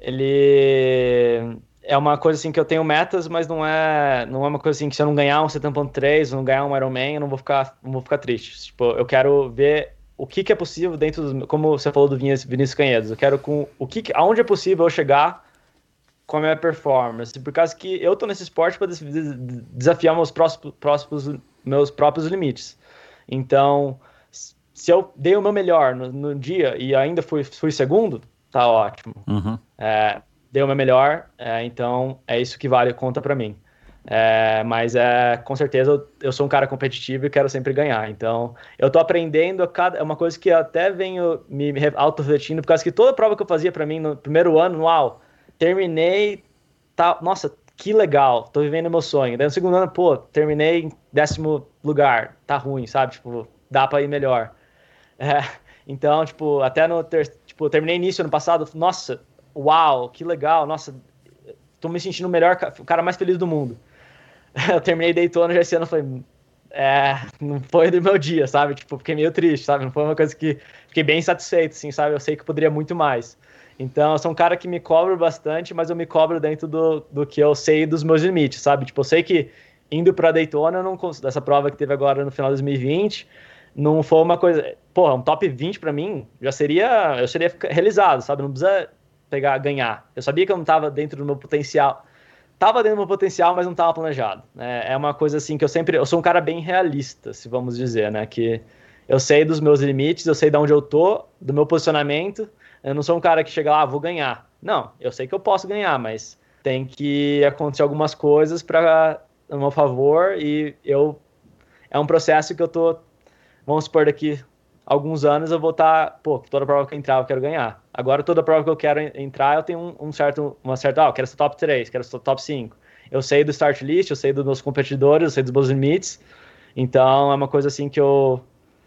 Speaker 1: ele é uma coisa assim que eu tenho metas, mas não é, não é uma coisa assim que se eu não ganhar um 70.3, não ganhar um Ironman, eu não vou ficar, não vou ficar triste. Tipo, eu quero ver o que, que é possível dentro dos. Como você falou do Vinícius, Vinícius Canhedos, eu quero com. O que, aonde é possível eu chegar com a minha performance. Por causa que eu tô nesse esporte para desafiar meus próximos, próximos, meus próprios limites. Então, se eu dei o meu melhor no, no dia e ainda fui, fui segundo, tá ótimo.
Speaker 8: Uhum.
Speaker 1: É, dei o meu melhor, é, então é isso que vale, conta para mim. É, mas é, com certeza eu, eu, sou um cara competitivo e quero sempre ganhar. Então, eu tô aprendendo cada. É uma coisa que eu até venho me auto-refletindo, por causa que toda prova que eu fazia para mim no primeiro ano, uau, terminei. Tá, nossa, que legal, tô vivendo meu sonho. Daí no segundo ano, pô, terminei em décimo lugar, tá ruim, sabe? Tipo, dá pra ir melhor. [LAUGHS] É, então, tipo, até no. Ter, tipo, terminei início ano passado, nossa, uau, que legal, nossa, tô me sentindo o melhor, o cara mais feliz do mundo. [LAUGHS] eu terminei Daytona já esse ano, foi é, não foi do meu dia, sabe? Tipo, fiquei meio triste, sabe? Não foi uma coisa que fiquei bem satisfeito, assim, sabe? Eu sei que poderia muito mais. Então, eu sou um cara que me cobro bastante, mas eu me cobro dentro do, do que eu sei dos meus limites, sabe? Tipo, eu sei que indo para Daytona, não dessa prova que teve agora no final de 2020, não foi uma coisa, pô, um top 20 para mim já seria, eu seria realizado, sabe? Não precisa pegar ganhar. Eu sabia que eu não estava dentro do meu potencial tava dentro do meu potencial, mas não tava planejado. É, é uma coisa assim que eu sempre. Eu sou um cara bem realista, se vamos dizer, né? Que eu sei dos meus limites, eu sei de onde eu tô, do meu posicionamento. Eu não sou um cara que chega lá, ah, vou ganhar. Não, eu sei que eu posso ganhar, mas tem que acontecer algumas coisas para meu favor e eu é um processo que eu tô vamos supor daqui alguns anos eu vou estar, tá, pô, toda prova que eu entrar eu quero ganhar. Agora toda prova que eu quero entrar eu tenho um, um certo, uma certa, ah, eu quero ser top 3, quero ser top 5. Eu sei do start list, eu sei dos meus competidores, eu sei dos meus limites. Então é uma coisa assim que eu,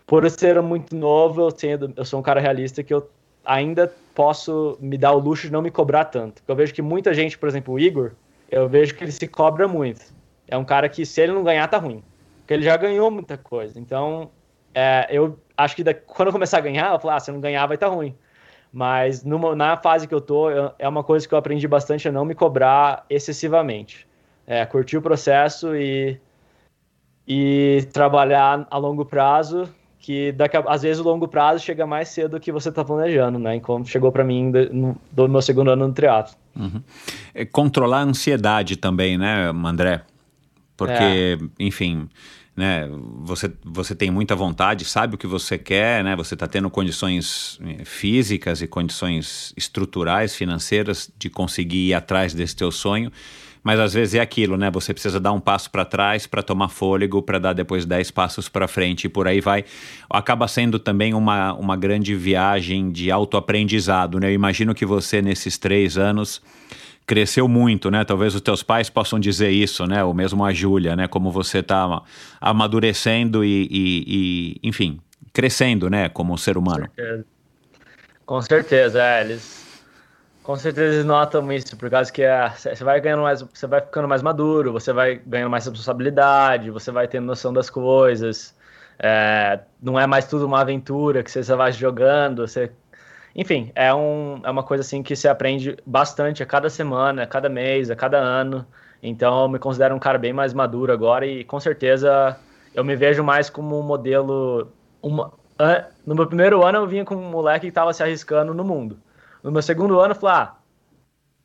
Speaker 1: por ser muito novo, eu, tenho, eu sou um cara realista que eu ainda posso me dar o luxo de não me cobrar tanto. Eu vejo que muita gente, por exemplo, o Igor, eu vejo que ele se cobra muito. É um cara que se ele não ganhar tá ruim, porque ele já ganhou muita coisa. Então é, eu acho que da, quando eu começar a ganhar, eu falar, ah, se eu não ganhar vai estar tá ruim. Mas numa, na fase que eu tô, eu, é uma coisa que eu aprendi bastante a não me cobrar excessivamente. É, curtir o processo e, e trabalhar a longo prazo, que daqui a, às vezes o longo prazo chega mais cedo do que você está planejando, né? Como chegou para mim no, do meu segundo ano no triatlo.
Speaker 8: Uhum. É controlar a ansiedade também, né, André? Porque, é. enfim, né, você, você tem muita vontade, sabe o que você quer, né, você está tendo condições eh, físicas e condições estruturais, financeiras de conseguir ir atrás desse teu sonho, mas às vezes é aquilo, né, você precisa dar um passo para trás para tomar fôlego, para dar depois dez passos para frente e por aí vai. Acaba sendo também uma, uma grande viagem de autoaprendizado, né, eu imagino que você nesses três anos cresceu muito, né? Talvez os teus pais possam dizer isso, né? Ou mesmo a Júlia, né? Como você está amadurecendo e, e, e, enfim, crescendo, né? Como ser humano.
Speaker 1: Com certeza, com certeza é, eles com certeza eles notam isso, por causa que você vai ganhando mais, você vai ficando mais maduro, você vai ganhando mais responsabilidade, você vai tendo noção das coisas. É, não é mais tudo uma aventura que você vai jogando, você enfim, é, um, é uma coisa assim que se aprende bastante a cada semana, a cada mês, a cada ano. Então eu me considero um cara bem mais maduro agora e com certeza eu me vejo mais como um modelo. Uma, no meu primeiro ano eu vinha com um moleque que estava se arriscando no mundo. No meu segundo ano eu falei, ah,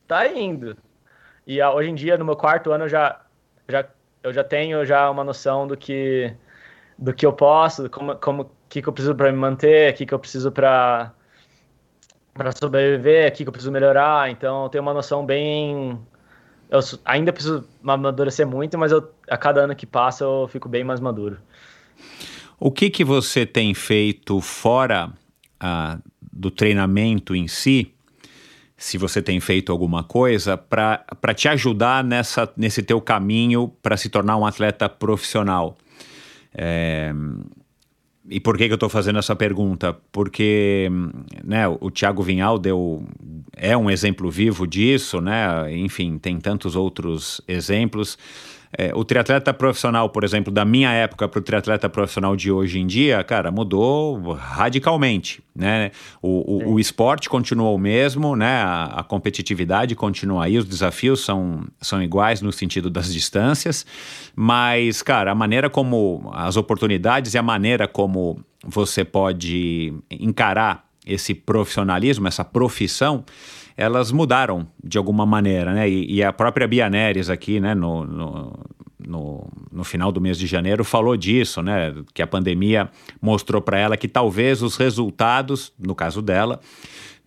Speaker 1: tá indo. E hoje em dia, no meu quarto ano, eu já, já, eu já tenho já uma noção do que, do que eu posso, como, como que, que eu preciso para me manter, o que, que eu preciso para para sobreviver aqui que eu preciso melhorar. Então eu tenho uma noção bem. Eu ainda preciso amadurecer muito, mas eu, a cada ano que passa eu fico bem mais maduro.
Speaker 8: O que que você tem feito fora ah, do treinamento em si? Se você tem feito alguma coisa para te ajudar nessa, nesse teu caminho para se tornar um atleta profissional. É, e por que, que eu estou fazendo essa pergunta? Porque né, o Thiago Vinhal deu, é um exemplo vivo disso, né? enfim, tem tantos outros exemplos. É, o triatleta profissional, por exemplo, da minha época para o triatleta profissional de hoje em dia, cara, mudou radicalmente, né? O, o, o esporte continua o mesmo, né? A, a, competitividade continua aí, os desafios são, são iguais no sentido das distâncias, mas, cara, a maneira como as oportunidades e a maneira como você pode encarar esse profissionalismo, essa profissão, elas mudaram de alguma maneira, né? E, e a própria Bia Neres aqui, né, no, no, no, no, final do mês de janeiro, falou disso, né? Que a pandemia mostrou para ela que talvez os resultados, no caso dela,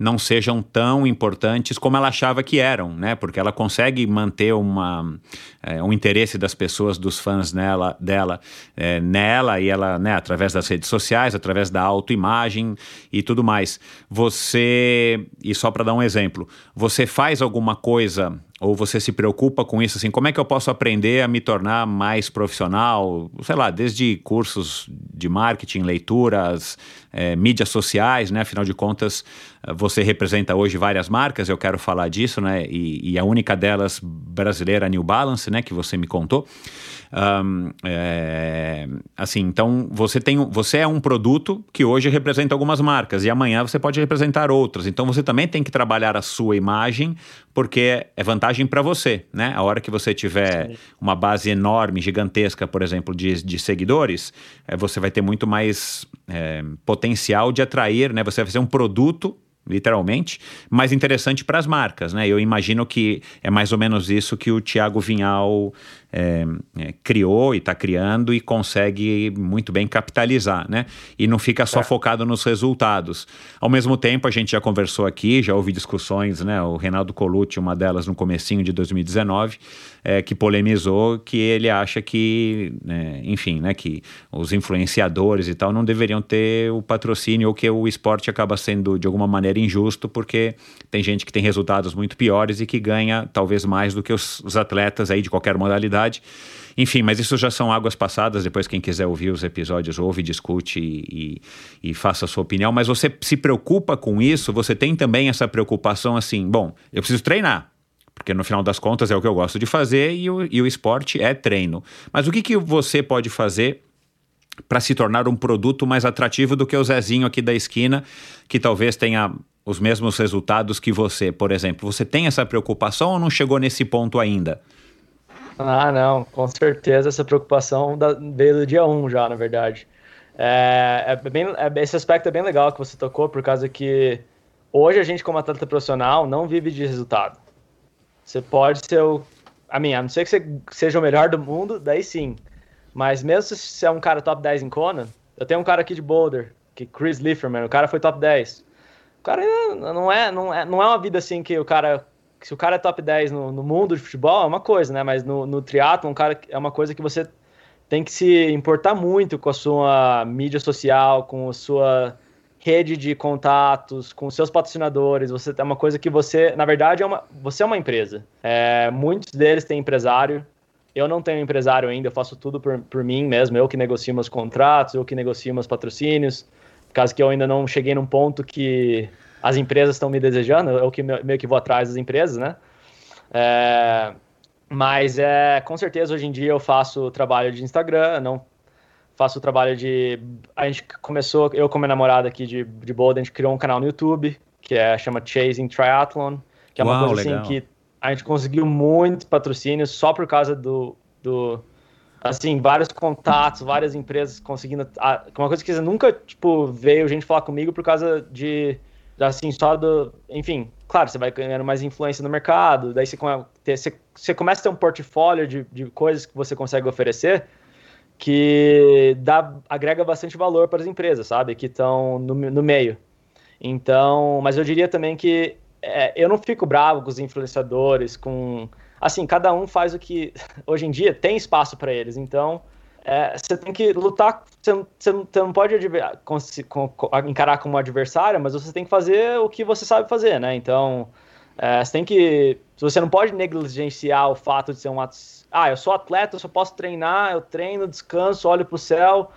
Speaker 8: não sejam tão importantes como ela achava que eram, né? Porque ela consegue manter uma, é, um interesse das pessoas, dos fãs nela, dela, é, nela e ela, né, através das redes sociais, através da autoimagem e tudo mais. Você, e só para dar um exemplo, você faz alguma coisa ou você se preocupa com isso, assim, como é que eu posso aprender a me tornar mais profissional, sei lá, desde cursos de marketing, leituras, é, mídias sociais, né? Afinal de contas, você representa hoje várias marcas, eu quero falar disso, né? E, e a única delas brasileira, New Balance, né? Que você me contou. Um, é, assim, então você tem, você é um produto que hoje representa algumas marcas e amanhã você pode representar outras. Então você também tem que trabalhar a sua imagem porque é vantagem para você, né? A hora que você tiver Sim. uma base enorme, gigantesca, por exemplo, de, de seguidores, é, você vai ter muito mais é, potencial de atrair, né? Você vai ser um produto literalmente, mais interessante para as marcas, né? Eu imagino que é mais ou menos isso que o Tiago Vinhal é, é, criou e está criando e consegue muito bem capitalizar, né? E não fica só é. focado nos resultados. Ao mesmo tempo, a gente já conversou aqui, já houve discussões, né? O Reinaldo Colucci, uma delas no comecinho de 2019, é, que polemizou que ele acha que, né, enfim, né, que os influenciadores e tal não deveriam ter o patrocínio ou que o esporte acaba sendo de alguma maneira injusto porque tem gente que tem resultados muito piores e que ganha talvez mais do que os, os atletas aí de qualquer modalidade. Enfim, mas isso já são águas passadas. Depois, quem quiser ouvir os episódios, ouve, discute e, e, e, faça a sua opinião. Mas você se preocupa com isso? Você tem também essa preocupação assim: bom, eu preciso treinar. Porque no final das contas é o que eu gosto de fazer e o, e o esporte é treino. Mas o que, que você pode fazer para se tornar um produto mais atrativo do que o Zezinho aqui da esquina, que talvez tenha os mesmos resultados que você, por exemplo. Você tem essa preocupação ou não chegou nesse ponto ainda?
Speaker 1: Ah, não, com certeza essa preocupação da, veio do dia 1 um já, na verdade. É, é bem, é, esse aspecto é bem legal que você tocou, por causa que hoje a gente, como atleta profissional, não vive de resultado. Você pode ser o. A mim, a não ser que você seja o melhor do mundo, daí sim. Mas mesmo se você é um cara top 10 em Kona, eu tenho um cara aqui de Boulder, que Chris Lieferman, o cara foi top 10. O cara não é, não é, não é uma vida assim que o cara. Se o cara é top 10 no, no mundo de futebol, é uma coisa, né? Mas no, no triatlo, um cara é uma coisa que você tem que se importar muito com a sua mídia social, com a sua rede de contatos, com seus patrocinadores. Você é uma coisa que você, na verdade, é uma, você é uma empresa. É, muitos deles têm empresário. Eu não tenho empresário ainda, eu faço tudo por, por mim mesmo. Eu que negocio meus contratos, eu que negocio meus patrocínios. Causa que eu ainda não cheguei num ponto que as empresas estão me desejando, eu que meio que vou atrás das empresas, né? É, mas é, com certeza hoje em dia eu faço trabalho de Instagram, não faço o trabalho de. A gente começou, eu com minha namorada aqui de, de Boulder, a gente criou um canal no YouTube, que é, chama Chasing Triathlon, que é uma
Speaker 8: Uau,
Speaker 1: coisa
Speaker 8: legal.
Speaker 1: assim que a gente conseguiu muito patrocínio só por causa do. do assim, vários contatos, várias empresas conseguindo. Uma coisa que nunca, tipo, veio gente falar comigo por causa de. Assim, só do. Enfim, claro, você vai ganhando mais influência no mercado, daí você, você, você começa a ter um portfólio de, de coisas que você consegue oferecer que dá, agrega bastante valor para as empresas, sabe? Que estão no, no meio. Então, mas eu diria também que é, eu não fico bravo com os influenciadores, com. Assim, cada um faz o que. [LAUGHS] Hoje em dia tem espaço para eles, então é, você tem que lutar. Você não, você não, você não pode encarar como adversário, mas você tem que fazer o que você sabe fazer, né? Então, é, você tem que. Você não pode negligenciar o fato de ser um. Ah, eu sou atleta, eu só posso treinar, eu treino, descanso, olho pro céu.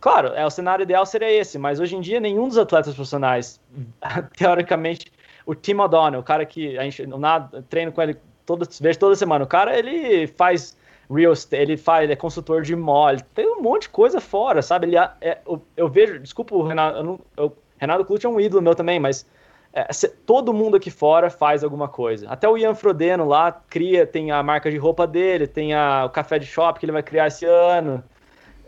Speaker 1: Claro, é, o cenário ideal seria esse, mas hoje em dia nenhum dos atletas profissionais, [LAUGHS] teoricamente, o Tim O'Donnell, o cara que a gente eu nada, treino com ele toda, vejo toda semana, o cara ele faz real estate, ele faz, ele é consultor de mole, tem um monte de coisa fora, sabe? Ele é, eu, eu vejo, desculpa o Renato, eu eu, Renato Clute é um ídolo meu também, mas é, todo mundo aqui fora faz alguma coisa. Até o Ian Frodeno lá cria, tem a marca de roupa dele, tem a, o café de shop que ele vai criar esse ano.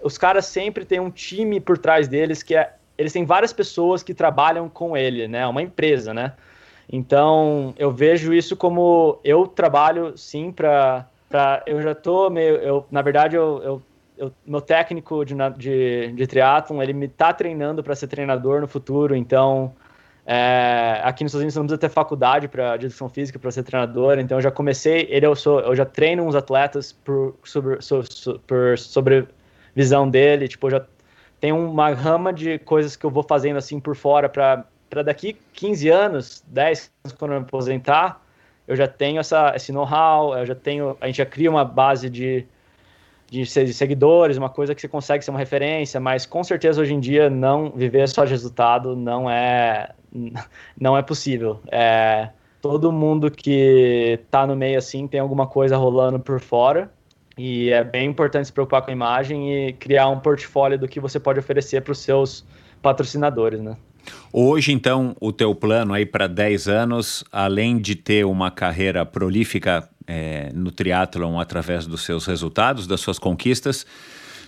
Speaker 1: Os caras sempre têm um time por trás deles que é. Eles têm várias pessoas que trabalham com ele, né? Uma empresa, né? Então eu vejo isso como eu trabalho sim para. Eu já tô meio. Eu, na verdade, eu, eu, eu- meu técnico de, de, de triatlon, ele me tá treinando para ser treinador no futuro, então. É, aqui nos Estados Unidos não precisa ter faculdade para de educação física para ser treinador, então eu já comecei, ele eu sou, eu já treino uns atletas por sobre, so- so- por sobrevisão dele, tipo, já tem uma rama de coisas que eu vou fazendo assim por fora para para daqui 15 anos, 10 anos quando eu me aposentar, eu já tenho essa esse know-how, eu já tenho, a gente já cria uma base de de se- de seguidores, uma coisa que você consegue ser uma referência, mas com certeza hoje em dia não viver só de resultado não é [LAUGHS] não é possível. É, todo mundo que tá no meio assim tem alguma coisa rolando por fora e é bem importante se preocupar com a imagem e criar um portfólio do que você pode oferecer para os seus patrocinadores, né?
Speaker 8: Hoje, então, o teu plano aí para 10 anos, além de ter uma carreira prolífica eh, no triatlon através dos seus resultados, das suas conquistas,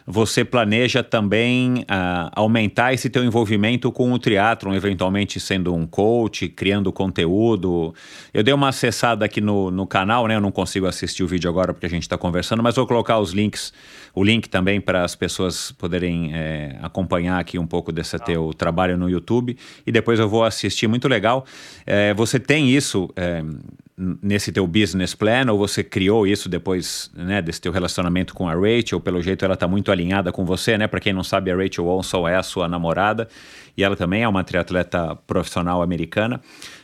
Speaker 8: você planeja também ah, aumentar esse teu envolvimento com o triatlon, eventualmente sendo um coach, criando conteúdo. Eu dei uma acessada aqui no, no canal, né? Eu não consigo assistir o vídeo agora porque a gente está conversando, mas vou colocar os links, o link também para as pessoas poderem eh, acompanhar aqui um pouco desse teu trabalho no YouTube e depois eu vou assistir. Muito legal. Eh, você tem isso n- nesse teu business plan ou você criou isso depois né, desse teu relacionamento com a Rachel? Pelo jeito ela está muito alinhada com você, né? Para quem não sabe, a Rachel Olson é a sua namorada e ela também é uma triatleta profissional americana.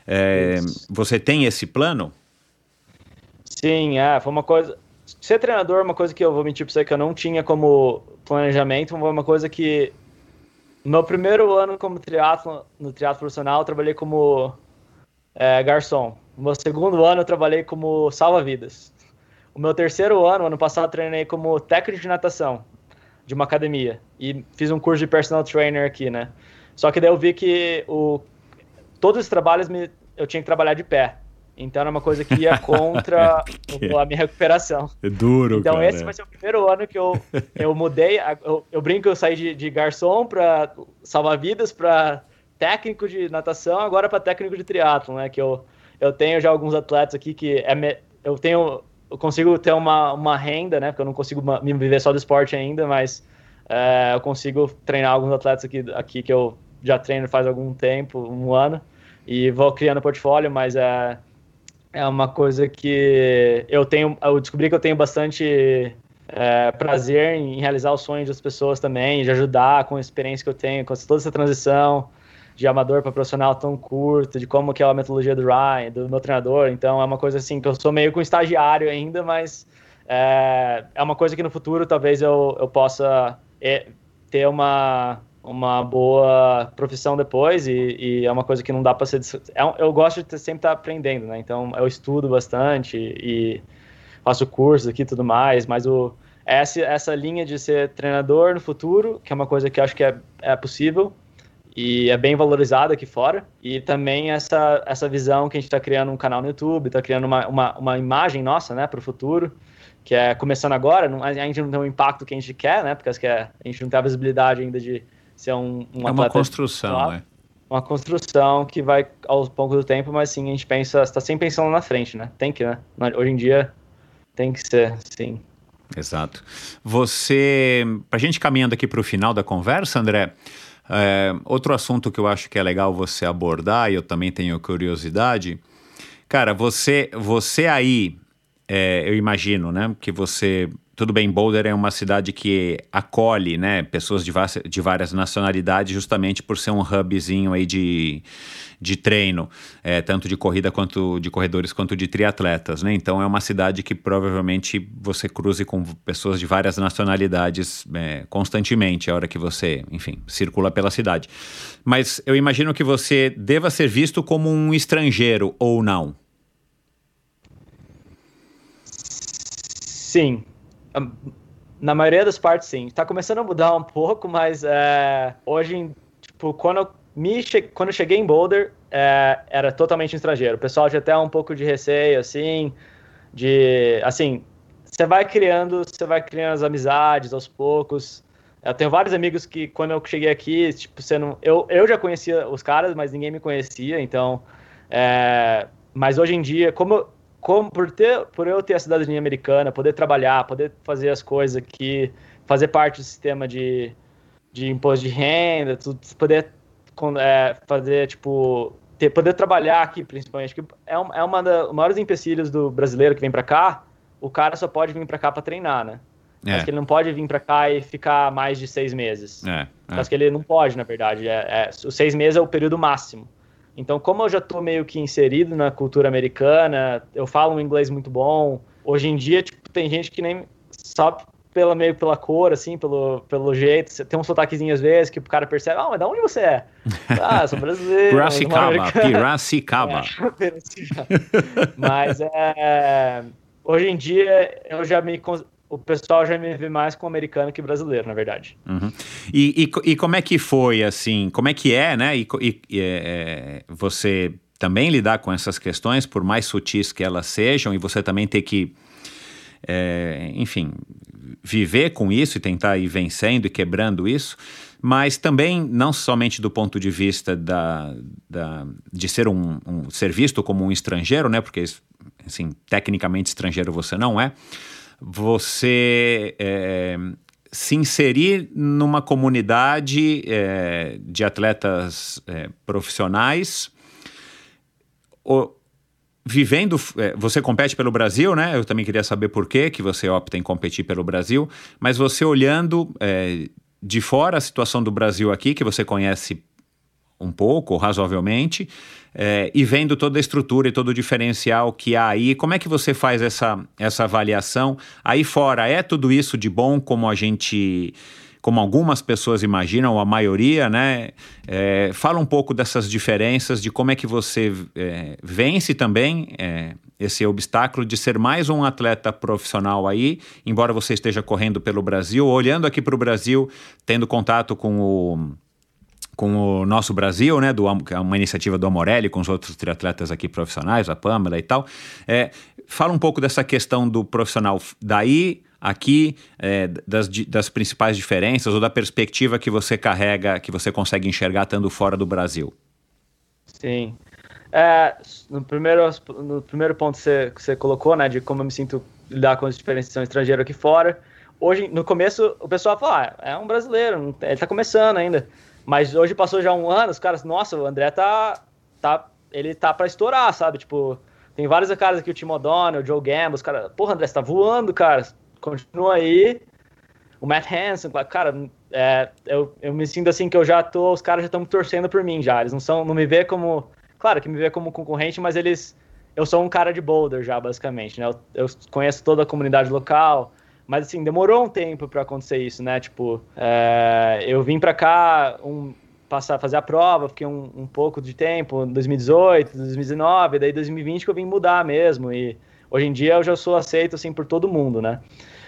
Speaker 8: Eh, você tem esse plano?
Speaker 1: Sim, é, foi uma coisa. Ser treinador é uma coisa que eu vou mentir pra você que eu não tinha como planejamento, foi uma coisa que. No meu primeiro ano como triatlo, no triatlo profissional, eu trabalhei como é, garçom. No meu segundo ano, eu trabalhei como salva-vidas. O meu terceiro ano, ano passado, eu treinei como técnico de natação. de uma academia e fiz um curso de personal trainer aqui, né? Só que daí eu vi que o, todos os trabalhos me, eu tinha que trabalhar de pé. Então era uma coisa que ia [LAUGHS] contra a minha recuperação.
Speaker 8: É duro,
Speaker 1: Então
Speaker 8: cara.
Speaker 1: esse vai ser o primeiro ano que eu, [LAUGHS] eu mudei. Eu, eu brinco que eu saí de, de garçom para salvar-vidas para técnico de natação, agora para técnico de triatlo, né? Que eu, eu tenho já alguns atletas aqui que é me, eu tenho eu consigo ter uma, uma renda, né? Porque eu não consigo me viver só do esporte ainda, mas é, eu consigo treinar alguns atletas aqui, aqui que eu já treino faz algum tempo, um ano, e vou criando portfólio, mas é, é uma coisa que eu tenho, eu descobri que eu tenho bastante é, prazer em realizar os sonhos das pessoas também, de ajudar com a experiência que eu tenho, com toda essa transição de amador para profissional tão curta, de como que é a metodologia do Ryan, do meu treinador. Então é uma coisa assim que eu sou meio com estagiário ainda, mas é, é uma coisa que no futuro talvez eu, eu possa é, ter uma uma boa profissão depois e, e, é uma coisa que não dá para ser é, eu gosto de sempre estar tá aprendendo né então eu estudo bastante e faço cursos aqui e tudo mais mas o essa essa linha de ser treinador no futuro que é uma coisa que eu acho que é, é possível e é bem valorizada aqui fora. E também essa, essa visão que a gente está criando um canal no YouTube, está criando uma, uma, uma, imagem nossa né, para o futuro, que é começando agora, não, a gente não tem o impacto que a gente quer, né? Porque a gente não tem a visibilidade ainda de ser um, um
Speaker 8: É uma construção, é.
Speaker 1: Uma construção que vai ao longo do tempo, mas sim, a gente pensa, está sempre pensando na frente, né? Tem que, né? Hoje em dia tem que ser, sim.
Speaker 8: Exato. Você, para a gente caminhando aqui para o final da conversa, André, é, outro assunto que eu acho que é legal você abordar, e eu também tenho curiosidade, cara, você, você aí, é, eu imagino, né, que você tudo bem, Boulder é uma cidade que acolhe, né, pessoas de, de várias nacionalidades, justamente por ser um hubzinho aí de, de treino, é, tanto de corrida quanto de corredores quanto de triatletas, né? Então é uma cidade que provavelmente você cruze com pessoas de várias nacionalidades é, constantemente, a hora que você, enfim, circula pela cidade. Mas eu imagino que você deva ser visto como um estrangeiro ou não.
Speaker 1: Sim, na maioria das partes, sim. Tá começando a mudar um pouco, mas é, hoje, tipo, quando eu, me che quando eu cheguei em Boulder, é, era totalmente estrangeiro. O pessoal tinha até um pouco de receio, assim, de, assim, você vai criando, você vai criando as amizades aos poucos. Eu tenho vários amigos que, quando eu cheguei aqui, tipo, você não, eu, eu já conhecia os caras, mas ninguém me conhecia, então, é, mas hoje em dia, como como, por, ter, por eu ter a cidadania americana, poder trabalhar, poder fazer as coisas aqui, fazer parte do sistema de, de imposto de renda, tudo, poder é, fazer, tipo, ter, poder trabalhar aqui, principalmente, que é, um, é uma dos maiores empecilhos do brasileiro que vem para cá, o cara só pode vir para cá para treinar, né? É. Mas que ele não pode vir para cá e ficar mais de seis meses. É, é. Mas que ele não pode, na verdade. É, é, os seis meses é o período máximo. Então, como eu já estou meio que inserido na cultura americana, eu falo um inglês muito bom. Hoje em dia, tipo, tem gente que nem sabe pela meio pela cor, assim, pelo, pelo jeito. Tem um sotaquezinho às vezes que o cara percebe, ah, mas da onde você é? [LAUGHS] Ah, sou brasileiro.
Speaker 8: Piracicaba, Piracicaba. [LAUGHS]
Speaker 1: É, [LAUGHS] mas é, hoje em dia eu já me o pessoal já me vê mais como americano que brasileiro, na verdade.
Speaker 8: Uhum. E, e, e, como é que foi, assim, como é que é, né? E, e é, você também lidar com essas questões, por mais sutis que elas sejam, e você também ter que, é, enfim, viver com isso e tentar ir vencendo e quebrando isso, mas também não somente do ponto de vista da, da de ser um, um ser visto como um estrangeiro, né? Porque, assim, tecnicamente estrangeiro você não é, você é, se inserir numa comunidade é, de atletas é, profissionais, o, vivendo, você compete pelo Brasil, né? Eu também queria saber por que que você opta em competir pelo Brasil, mas você olhando de fora a situação do Brasil aqui, que você conhece um pouco, razoavelmente, é, e vendo toda a estrutura e todo o diferencial que há aí, como é que você faz essa, essa avaliação? Aí fora, é tudo isso de bom como a gente como algumas pessoas imaginam, a maioria, né? É, fala um pouco dessas diferenças, de como é que você é, vence também esse obstáculo de ser mais um atleta profissional aí, embora você esteja correndo pelo Brasil, olhando aqui para o Brasil, tendo contato com o com o nosso Brasil, né, do, que é uma iniciativa do Amorelli, com os outros triatletas aqui profissionais, a Pamela e tal. É, fala um pouco dessa questão do profissional daí, aqui, é, das, das principais diferenças ou da perspectiva que você carrega, que você consegue enxergar estando fora do Brasil.
Speaker 1: Sim. É, no, primeiro, no primeiro ponto que você, que você colocou, né, de como eu me sinto lidar com as diferenças estrangeiro aqui fora, hoje, no começo, o pessoal fala, ah, é um brasileiro, ele tá começando ainda. Mas hoje passou já um ano, os caras, nossa, o André tá. tá ele tá pra estourar, sabe? Tipo, tem vários caras aqui, o Tim O'Donnell, o Joe Gamble, os caras, porra, André, você tá voando, cara. Continua aí. O Matt Hansen, cara, é, eu, eu me sinto assim que eu já tô, os caras já estão torcendo por mim já. Eles não são, não me vê como, claro que me vê como concorrente, mas eles, eu sou um cara de boulder já, basicamente, né? Eu, eu conheço toda a comunidade local, mas assim, demorou um tempo para acontecer isso, né? Tipo, é, eu vim para cá um, passar, fazer a prova, fiquei um, um pouco de tempo, 2018, 2019, daí 2020 que eu vim mudar mesmo. E hoje em dia eu já sou aceito assim por todo mundo, né?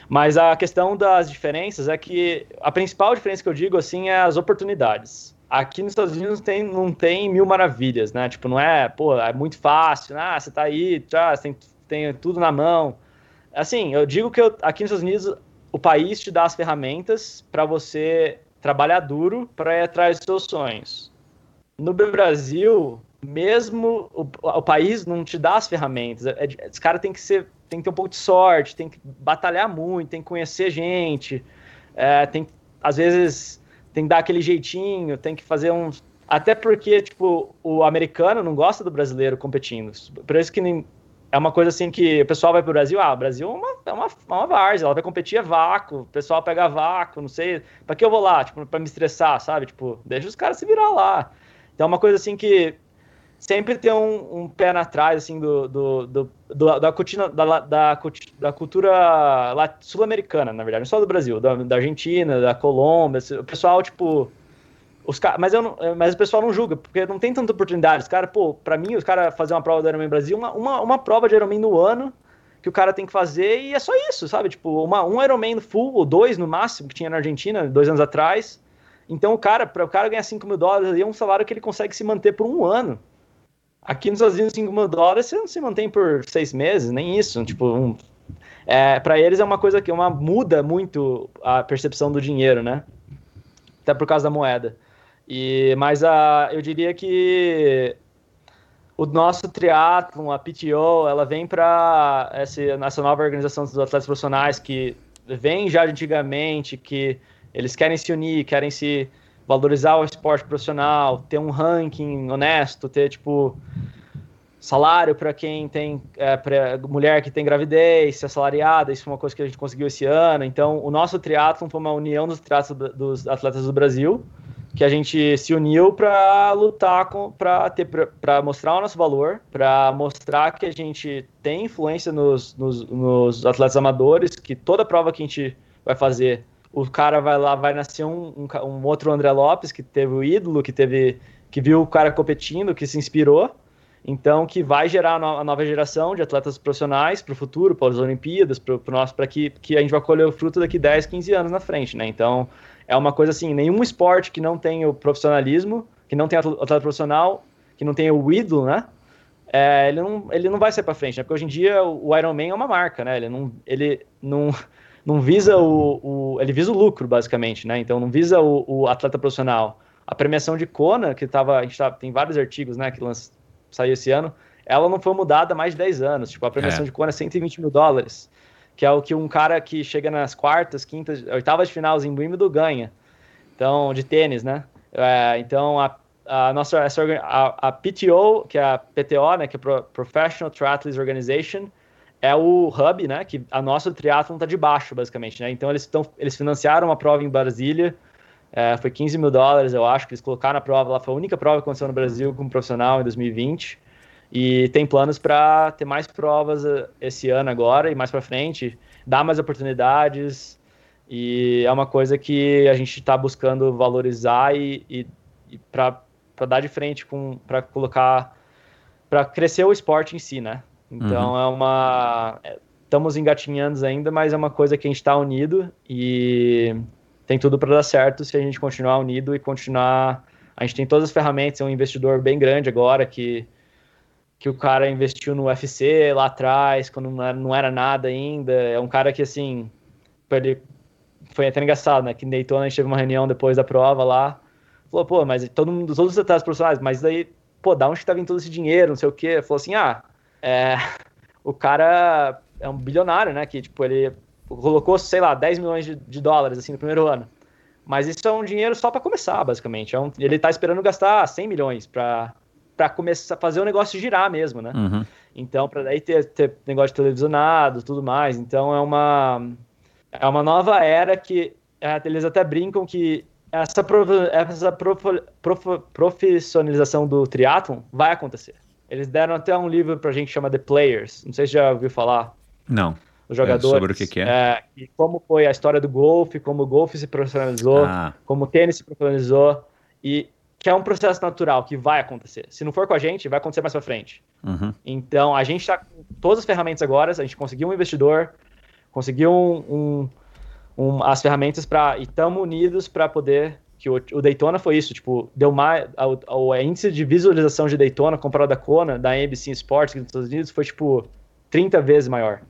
Speaker 1: Mas a questão das diferenças é que a principal diferença que eu digo assim é as oportunidades. Aqui nos Estados Unidos tem, não tem mil maravilhas, né? Tipo, não é, pô, é muito fácil, ah, você tá aí, já, você tem, tem tudo na mão. Assim, eu digo que eu, aqui nos Estados Unidos o país te dá as ferramentas para você trabalhar duro para ir atrás dos seus sonhos. No Brasil, mesmo o, o país não te dá as ferramentas. É, é, esse cara tem que ser, tem que ter um pouco de sorte, tem que batalhar muito, tem que conhecer gente, é, tem às vezes tem que dar aquele jeitinho, tem que fazer um até porque tipo o americano não gosta do brasileiro competindo. Por isso que nem, é uma coisa assim que o pessoal vai pro Brasil, ah, o Brasil é uma, é uma, é uma várzea, ela vai competir é vácuo, o pessoal pega vácuo, não sei, pra que eu vou lá, tipo, pra me estressar, sabe? Tipo, deixa os caras se virar lá. Então é uma coisa assim que sempre tem um, um pé na trás, assim, do, do, do, do da, cutina, da, da, da cultura sul-americana, na verdade, não só do Brasil, da, da Argentina, da Colômbia, o pessoal, tipo os cara, mas, eu não, é, mas o pessoal não julga, porque não tem tanta oportunidade. Os caras, pô, pra mim, os caras fazer uma prova do Ironman Brasil, uma, uma, uma, prova de Ironman no ano, que o cara tem que fazer, e é só isso, sabe? Tipo, uma, um Ironman full, ou dois no máximo, que tinha na Argentina, dois anos atrás. Então, o cara, para o cara ganhar 5 mil dólares ali, é um salário que ele consegue se manter por um ano. Aqui nos Estados Unidos, 5 mil dólares, você não se mantém por seis meses, nem isso. Tipo, um, é, para eles é uma coisa que uma, muda muito a percepção do dinheiro, né? Até por causa da moeda. E, mas a, eu diria que o nosso triatlon, a PTO, ela vem para essa nova organização dos atletas profissionais que vem já antigamente, que eles querem se unir, querem se valorizar o esporte profissional, ter um ranking honesto, ter tipo salário para quem tem é, pra mulher que tem gravidez, ser assalariada, isso foi uma coisa que a gente conseguiu esse ano. Então, o nosso triatlon foi uma união dos triatlons dos atletas do Brasil que a gente se uniu para lutar para ter para mostrar o nosso valor, para mostrar que a gente tem influência nos, nos, nos, atletas amadores, que toda prova que a gente vai fazer, o cara vai lá, vai nascer um, um, um outro André Lopes que teve o ídolo, que teve que viu o cara competindo, que se inspirou. Então, que vai gerar a nova geração de atletas profissionais para o futuro, para as Olimpíadas, para nosso, para que, que a gente vai colher o fruto daqui 10, 15 anos na frente, né? Então, é uma coisa assim, nenhum esporte que não tem o profissionalismo, que não tem atleta profissional, que não tem o ídolo, né? É, ele, não, ele não vai ser para frente, né? Porque hoje em dia o Iron Man é uma marca, né? Ele não, ele não, [LAUGHS] não visa o, o ele visa o lucro basicamente, né? Então não visa o, o atleta profissional. A premiação de Kona, que tava, a gente tá, tem vários artigos, né, que lanç, saiu esse ano, ela não foi mudada há mais de 10 anos. Tipo, a premiação é. de Kona é 120 mil dólares que é o que um cara que chega nas quartas, quintas, oitavas de finais em Wimbledon ganha. Então, de tênis, né? É, então, a, a nossa essa, a, a, PTO, que é a PTO, né, que é Professional Triathletes Organization, é o hub, né, que a nossa triatlon tá debaixo, basicamente, né? Então, eles estão eles financiaram uma prova em Brasília, é, foi 15 mil dólares, eu acho, que eles colocaram na prova, lá foi a única prova que aconteceu no Brasil como profissional em 2020. E tem planos para ter mais provas eh, esse ano agora e mais para frente, dar mais oportunidades. E é uma coisa que a gente está buscando valorizar e, e, e para dar de frente com para colocar para crescer o esporte em si, né? Então uhum. é uma é, estamos engatinhando ainda, mas é uma coisa que a gente está unido e tem tudo para dar certo se a gente continuar unido e continuar. A gente tem todas as ferramentas, é um investidor bem grande agora que que o cara investiu no UFC lá atrás, quando não era, não era nada ainda. É um cara que, assim, ele foi até engraçado, né? Que Daytona a gente teve uma reunião depois da prova lá. Falou, pô, mas todo mundo, os atletas profissionais, mas daí, pô, da onde que tá vindo todo esse dinheiro, não sei o quê? Falou assim, ah, é, [LAUGHS] o cara é um bilionário, né? Que, tipo, ele colocou, sei lá, 10 milhões de, de dólares, assim, no primeiro ano. Mas isso é um dinheiro só para começar, basicamente. É um, ele tá esperando gastar 100 milhões para para começar a fazer o negócio girar mesmo, né? Uhum. Então, para daí ter, ter negócio televisionado, tudo mais. Então, é uma é uma nova era que é, eles até brincam que essa, prof, essa prof, prof, profissionalização do triatlon vai acontecer. Eles deram até um livro pra gente que chama The Players. Não sei se já ouviu falar.
Speaker 8: Não.
Speaker 1: Os jogadores. É
Speaker 8: sobre o que, que é. é.
Speaker 1: E como foi a história do golfe, como o golfe se profissionalizou, ah. como o tênis se profissionalizou. E que é um processo natural que vai acontecer. Se não for com a gente, vai acontecer mais para frente. Uhum. Então, a gente está com todas as ferramentas agora, a gente conseguiu um investidor, conseguiu um, um, um, as ferramentas para e estamos unidos para poder que o, o, Daytona foi isso, tipo, deu mais o, índice de visualização de Daytona comparado da Kona, da ABC Sports nos Estados Unidos foi tipo 30 vezes maior.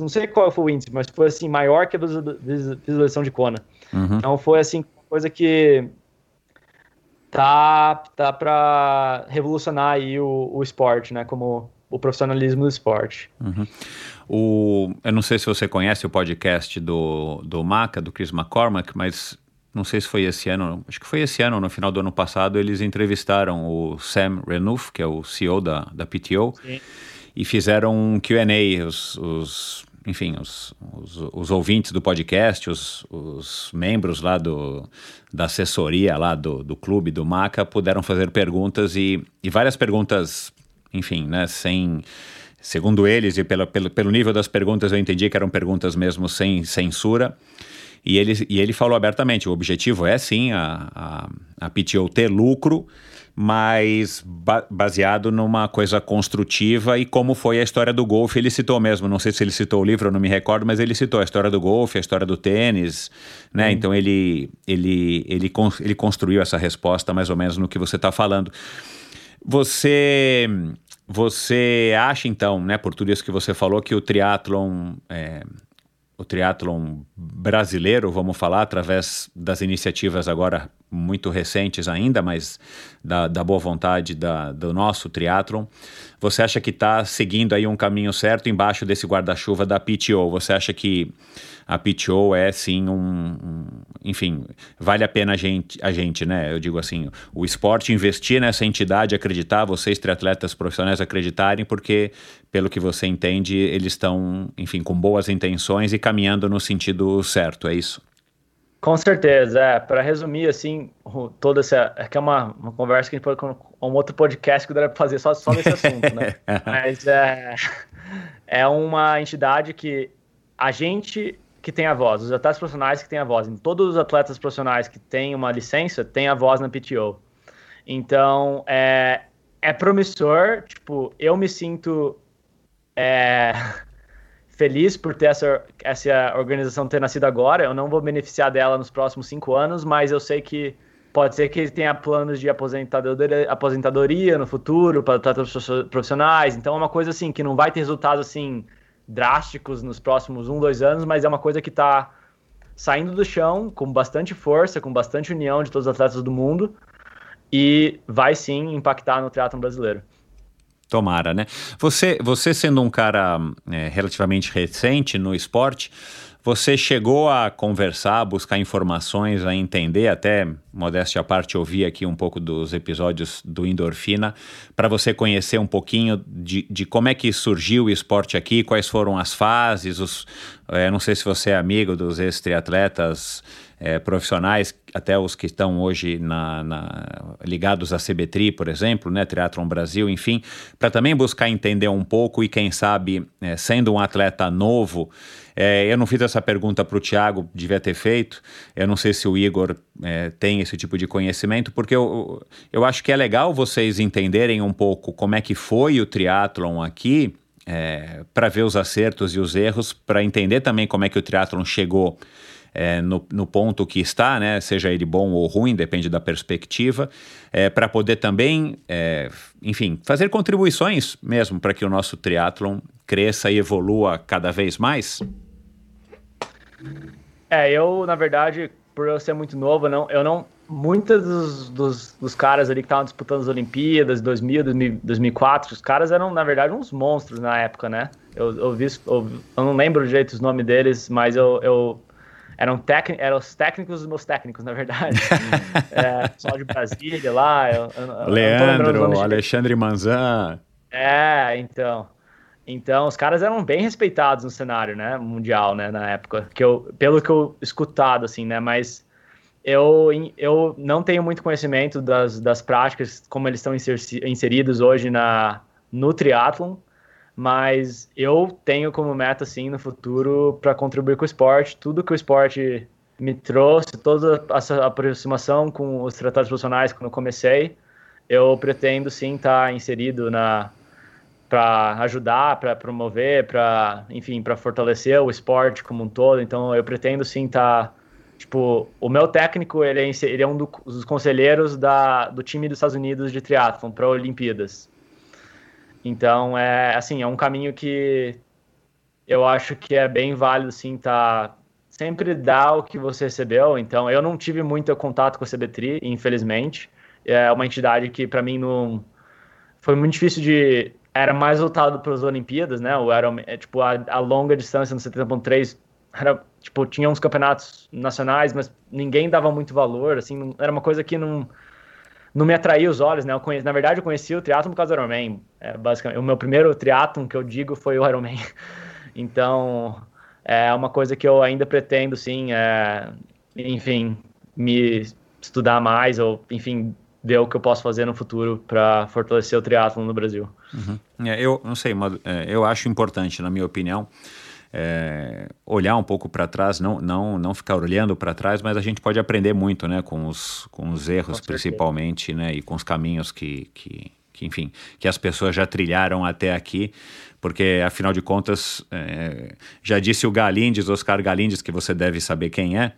Speaker 1: Não sei qual foi o índice, mas foi assim maior que a visualização de Kona. Uhum. Então foi assim coisa que tá, tá para revolucionar aí o, o esporte, né? Como o profissionalismo do esporte.
Speaker 8: Uhum. O, eu não sei se você conhece o podcast do, do Maca, do Chris McCormack, mas não sei se foi esse ano, acho que foi esse ano, no final do ano passado, eles entrevistaram o Sam Renouf, que é o CEO da, da PTO, Sim. e fizeram um Q&A, os, os enfim, os, os, os, ouvintes do podcast, os, os membros lá do, da assessoria lá do, do clube, do Maca, puderam fazer perguntas e, e várias perguntas, enfim, né, sem... Segundo eles, e pelo, pelo, pelo nível das perguntas, eu entendi que eram perguntas mesmo sem censura. E ele, e ele falou abertamente: o objetivo é sim a, a, a PTO ter lucro, mas ba baseado numa coisa construtiva e como foi a história do golfe, ele citou mesmo, não sei se ele citou o livro, eu não me recordo, mas ele citou a história do golfe, a história do tênis, né? Hum. Então ele, ele, ele, ele construiu essa resposta mais ou menos no que você está falando. Você, você acha então, né, por tudo isso que você falou, que o triatlon é, o triatlon brasileiro, vamos falar, através das iniciativas agora muito recentes ainda, mas da, da boa vontade da, do nosso triatlon. Você acha que está seguindo aí um caminho certo embaixo desse guarda-chuva da PTO? Você acha que a PTO é sim um, um, enfim, vale a pena a gente, a gente, né? Eu digo assim, o esporte investir nessa entidade, acreditar, vocês triatletas profissionais acreditarem, porque pelo que você entende, eles estão, enfim, com boas intenções e caminhando no sentido certo, é isso?
Speaker 1: Com certeza, é. Para resumir, assim, toda essa. É que é uma, uma conversa que a gente pode. Um outro podcast que dá para fazer só, só nesse assunto, né? [LAUGHS] Mas é, é uma entidade que a gente que tem a voz, os atletas profissionais que têm a voz. Em todos os atletas profissionais que têm uma licença, tem a voz na PTO. Então, é, é promissor. Tipo, eu me sinto. É, feliz por ter essa, essa organização ter nascido agora. Eu não vou beneficiar dela nos próximos cinco anos, mas eu sei que pode ser que ele tenha planos de aposentadoria, aposentadoria no futuro para atletas profissionais. Então é uma coisa assim que não vai ter resultados assim drásticos nos próximos um, dois anos, mas é uma coisa que está saindo do chão com bastante força, com bastante união de todos os atletas do mundo e vai sim impactar no triatlon brasileiro.
Speaker 8: Tomara, né? Você, você sendo um cara é, relativamente recente no esporte, você chegou a conversar, buscar informações, a entender, até modéstia à parte, ouvir aqui um pouco dos episódios do Endorfina, para você conhecer um pouquinho de, de como é que surgiu o esporte aqui, quais foram as fases, os, é, não sei se você é amigo dos ex-triatletas é, profissionais, até os que estão hoje na, na, ligados à CBTRI, por exemplo, né, Triathlon Brasil, enfim, para também buscar entender um pouco e quem sabe, é, sendo um atleta novo, é, eu não fiz essa pergunta para o Thiago, devia ter feito. Eu não sei se o Igor é, tem esse tipo de conhecimento, porque eu, eu acho que é legal vocês entenderem um pouco como é que foi o triatlon aqui, é, para ver os acertos e os erros, para entender também como é que o triatlon chegou é, no, no, ponto que está, né, seja ele bom ou ruim, depende da perspectiva, é, para poder também, é, enfim, fazer contribuições mesmo para que o nosso triatlon cresça e evolua cada vez mais?
Speaker 1: É, eu, na verdade, por eu ser muito novo, não, eu não. Muitos dos, dos, dos caras ali que estavam disputando as Olimpíadas 2000, 2004, os caras eram, na verdade, uns monstros na época, né? Eu, eu, vi, eu, eu não lembro direito os nomes deles, mas eu, eu eram, eram os técnicos dos meus técnicos, na verdade. [LAUGHS] é, pessoal de Brasília lá. Eu,
Speaker 8: eu, Leandro, Alexandre Manzan.
Speaker 1: É, então. Então, os caras eram bem respeitados no cenário, né, mundial, né, na época, que eu, pelo que eu escutado, assim, né, mas eu, eu não tenho muito conhecimento das, das práticas, como eles estão inseridos hoje na, no triatlon, mas eu tenho como meta, assim, no futuro, para contribuir com o esporte, tudo que o esporte me trouxe, toda essa aproximação com os tratados profissionais quando eu comecei, eu pretendo, sim, estar tá inserido na para ajudar, para promover, para, enfim, para fortalecer o esporte como um todo. Então, eu pretendo sim estar, tá, tipo, o meu técnico, ele é, ele é um dos conselheiros da, do time dos Estados Unidos de triatlon para Olimpíadas. Então, é assim, é um caminho que eu acho que é bem válido, sim, tá sempre dar o que você recebeu. Então, eu não tive muito contato com a CBTRI, infelizmente. É uma entidade que, para mim, não foi muito difícil de era mais voltado para as Olimpíadas, né? O era é, tipo a, a longa distância no 70.3 era tipo tinha uns campeonatos nacionais, mas ninguém dava muito valor, assim, não, era uma coisa que não não me atraía os olhos, né? Eu conheci, na verdade, eu conheci o triatlo por causa do Ironman. É, basicamente, o meu primeiro triatlon que eu digo foi o Ironman. [LAUGHS] então, é uma coisa que eu ainda pretendo, sim, é, enfim, me estudar mais ou, enfim, ver o que eu posso fazer no futuro para fortalecer o triatlo no Brasil.
Speaker 8: Uhum. É, eu não sei, mas é, eu acho importante, na minha opinião, é, olhar um pouco para trás, não, não, não ficar olhando para trás, mas a gente pode aprender muito, né, com os, com os erros, com principalmente, né, e com os caminhos que, que, que, enfim, que as pessoas já trilharam até aqui porque afinal de contas, é, já disse o Galindes, Oscar Galindes, que você deve saber quem é,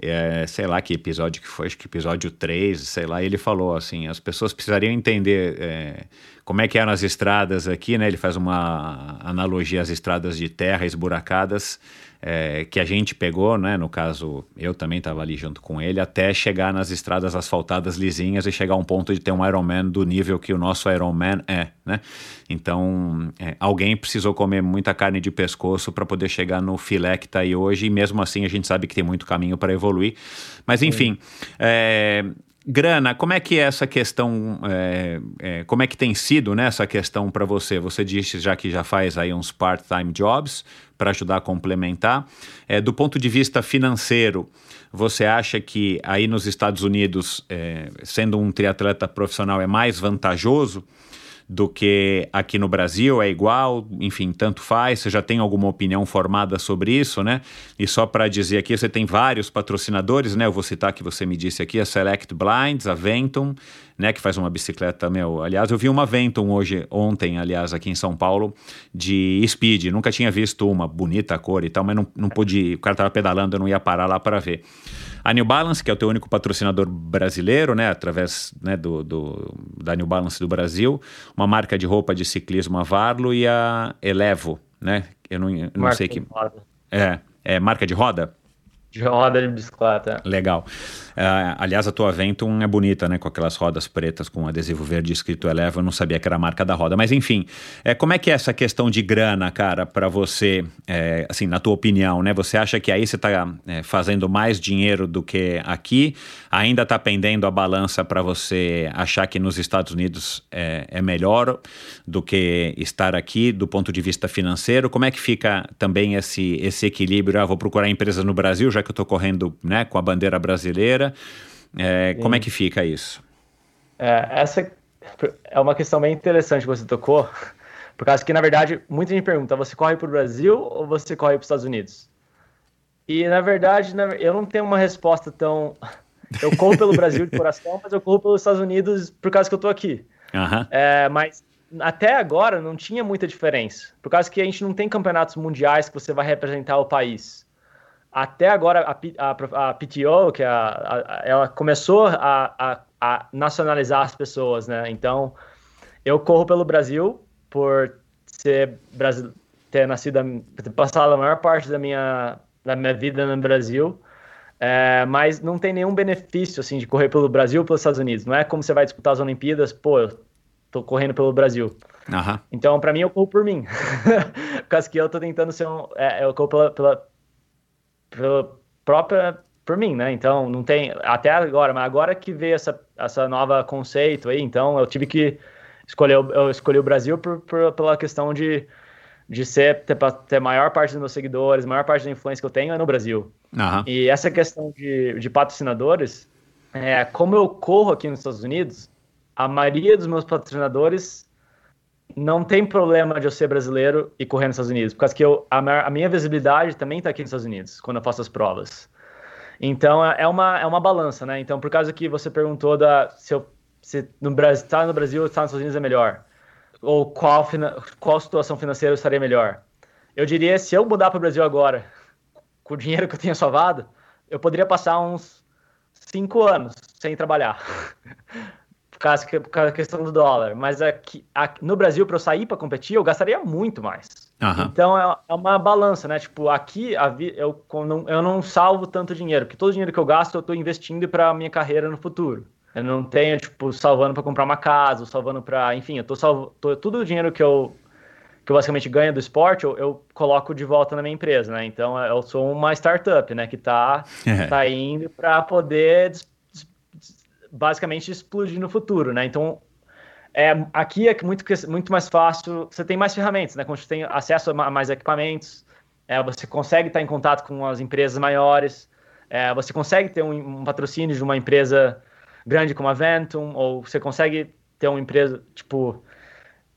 Speaker 8: é, sei lá que episódio que foi, acho que episódio 3, sei lá, ele falou assim, as pessoas precisariam entender é, como é que eram as estradas aqui, né, ele faz uma analogia às estradas de terra esburacadas, é, que a gente pegou, né? No caso, eu também estava ali junto com ele, até chegar nas estradas asfaltadas lisinhas e chegar a um ponto de ter um Ironman do nível que o nosso Ironman é, né? Então, é, alguém precisou comer muita carne de pescoço para poder chegar no filé que está aí hoje, e mesmo assim a gente sabe que tem muito caminho para evoluir. Mas, enfim, é, Grana, como é que é essa questão, é, é, como é que tem sido né, essa questão para você? Você disse já que já faz aí uns part-time jobs para ajudar a complementar. É, do ponto de vista financeiro, você acha que aí nos Estados Unidos, é, sendo um triatleta profissional, é mais vantajoso? Do que aqui no Brasil, é igual, enfim, tanto faz. Você já tem alguma opinião formada sobre isso, né? E só para dizer aqui, você tem vários patrocinadores, né? Eu vou citar que você me disse aqui, a Select Blinds, a Venton, né, que faz uma bicicleta, meu, aliás, eu vi uma Venton hoje, ontem, aliás, aqui em São Paulo, de speed, nunca tinha visto uma, bonita cor e tal, mas não, não pude, o cara tava pedalando, eu não ia parar lá para ver. A New Balance, que é o teu único patrocinador brasileiro, né, através né, do, do, da New Balance do Brasil, uma marca de roupa de ciclismo, a Varlo, e a Elevo, né, eu não, eu não sei que... É, é marca de roda?
Speaker 1: De roda de bicicleta.
Speaker 8: Legal. Uh, aliás, a tua Venton é bonita, né? Com aquelas rodas pretas com adesivo verde escrito Eleva. Eu não sabia que era a marca da roda. Mas enfim, é, como é que é essa questão de grana, cara, para você, é, assim, na tua opinião, né? Você acha que aí você está é, fazendo mais dinheiro do que aqui? Ainda está pendendo a balança para você achar que nos Estados Unidos é, é melhor do que estar aqui do ponto de vista financeiro? Como é que fica também esse, esse equilíbrio? Ah, vou procurar empresas no Brasil, já que eu estou correndo né, com a bandeira brasileira. É, como é que fica isso?
Speaker 1: É, essa é uma questão bem interessante que você tocou, por causa que, na verdade, muita gente pergunta: você corre para o Brasil ou você corre para os Estados Unidos? E, na verdade, eu não tenho uma resposta tão. Eu corro pelo Brasil de coração, mas eu corro pelos Estados Unidos por causa que eu estou aqui.
Speaker 8: Uhum.
Speaker 1: É, mas até agora não tinha muita diferença, por causa que a gente não tem campeonatos mundiais que você vai representar o país. Até agora, a, a, a PTO, que é a, ela começou a, a nacionalizar as pessoas, né? Então, eu corro pelo Brasil por ser ter nascido, ter passado a maior parte da minha, da minha vida no Brasil, é, mas não tem nenhum benefício assim de correr pelo Brasil ou pelos Estados Unidos. Não é como você vai disputar as Olimpíadas, pô, eu tô correndo pelo Brasil.
Speaker 8: Uhum.
Speaker 1: Então, para mim, eu corro por mim. [LAUGHS] por causa que eu tô tentando ser um. É, eu corro pela, pela, pela própria por mim, né? Então, não tem. Até agora, mas agora que veio essa, essa nova conceito aí, então eu tive que escolher. Eu escolhi o Brasil por, por pela questão de, de ser, ter, ter maior parte dos meus seguidores, maior parte da influência que eu tenho é no Brasil.
Speaker 8: Uhum.
Speaker 1: E essa questão de, de patrocinadores, é, como eu corro aqui nos Estados Unidos, a maioria dos meus patrocinadores não tem problema de eu ser brasileiro e correr nos Estados Unidos, porque que eu, a, a minha visibilidade também está aqui nos Estados Unidos, quando eu faço as provas. Então é, é uma, é uma balança, né? Então, por causa que você perguntou da, se, eu, se no Brasil, estar tá no Brasil ou estar nos Estados Unidos é melhor, ou qual, qual situação financeira eu estaria melhor, eu diria se eu mudar para o Brasil agora, com o dinheiro que eu tenho salvado, eu poderia passar uns cinco anos sem trabalhar. [LAUGHS] por, causa, por causa da questão do dólar. Mas aqui, aqui no Brasil, para eu sair para competir, eu gastaria muito mais.
Speaker 8: Uhum.
Speaker 1: Então é, é, uma balança, né? Tipo, aqui vi, eu, não, eu não salvo tanto dinheiro, porque todo o dinheiro que eu gasto eu estou investindo para a minha carreira no futuro. Eu não tenho, tipo, salvando para comprar uma casa, salvando para. Enfim, eu tô salvo. Tô, todo o dinheiro que eu, que eu basicamente ganho do esporte, eu, eu, coloco de volta na minha empresa, né? Então eu sou uma startup, né? Que tá, [LAUGHS] é. tá indo para poder basicamente explodir no futuro, né? Então é, aqui é muito, muito mais fácil, você tem mais ferramentas, né? Quando você tem acesso a mais equipamentos, é, você consegue estar em contato com as empresas maiores, é, você consegue ter um, um, patrocínio de uma empresa grande como a Ventum, ou você consegue ter uma empresa, tipo,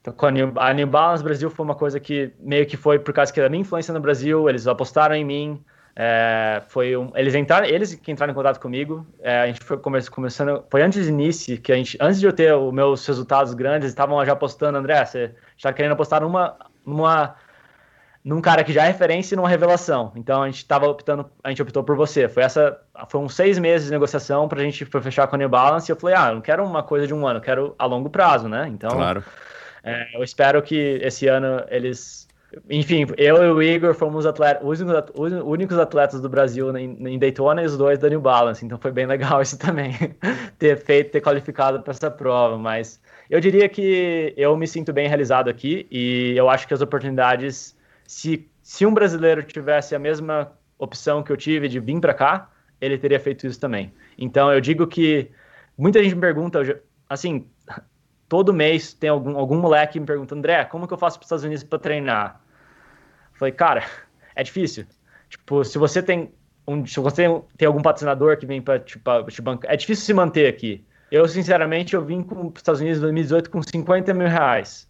Speaker 1: a New, a New Balance Brasil foi uma coisa que meio que foi por causa que da minha influência no Brasil, eles apostaram em mim, é, foi um, eles entraram, eles que entraram em contato comigo. É, a gente foi come, começando, foi antes do início que a gente, antes de eu ter os meus resultados grandes, estavam já postando, André, você está querendo apostar numa, numa, num cara que já é referência e numa revelação. Então a gente estava optando, a gente optou por você. Foi essa, foi uns seis meses de negociação para a gente fechar com a New Balance. E eu falei, ah, eu não quero uma coisa de um ano, eu quero a longo prazo, né? Então,
Speaker 8: claro.
Speaker 1: É, eu espero que esse ano eles enfim, eu e o Igor fomos atleta, os, únicos atletas do Brasil em, Daytona e os dois da New Balance, então foi bem legal [LAUGHS] isso também, ter feito, ter qualificado para essa prova, mas eu diria que eu me sinto bem realizado aqui e eu acho que as oportunidades, se, se um brasileiro tivesse a mesma opção que eu tive de vir para cá, ele teria feito isso também. Então eu digo que muita gente me pergunta, assim, todo mês tem algum, algum moleque me perguntando, André, como que eu faço para os Estados Unidos para treinar? Falei, cara, é difícil. Tipo, se você tem um, se você tem algum patrocinador que vem para tipo, te bancar, é difícil se manter aqui. Eu, sinceramente, eu vim para os Estados Unidos em 2018 com 50 mil reais.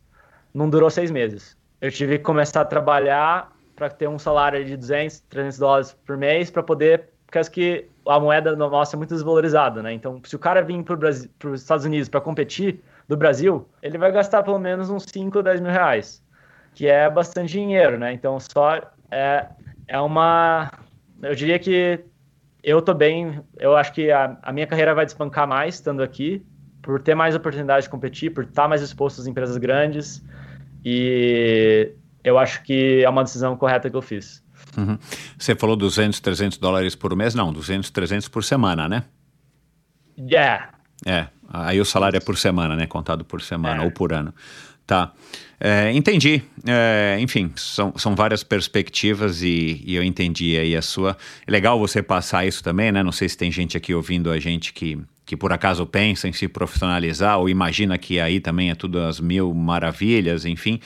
Speaker 1: Não durou seis meses. Eu tive que começar a trabalhar para ter um salário de 200, 300 dólares por mês para poder, porque que a moeda nossa é muito desvalorizada, né? Então, se o cara vir para os Estados Unidos para competir do Brasil, ele vai gastar pelo menos uns 5 ou 10 mil reais que é bastante dinheiro, né? Então só é, é uma. Eu diria que eu tô bem. Eu acho que a, a minha carreira vai despancar mais estando aqui, por ter mais oportunidade de competir, por estar mais exposto às empresas grandes. E eu acho que é uma decisão correta que eu fiz.
Speaker 8: Uhum. Você falou 200, 300 dólares por mês? Não, 200, 300 por semana, né?
Speaker 1: Yeah.
Speaker 8: É, aí o salário é por semana, né? Contado por semana é. ou por ano. Tá. É, entendi. É, enfim, são, são várias perspectivas e, e, eu entendi aí a sua. É legal você passar isso também, né? Não sei se tem gente aqui ouvindo a gente que, que por acaso pensa em se profissionalizar ou imagina que aí também é tudo as mil maravilhas, enfim.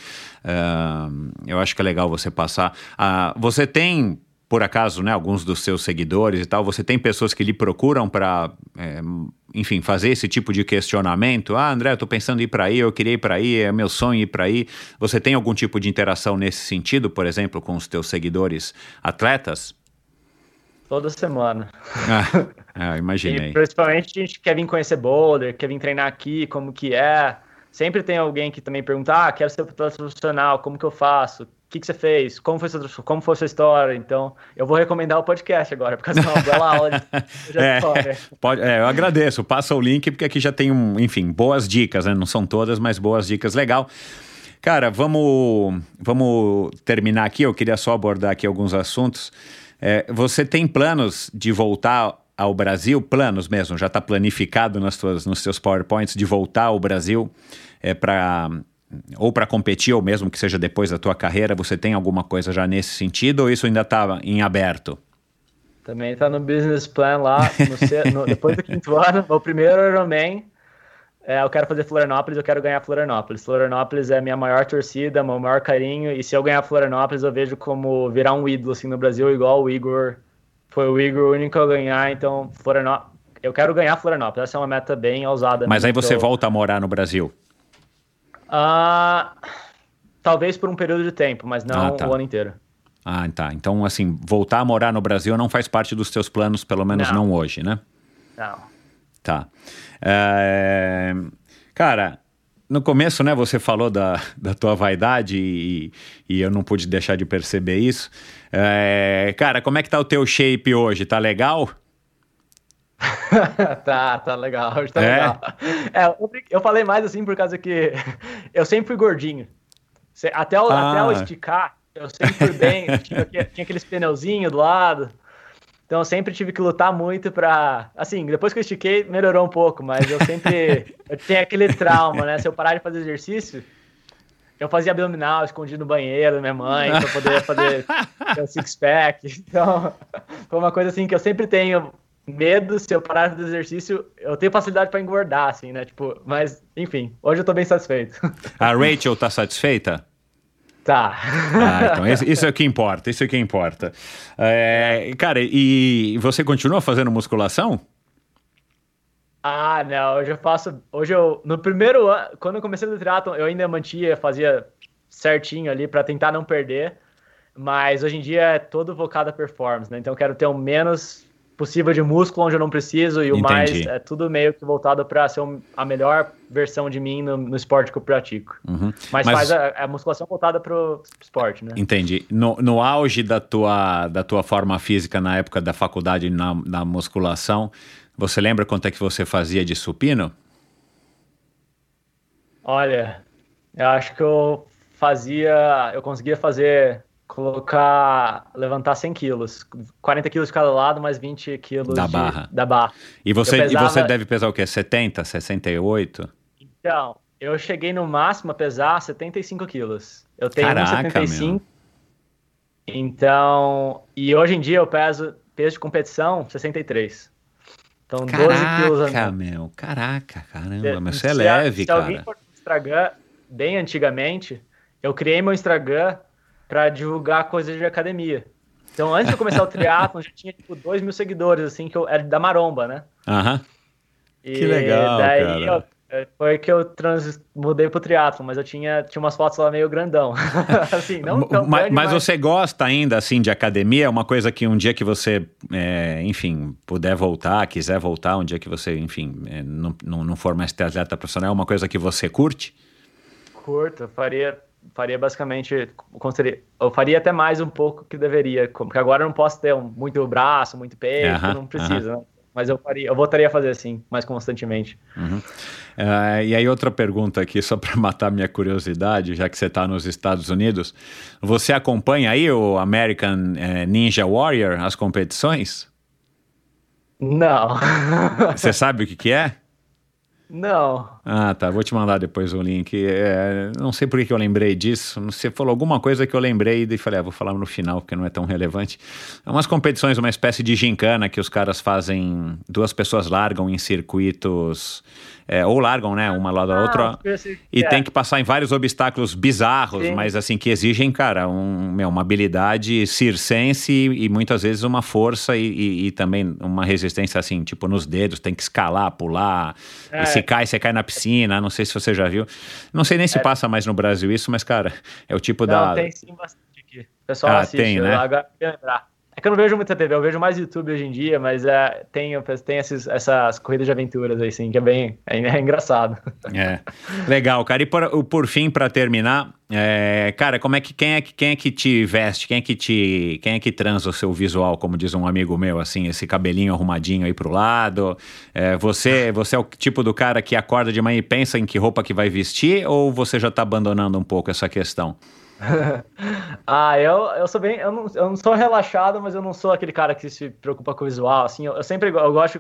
Speaker 8: Uh, eu acho que é legal você passar. Uh, você tem por acaso, né, alguns dos seus seguidores e tal, você tem pessoas que lhe procuram para, é, enfim, fazer esse tipo de questionamento? Ah, André, eu tô pensando em ir para aí, eu queria ir para aí, é meu sonho ir para aí. Você tem algum tipo de interação nesse sentido, por exemplo, com os teus seguidores atletas?
Speaker 1: Toda semana.
Speaker 8: Ah, ah, imaginei. [LAUGHS]
Speaker 1: E principalmente a gente quer vir conhecer boulder, quer vir treinar aqui, como que é. Sempre tem alguém que também pergunta, ah, quero ser profissional, como que eu faço? Que, que você fez? Como foi, sua, como foi sua história? Então, eu vou recomendar o podcast agora, porque é uma bela aula de, [LAUGHS]
Speaker 8: é, pode, é, eu agradeço. Passa o link, porque aqui já tem, um, enfim, boas dicas, né? Não são todas, mas boas dicas. Legal. Cara, vamos, vamos terminar aqui. Eu queria só abordar aqui alguns assuntos. É, você tem planos de voltar ao Brasil? Planos mesmo? Já está planificado nas tuas, nos seus PowerPoints de voltar ao Brasil é, para ou para competir, ou mesmo que seja depois da tua carreira, você tem alguma coisa já nesse sentido, ou isso ainda está em aberto?
Speaker 1: Também está no business plan lá, no, no, [LAUGHS] depois do quinto ano, o primeiro Ironman, é, eu quero fazer Florianópolis, eu quero ganhar Florianópolis. Florianópolis é a minha maior torcida, meu maior carinho, e se eu ganhar Florianópolis, eu vejo como virar um ídolo assim no Brasil, igual o Igor. Foi o Igor o único a ganhar, então Florianópolis, eu quero ganhar Florianópolis, essa é uma meta bem ousada.
Speaker 8: Mas aí você volta a morar no Brasil?
Speaker 1: Ah, talvez por um período de tempo, mas não ah, tá. o ano inteiro.
Speaker 8: Ah, tá. Então, assim, voltar a morar no Brasil não faz parte dos teus planos, pelo menos não, não hoje, né?
Speaker 1: Não.
Speaker 8: Tá. É... Cara, no começo, né, você falou da, [LAUGHS] da tua vaidade e, e eu não pude deixar de perceber isso. É... Cara, como é que tá o teu shape hoje? Tá legal? [LAUGHS]
Speaker 1: tá, tá legal, [LAUGHS] tá é? legal. É, eu falei mais assim por causa que [LAUGHS] eu sempre fui gordinho. Até o, ah. até o esticar, eu sempre fui bem. tinha, tinha aqueles pneuzinhos do lado. Então eu sempre tive que lutar muito pra. Assim, depois que eu estiquei, melhorou um pouco, mas eu sempre. eu tinha aquele trauma, né? Se eu parar de fazer exercício, eu fazia abdominal escondido no banheiro da minha mãe, pra poder fazer o six-pack. Então, foi uma coisa assim que eu sempre tenho medo, se eu parar do exercício, eu tenho facilidade para engordar, assim, né? Tipo, mas, enfim, hoje eu tô bem satisfeito.
Speaker 8: A Rachel tá satisfeita?
Speaker 1: Tá.
Speaker 8: Ah, então isso é o que importa, isso é o que importa. É, cara, e você continua fazendo musculação?
Speaker 1: Ah, não, hoje eu faço. Hoje eu. No primeiro ano, quando eu comecei no triatlon, eu ainda mantinha, fazia certinho ali para tentar não perder. Mas hoje em dia é todo focado a performance, né? Então eu quero ter o menos possível de músculo onde eu não preciso e o Entendi. mais é tudo meio que voltado para ser a melhor versão de mim no, no esporte que eu pratico. Uhum. Mas, Mas, faz a, a, musculação voltada para o esporte, né?
Speaker 8: Entendi. No, no auge da tua, da tua forma física na época da faculdade na, na musculação, você lembra quanto é que você fazia de supino?
Speaker 1: Olha, eu acho que eu fazia, eu conseguia fazer colocar, levantar 100 quilos, 40 quilos de cada lado, mais 20 quilos
Speaker 8: da
Speaker 1: de,
Speaker 8: barra.
Speaker 1: Da barra.
Speaker 8: E você, pesava... e você deve pesar o quê? 70, 68?
Speaker 1: Então, eu cheguei no máximo a pesar 75 quilos. Eu tenho
Speaker 8: Caraca, 75. Meu.
Speaker 1: Então, e hoje em dia eu peso peso de competição 63.
Speaker 8: Então, caraca, 12 quilos. Caraca, meu, caraca, caramba, mas você é leve, se cara. Se alguém for no
Speaker 1: Instagram, bem antigamente, eu criei meu Instagram para divulgar coisas de academia. Então, antes de eu começar o [LAUGHS] triatlon, já tinha, tipo, dois mil seguidores, assim, que eu era da Maromba, né?
Speaker 8: Aham. Que legal, daí cara. Eu,
Speaker 1: é, foi que eu trans, mudei pro triatlon, mas eu tinha, tinha umas fotos lá meio grandão. [LAUGHS] assim, não tão
Speaker 8: mas, grande, mas, mas, você gosta ainda, assim, de academia? É uma coisa que um dia que você, é, enfim, puder voltar, quiser voltar, um dia que você, enfim, é, não, não, não for mais atleta profissional, é uma coisa que você curte?
Speaker 1: Curto, faria faria basicamente, eu faria até mais um pouco que deveria, porque agora eu não posso ter um, muito braço, muito peito, não precisa, né? Mas eu, faria, eu voltaria a fazer assim, mais constantemente.
Speaker 8: Uhum. Uh, e aí, outra pergunta aqui, só para [LAUGHS] matar minha curiosidade, já que você está nos Estados Unidos. Você acompanha aí o American uh, Ninja Warrior, as competições?
Speaker 1: Não.
Speaker 8: Você sabe o que, que é?
Speaker 1: Não.
Speaker 8: Ah, tá. Vou te mandar depois o link. É, não sei por que eu lembrei disso. Você falou alguma coisa que eu lembrei e falei, ah, vou falar no final, porque não é tão relevante. É umas competições, uma espécie de gincana que os caras fazem. Duas pessoas largam em circuitos é, ou largam, né, uma lado da
Speaker 1: Ah,
Speaker 8: outra, e
Speaker 1: é.
Speaker 8: tem que passar em vários obstáculos bizarros,
Speaker 1: Sim.
Speaker 8: mas assim, que exigem, cara, um, meu, uma habilidade circense e, e muitas vezes uma força e, e- e também uma resistência, assim, tipo, nos dedos, tem que escalar, pular,
Speaker 1: É.
Speaker 8: e se cai, você cai na piscina, não sei se você já viu. Não sei nem se passa mais no Brasil isso, mas, cara, é o tipo
Speaker 1: É. Não,
Speaker 8: da...
Speaker 1: tem sim bastante aqui. O pessoal
Speaker 8: Ah,
Speaker 1: assiste.
Speaker 8: tem, né?
Speaker 1: Agora, lembrar. Que eu não vejo muita TV, eu vejo mais YouTube hoje em dia, mas é, tem, tem esses, essas corridas de aventuras aí, sim, que é bem é, é engraçado.
Speaker 8: É. Legal, cara. E por, por fim, para terminar, é, cara, como é que quem é que quem é que te veste? Quem é que te quem é que transa o seu visual, como diz um amigo meu, assim, esse cabelinho arrumadinho aí pro lado? É, você você é o tipo do cara que acorda de manhã e pensa em que roupa que vai vestir ou você já tá abandonando um pouco essa questão? [LAUGHS]
Speaker 1: ah, eu, eu sou bem. Eu não, eu não sou relaxado, mas eu não sou aquele cara que se preocupa com o visual. Assim, eu, eu sempre eu gosto,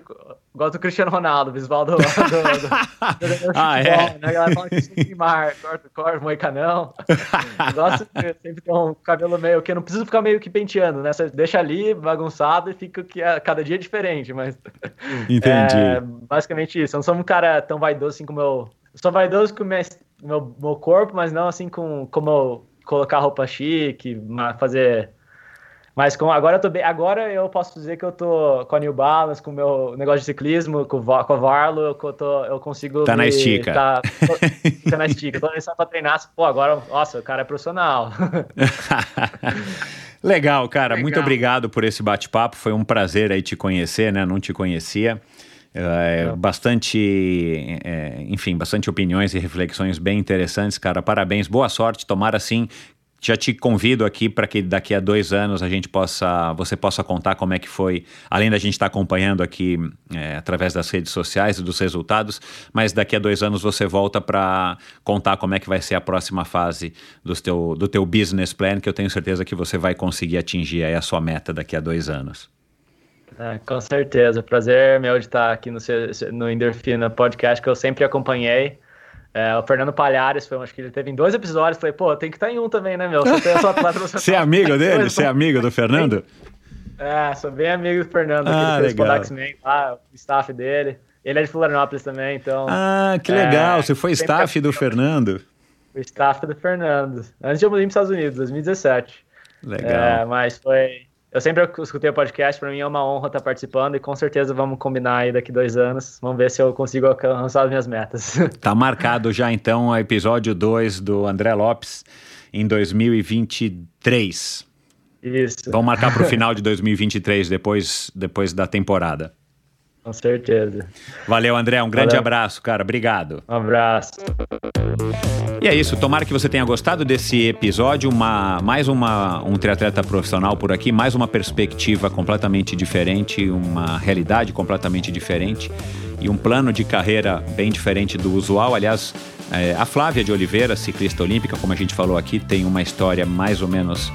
Speaker 1: gosto do Cristiano Ronaldo, o visual do. do, do, do [LAUGHS]
Speaker 8: Ah, é?
Speaker 1: né? A galera fala que isso é Neymar, corta, corta, moicanão. Eu gosto de sempre ter um cabelo meio que eu não preciso ficar meio que penteando, né? Você deixa ali bagunçado e fica que é, cada dia é diferente, mas. [LAUGHS]
Speaker 8: Entendi.
Speaker 1: É, basicamente isso. Eu não sou um cara tão vaidoso assim como eu. Eu sou vaidoso com o meu, meu, meu corpo, mas não assim com como eu colocar roupa chique, fazer. Mas com, agora eu tô bem. Agora eu posso dizer que eu tô com a New Balance, com o meu negócio de ciclismo, com, com a Varlo, eu, tô, eu consigo.
Speaker 8: Tá na
Speaker 1: me-
Speaker 8: estica.
Speaker 1: Tá, tô, [LAUGHS] tá na estica. Tô só pra treinar. Pô, agora, nossa, o cara é profissional. [LAUGHS]
Speaker 8: Legal, cara.
Speaker 9: Legal.
Speaker 8: Muito obrigado por esse bate-papo. Foi um prazer aí te conhecer, né? Não te conhecia. É, bastante, é, enfim, bastante opiniões e reflexões bem interessantes, cara. Parabéns, boa sorte. Tomara sim. Já te convido aqui para que daqui a dois anos a gente possa, você possa contar como é que foi, além da gente estar acompanhando aqui é, através das redes sociais e dos resultados, mas daqui a dois anos você volta para contar como é que vai ser a próxima fase do teu, do teu business plan, que eu tenho certeza que você vai conseguir atingir a sua meta daqui a dois anos.
Speaker 1: É, com certeza. Prazer meu de estar aqui no, no Endorfina Podcast, que eu sempre acompanhei. É, o Fernando Palhares, foi, acho que ele teve em dois episódios. Falei, pô, tem que estar em um também, né, meu? Você atleta profissional.
Speaker 8: Você é amigo dele? Você é amigo do Fernando?
Speaker 1: É, sou bem amigo do Fernando,
Speaker 8: Ah,
Speaker 1: que fez
Speaker 8: legal.
Speaker 1: Man lá, o staff dele. Ele é de Florianópolis também, então.
Speaker 8: Ah, que
Speaker 1: É,
Speaker 8: legal. Você foi staff do. Fernando.
Speaker 1: O staff do Fernando. Antes de eu mudar para os Estados Unidos, 2017.
Speaker 8: Legal.
Speaker 1: É, mas foi. Eu sempre escutei o podcast, para mim é uma honra estar participando e com certeza vamos combinar aí daqui dois anos. Vamos ver se eu consigo alcançar as minhas metas. [LAUGHS]
Speaker 8: Tá marcado já então o episódio 2 do André Lopes em 2023.
Speaker 1: Isso,
Speaker 8: Vamos marcar para o final de 2023, depois, depois da temporada.
Speaker 1: Com certeza.
Speaker 8: Valeu, André. Um grande
Speaker 1: Valeu.
Speaker 8: abraço, cara. Obrigado.
Speaker 1: Um abraço.
Speaker 8: E é isso, tomara que você tenha gostado desse episódio, uma, mais uma, um triatleta profissional por aqui, mais uma perspectiva completamente diferente, uma realidade completamente diferente e um plano de carreira bem diferente do usual. Aliás, é, a Flávia de Oliveira, ciclista olímpica, como a gente falou aqui, tem uma história mais ou menos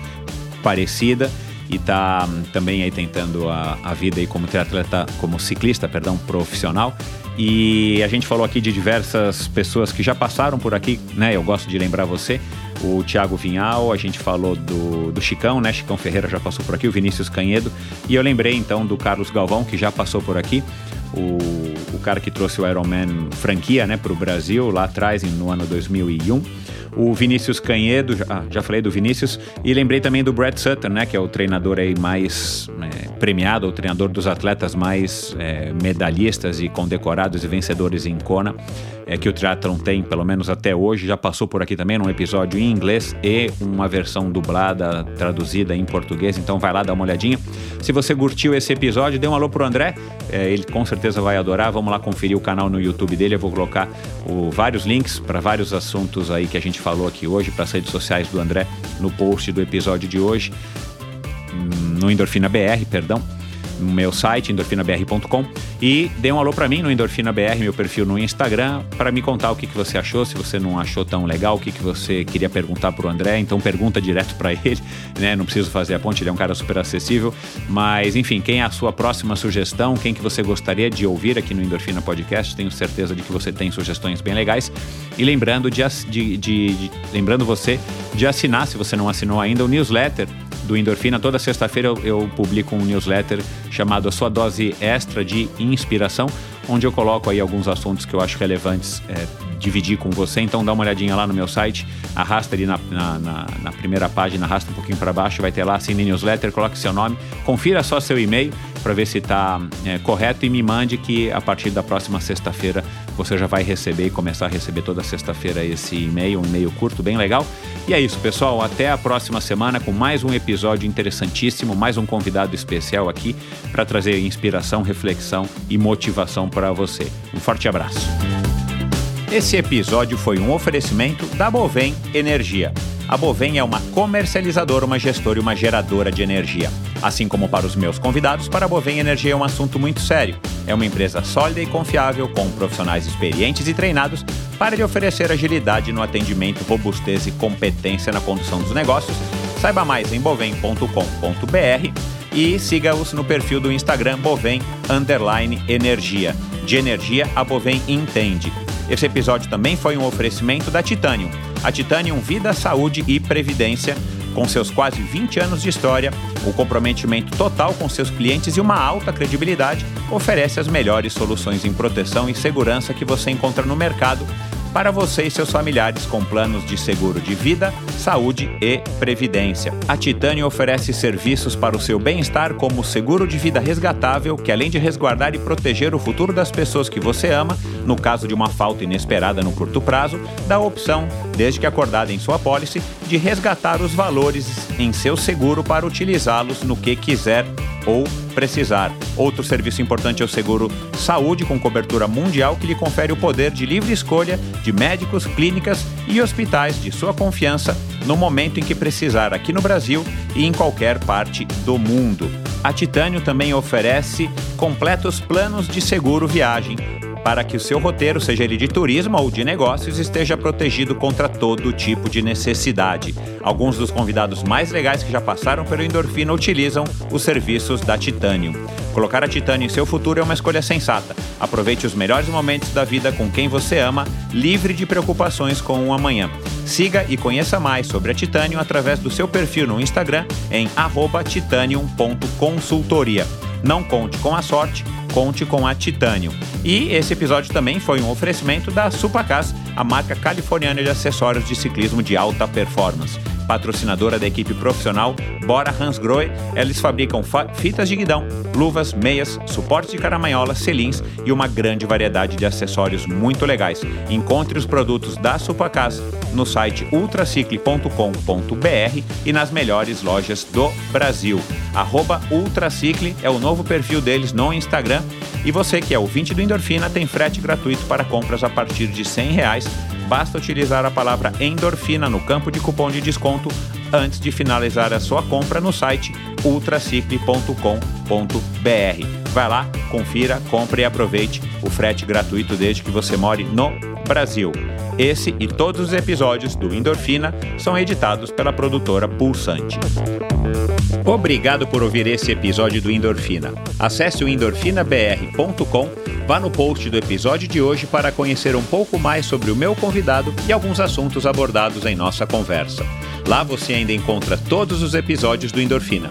Speaker 8: parecida e está também aí tentando a, a vida aí como triatleta, como ciclista, perdão, profissional. E a gente falou aqui de diversas pessoas que já passaram por aqui, né? Eu gosto de lembrar você, o Thiago Vinhal, a gente falou do, do Chicão, né? Chicão Ferreira já passou por aqui, o Vinícius Canhedo. E eu lembrei então do Carlos Galvão, que já passou por aqui, o, o cara que trouxe o Ironman franquia, né, para o Brasil lá atrás, no ano 2001 o Vinícius Canhedo, já, ah, já falei do Vinícius, e lembrei também do Brad Sutton, né, que é o treinador aí mais é, premiado, o treinador dos atletas mais é, medalhistas e condecorados e vencedores em Kona, é, que o triatlon tem, pelo menos até hoje, já passou por aqui também num episódio em inglês e uma versão dublada, traduzida em português, então vai lá dar uma olhadinha. Se você curtiu esse episódio, dê um alô pro André, é, ele com certeza vai adorar, vamos lá conferir o canal no YouTube dele, eu vou colocar o- vários links para vários assuntos aí que a gente falou aqui hoje, para as redes sociais do André, no post do episódio de hoje, hum, no Endorfina BR, perdão, no meu site, endorfinabr.com, e dê um alô para mim no Endorfina BR, meu perfil no Instagram, para me contar o que, que você achou, se você não achou tão legal, o que, que você queria perguntar pro André, então pergunta direto para [LAUGHS] ele, né? Não preciso fazer a ponte, ele é um cara super acessível, mas enfim, quem é a sua próxima sugestão, quem que você gostaria de ouvir aqui no Endorfina Podcast, tenho certeza de que você tem sugestões bem legais, e lembrando de, de- de- de- lembrando você de assinar, se você não assinou ainda, o newsletter do Endorfina. Toda sexta-feira eu, eu, publico um newsletter chamado A Sua Dose Extra de Inspiração, onde eu coloco aí alguns assuntos que eu acho relevantes é, dividir com você. Então dá uma olhadinha lá no meu site, arrasta ali na, na, na, na primeira página, arrasta um pouquinho para baixo, vai ter lá, assine newsletter, coloque seu nome, confira só seu e-mail para ver se está é, correto e me mande que a partir da próxima sexta-feira você já vai receber e começar a receber toda sexta-feira esse e-mail, um e-mail curto, bem legal. E é isso, pessoal. Até a próxima semana com mais um episódio interessantíssimo, mais um convidado especial aqui para trazer inspiração, reflexão e motivação para você. Um forte abraço. Esse episódio foi um oferecimento da Bovem Energia. A Bovem é uma comercializadora, uma gestora e uma geradora de energia. Assim como para os meus convidados, para a Bovem Energia é um assunto muito sério. É uma empresa sólida e confiável, com profissionais experientes e treinados para lhe oferecer agilidade no atendimento, robustez e competência na condução dos negócios. Saiba mais em bovem.com.br e siga-os no perfil do Instagram Bovem Energia. De energia, a Bovem entende. Esse episódio também foi um oferecimento da Titanium. A Titanium Vida, Saúde e Previdência, com seus quase 20 anos de história, o comprometimento total com seus clientes e uma alta credibilidade, oferece as melhores soluções em proteção e segurança que você encontra no mercado para você e seus familiares com planos de seguro de vida, saúde e previdência. A Titânio oferece serviços para o seu bem-estar como seguro de vida resgatável, que além de resguardar e proteger o futuro das pessoas que você ama, no caso de uma falta inesperada no curto prazo, dá a opção, desde que acordada em sua pólice, de resgatar os valores em seu seguro para utilizá-los no que quiser ou precisar. Outro serviço importante é o seguro saúde com cobertura mundial que lhe confere o poder de livre escolha de médicos, clínicas e hospitais de sua confiança no momento em que precisar aqui no Brasil e em qualquer parte do mundo. A Titânio também oferece completos planos de seguro viagem para que o seu roteiro, seja ele de turismo ou de negócios, esteja protegido contra todo tipo de necessidade. Alguns dos convidados mais legais que já passaram pelo Endorfina utilizam os serviços da Titanium. Colocar a Titanium em seu futuro é uma escolha sensata. Aproveite os melhores momentos da vida com quem você ama, livre de preocupações com o amanhã. Siga e conheça mais sobre a Titanium através do seu perfil no Instagram em titanium.consultoria. Não conte com a sorte, conte com a Titânio. E esse episódio também foi um oferecimento da Supacas, a marca californiana de acessórios de ciclismo de alta performance patrocinadora da equipe profissional Bora Hansgrohe. Eles fabricam fitas de guidão, luvas, meias, suportes de caramanhola, selins e uma grande variedade de acessórios muito legais. Encontre os produtos da Supacas no site ultracicle.com.br e nas melhores lojas do Brasil. Arroba Ultracicle é o novo perfil deles no Instagram. E você que é ouvinte do Endorfina tem frete gratuito para compras a partir de R$ reais basta utilizar a palavra endorfina no campo de cupom de desconto antes de finalizar a sua compra no site ultracicle.com.br. Vai lá, confira, compre e aproveite o frete gratuito desde que você more no Brasil. Esse e todos os episódios do Endorfina são editados pela produtora Pulsante. Obrigado por ouvir esse episódio do Endorfina. Acesse o endorfinabr.com, vá no post do episódio de hoje para conhecer um pouco mais sobre o meu convidado e alguns assuntos abordados em nossa conversa. Lá você ainda encontra todos os episódios do Endorfina.